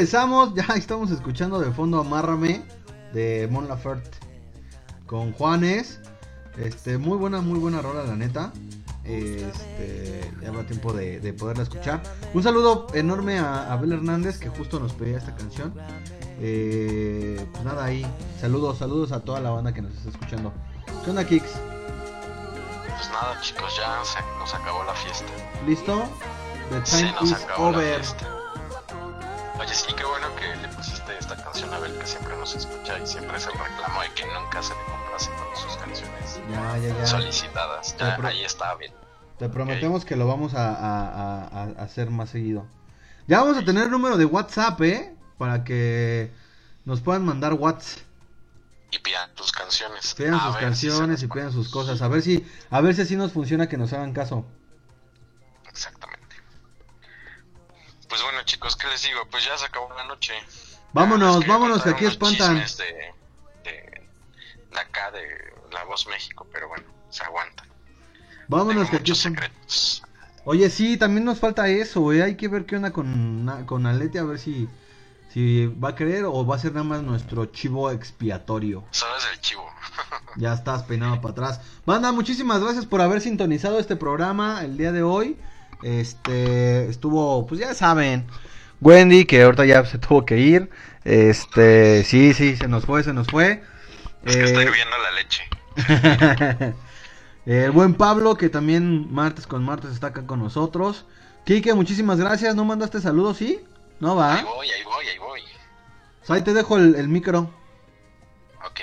regresamos. Ya estamos escuchando de fondo Amárrame de Mon Laferte con Juanes. Este, muy buena, muy buena rola, la neta. Este, ya habrá tiempo de, de poderla escuchar. Un saludo enorme a Abel Hernández que justo nos pedía esta canción. Eh, pues nada, ahí. Saludos, saludos a toda la banda que nos está escuchando. ¿Qué onda, Kicks? Pues nada, chicos, ya se nos acabó la fiesta. ¿Listo? The time nos is acabó la over. fiesta. Canciones Ya, ya, ya. solicitadas. Ya, ahí está Abel. Te prometemos que lo vamos a, a- a- a hacer más seguido. Ya vamos a tener el número de WhatsApp, ¿eh? Para que nos puedan mandar WhatsApp. Y pidan tus canciones. Pidan sus si canciones y pidan sus cosas. A ver si, a ver si así nos funciona que nos hagan caso. Exactamente. Pues bueno, chicos, ¿qué les digo? Pues ya se acabó la noche. Vámonos, vámonos, que aquí espantan. De, de, de acá, de La Voz México, pero bueno, se aguanta. Vámonos, que Muchos secretos. Oye, sí, también nos falta eso, güey. Hay que ver qué onda con, con Alete, a ver si, si va a querer o va a ser nada más nuestro chivo expiatorio. Solo es el chivo. <laughs> Ya estás peinado para atrás. Banda, muchísimas gracias por haber sintonizado este programa el día de hoy. Este estuvo, pues ya saben, Wendy, que ahorita ya se tuvo que ir. Este, sí, sí, se nos fue, se nos fue. Es que está Eh, hirviendo la leche. <laughs> el buen Pablo, que también martes con martes está acá con nosotros. Kike, muchísimas gracias. ¿No mandaste saludos, sí? No va. Ahí voy, ahí voy, ahí voy. Pues ahí te dejo el, el micro. Ok.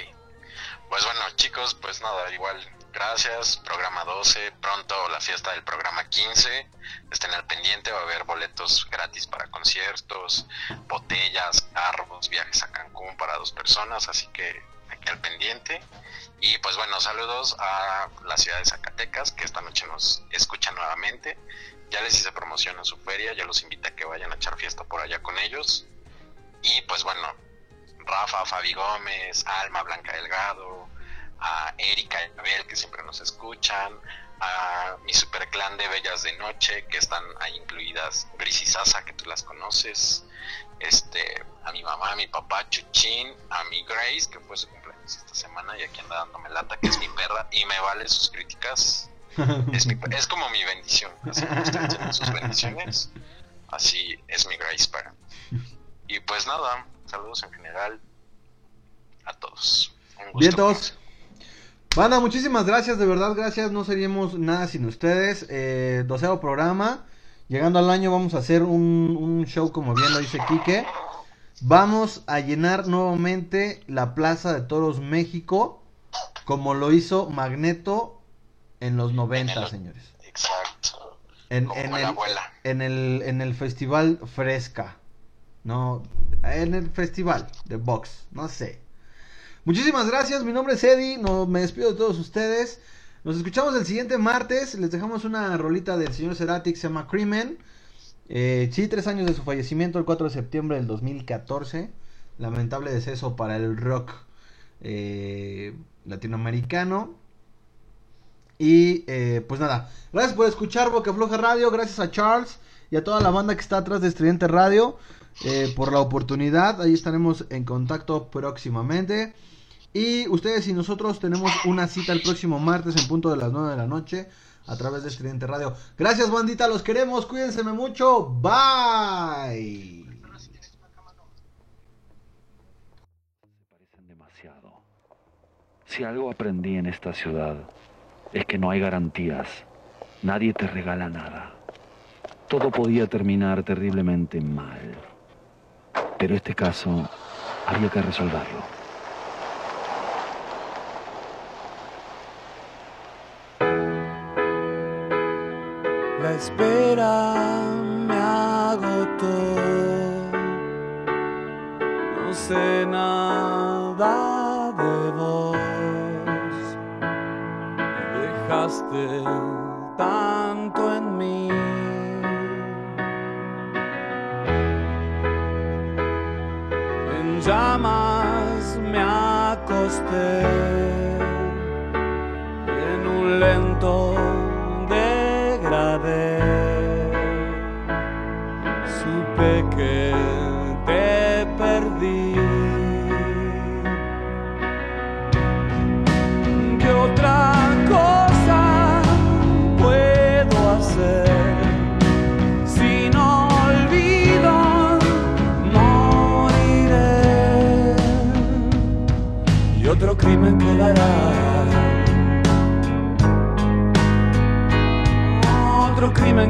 Pues bueno, chicos, pues nada, igual, gracias. Programa 12, pronto la fiesta del programa 15. Estén al pendiente, va a haber boletos gratis para conciertos, botellas, carros, viajes a Cancún para dos personas, así que al pendiente. Y pues bueno, saludos a la ciudad de Zacatecas, que esta noche nos escucha nuevamente. Ya les hice promoción en su feria, ya los invité a que vayan a echar fiesta por allá con ellos. Y pues bueno, Rafa, Fabi Gómez, Alma, Blanca Delgado, a Erika y Abel que siempre nos escuchan, a mi super clan de Bellas de Noche que están ahí incluidas Gris y Sasa que tú las conoces, este, a mi mamá, a mi papá Chuchín, a mi Grace que fue su cumpleaños esta semana y aquí anda dándome lata que es mi perra y me vale sus críticas, <laughs> es, mi- es como mi bendición, así como ustedes tienen sus bendiciones, así es mi Grace para. Y pues nada, saludos en general a todos. Un gusto. Bien, todos. Banda, muchísimas gracias, de verdad, gracias. No seríamos nada sin ustedes. Eh, doceavo programa. Llegando al año vamos a hacer un, un show, como bien lo dice Quique. Vamos a llenar nuevamente la Plaza de Toros México, como lo hizo Magneto en los 90, señores. Exacto. En, Como en la el, abuela. en el en el festival Fresca. No, en el festival de box, no sé. Muchísimas gracias, mi nombre es Eddie, no, me despido de todos ustedes. Nos escuchamos el siguiente martes, les dejamos una rolita del señor Cerati que se llama Crimen. Eh, sí, tres años de su fallecimiento, el 4 de septiembre del 2014. Lamentable deceso para el rock eh, latinoamericano. Y eh, pues nada, gracias por escuchar Boca Floja Radio, gracias a Charles y a toda la banda que está atrás de Estridente Radio eh, por la oportunidad. Ahí estaremos en contacto próximamente. Y ustedes y nosotros tenemos una cita el próximo martes en punto de las 9 de la noche a través de Estridente Radio. Gracias bandita, los queremos, cuídense mucho, bye. Si algo aprendí en esta ciudad es que no hay garantías. Nadie te regala nada. Todo podía terminar terriblemente mal. Pero este caso había que resolverlo. Espera me agotó. No sé nada de vos. Dejaste tanto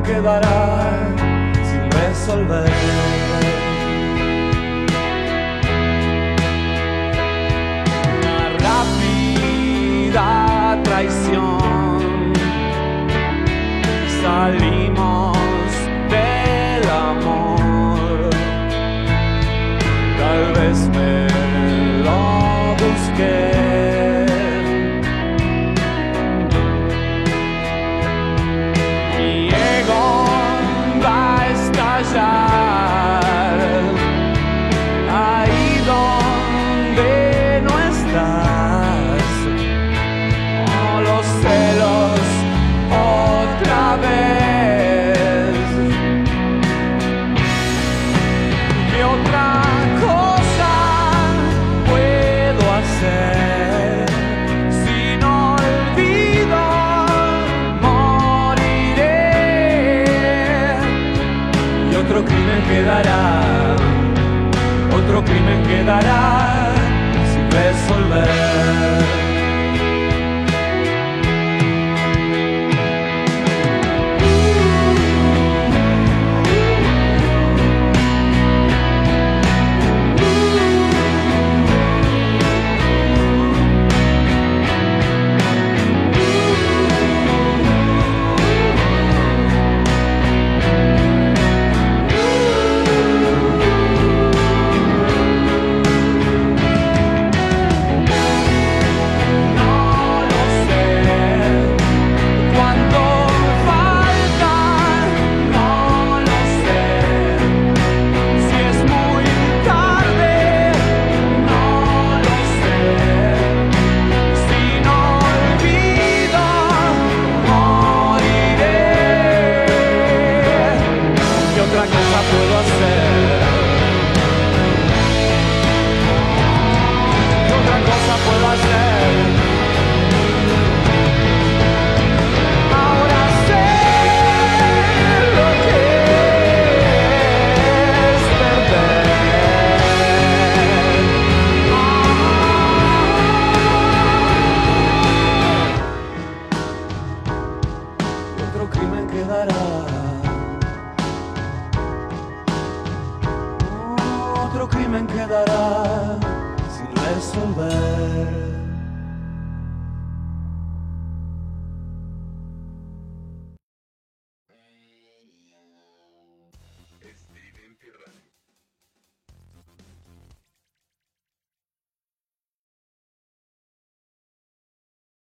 quedará sin resolver. Una rápida traición. Salimos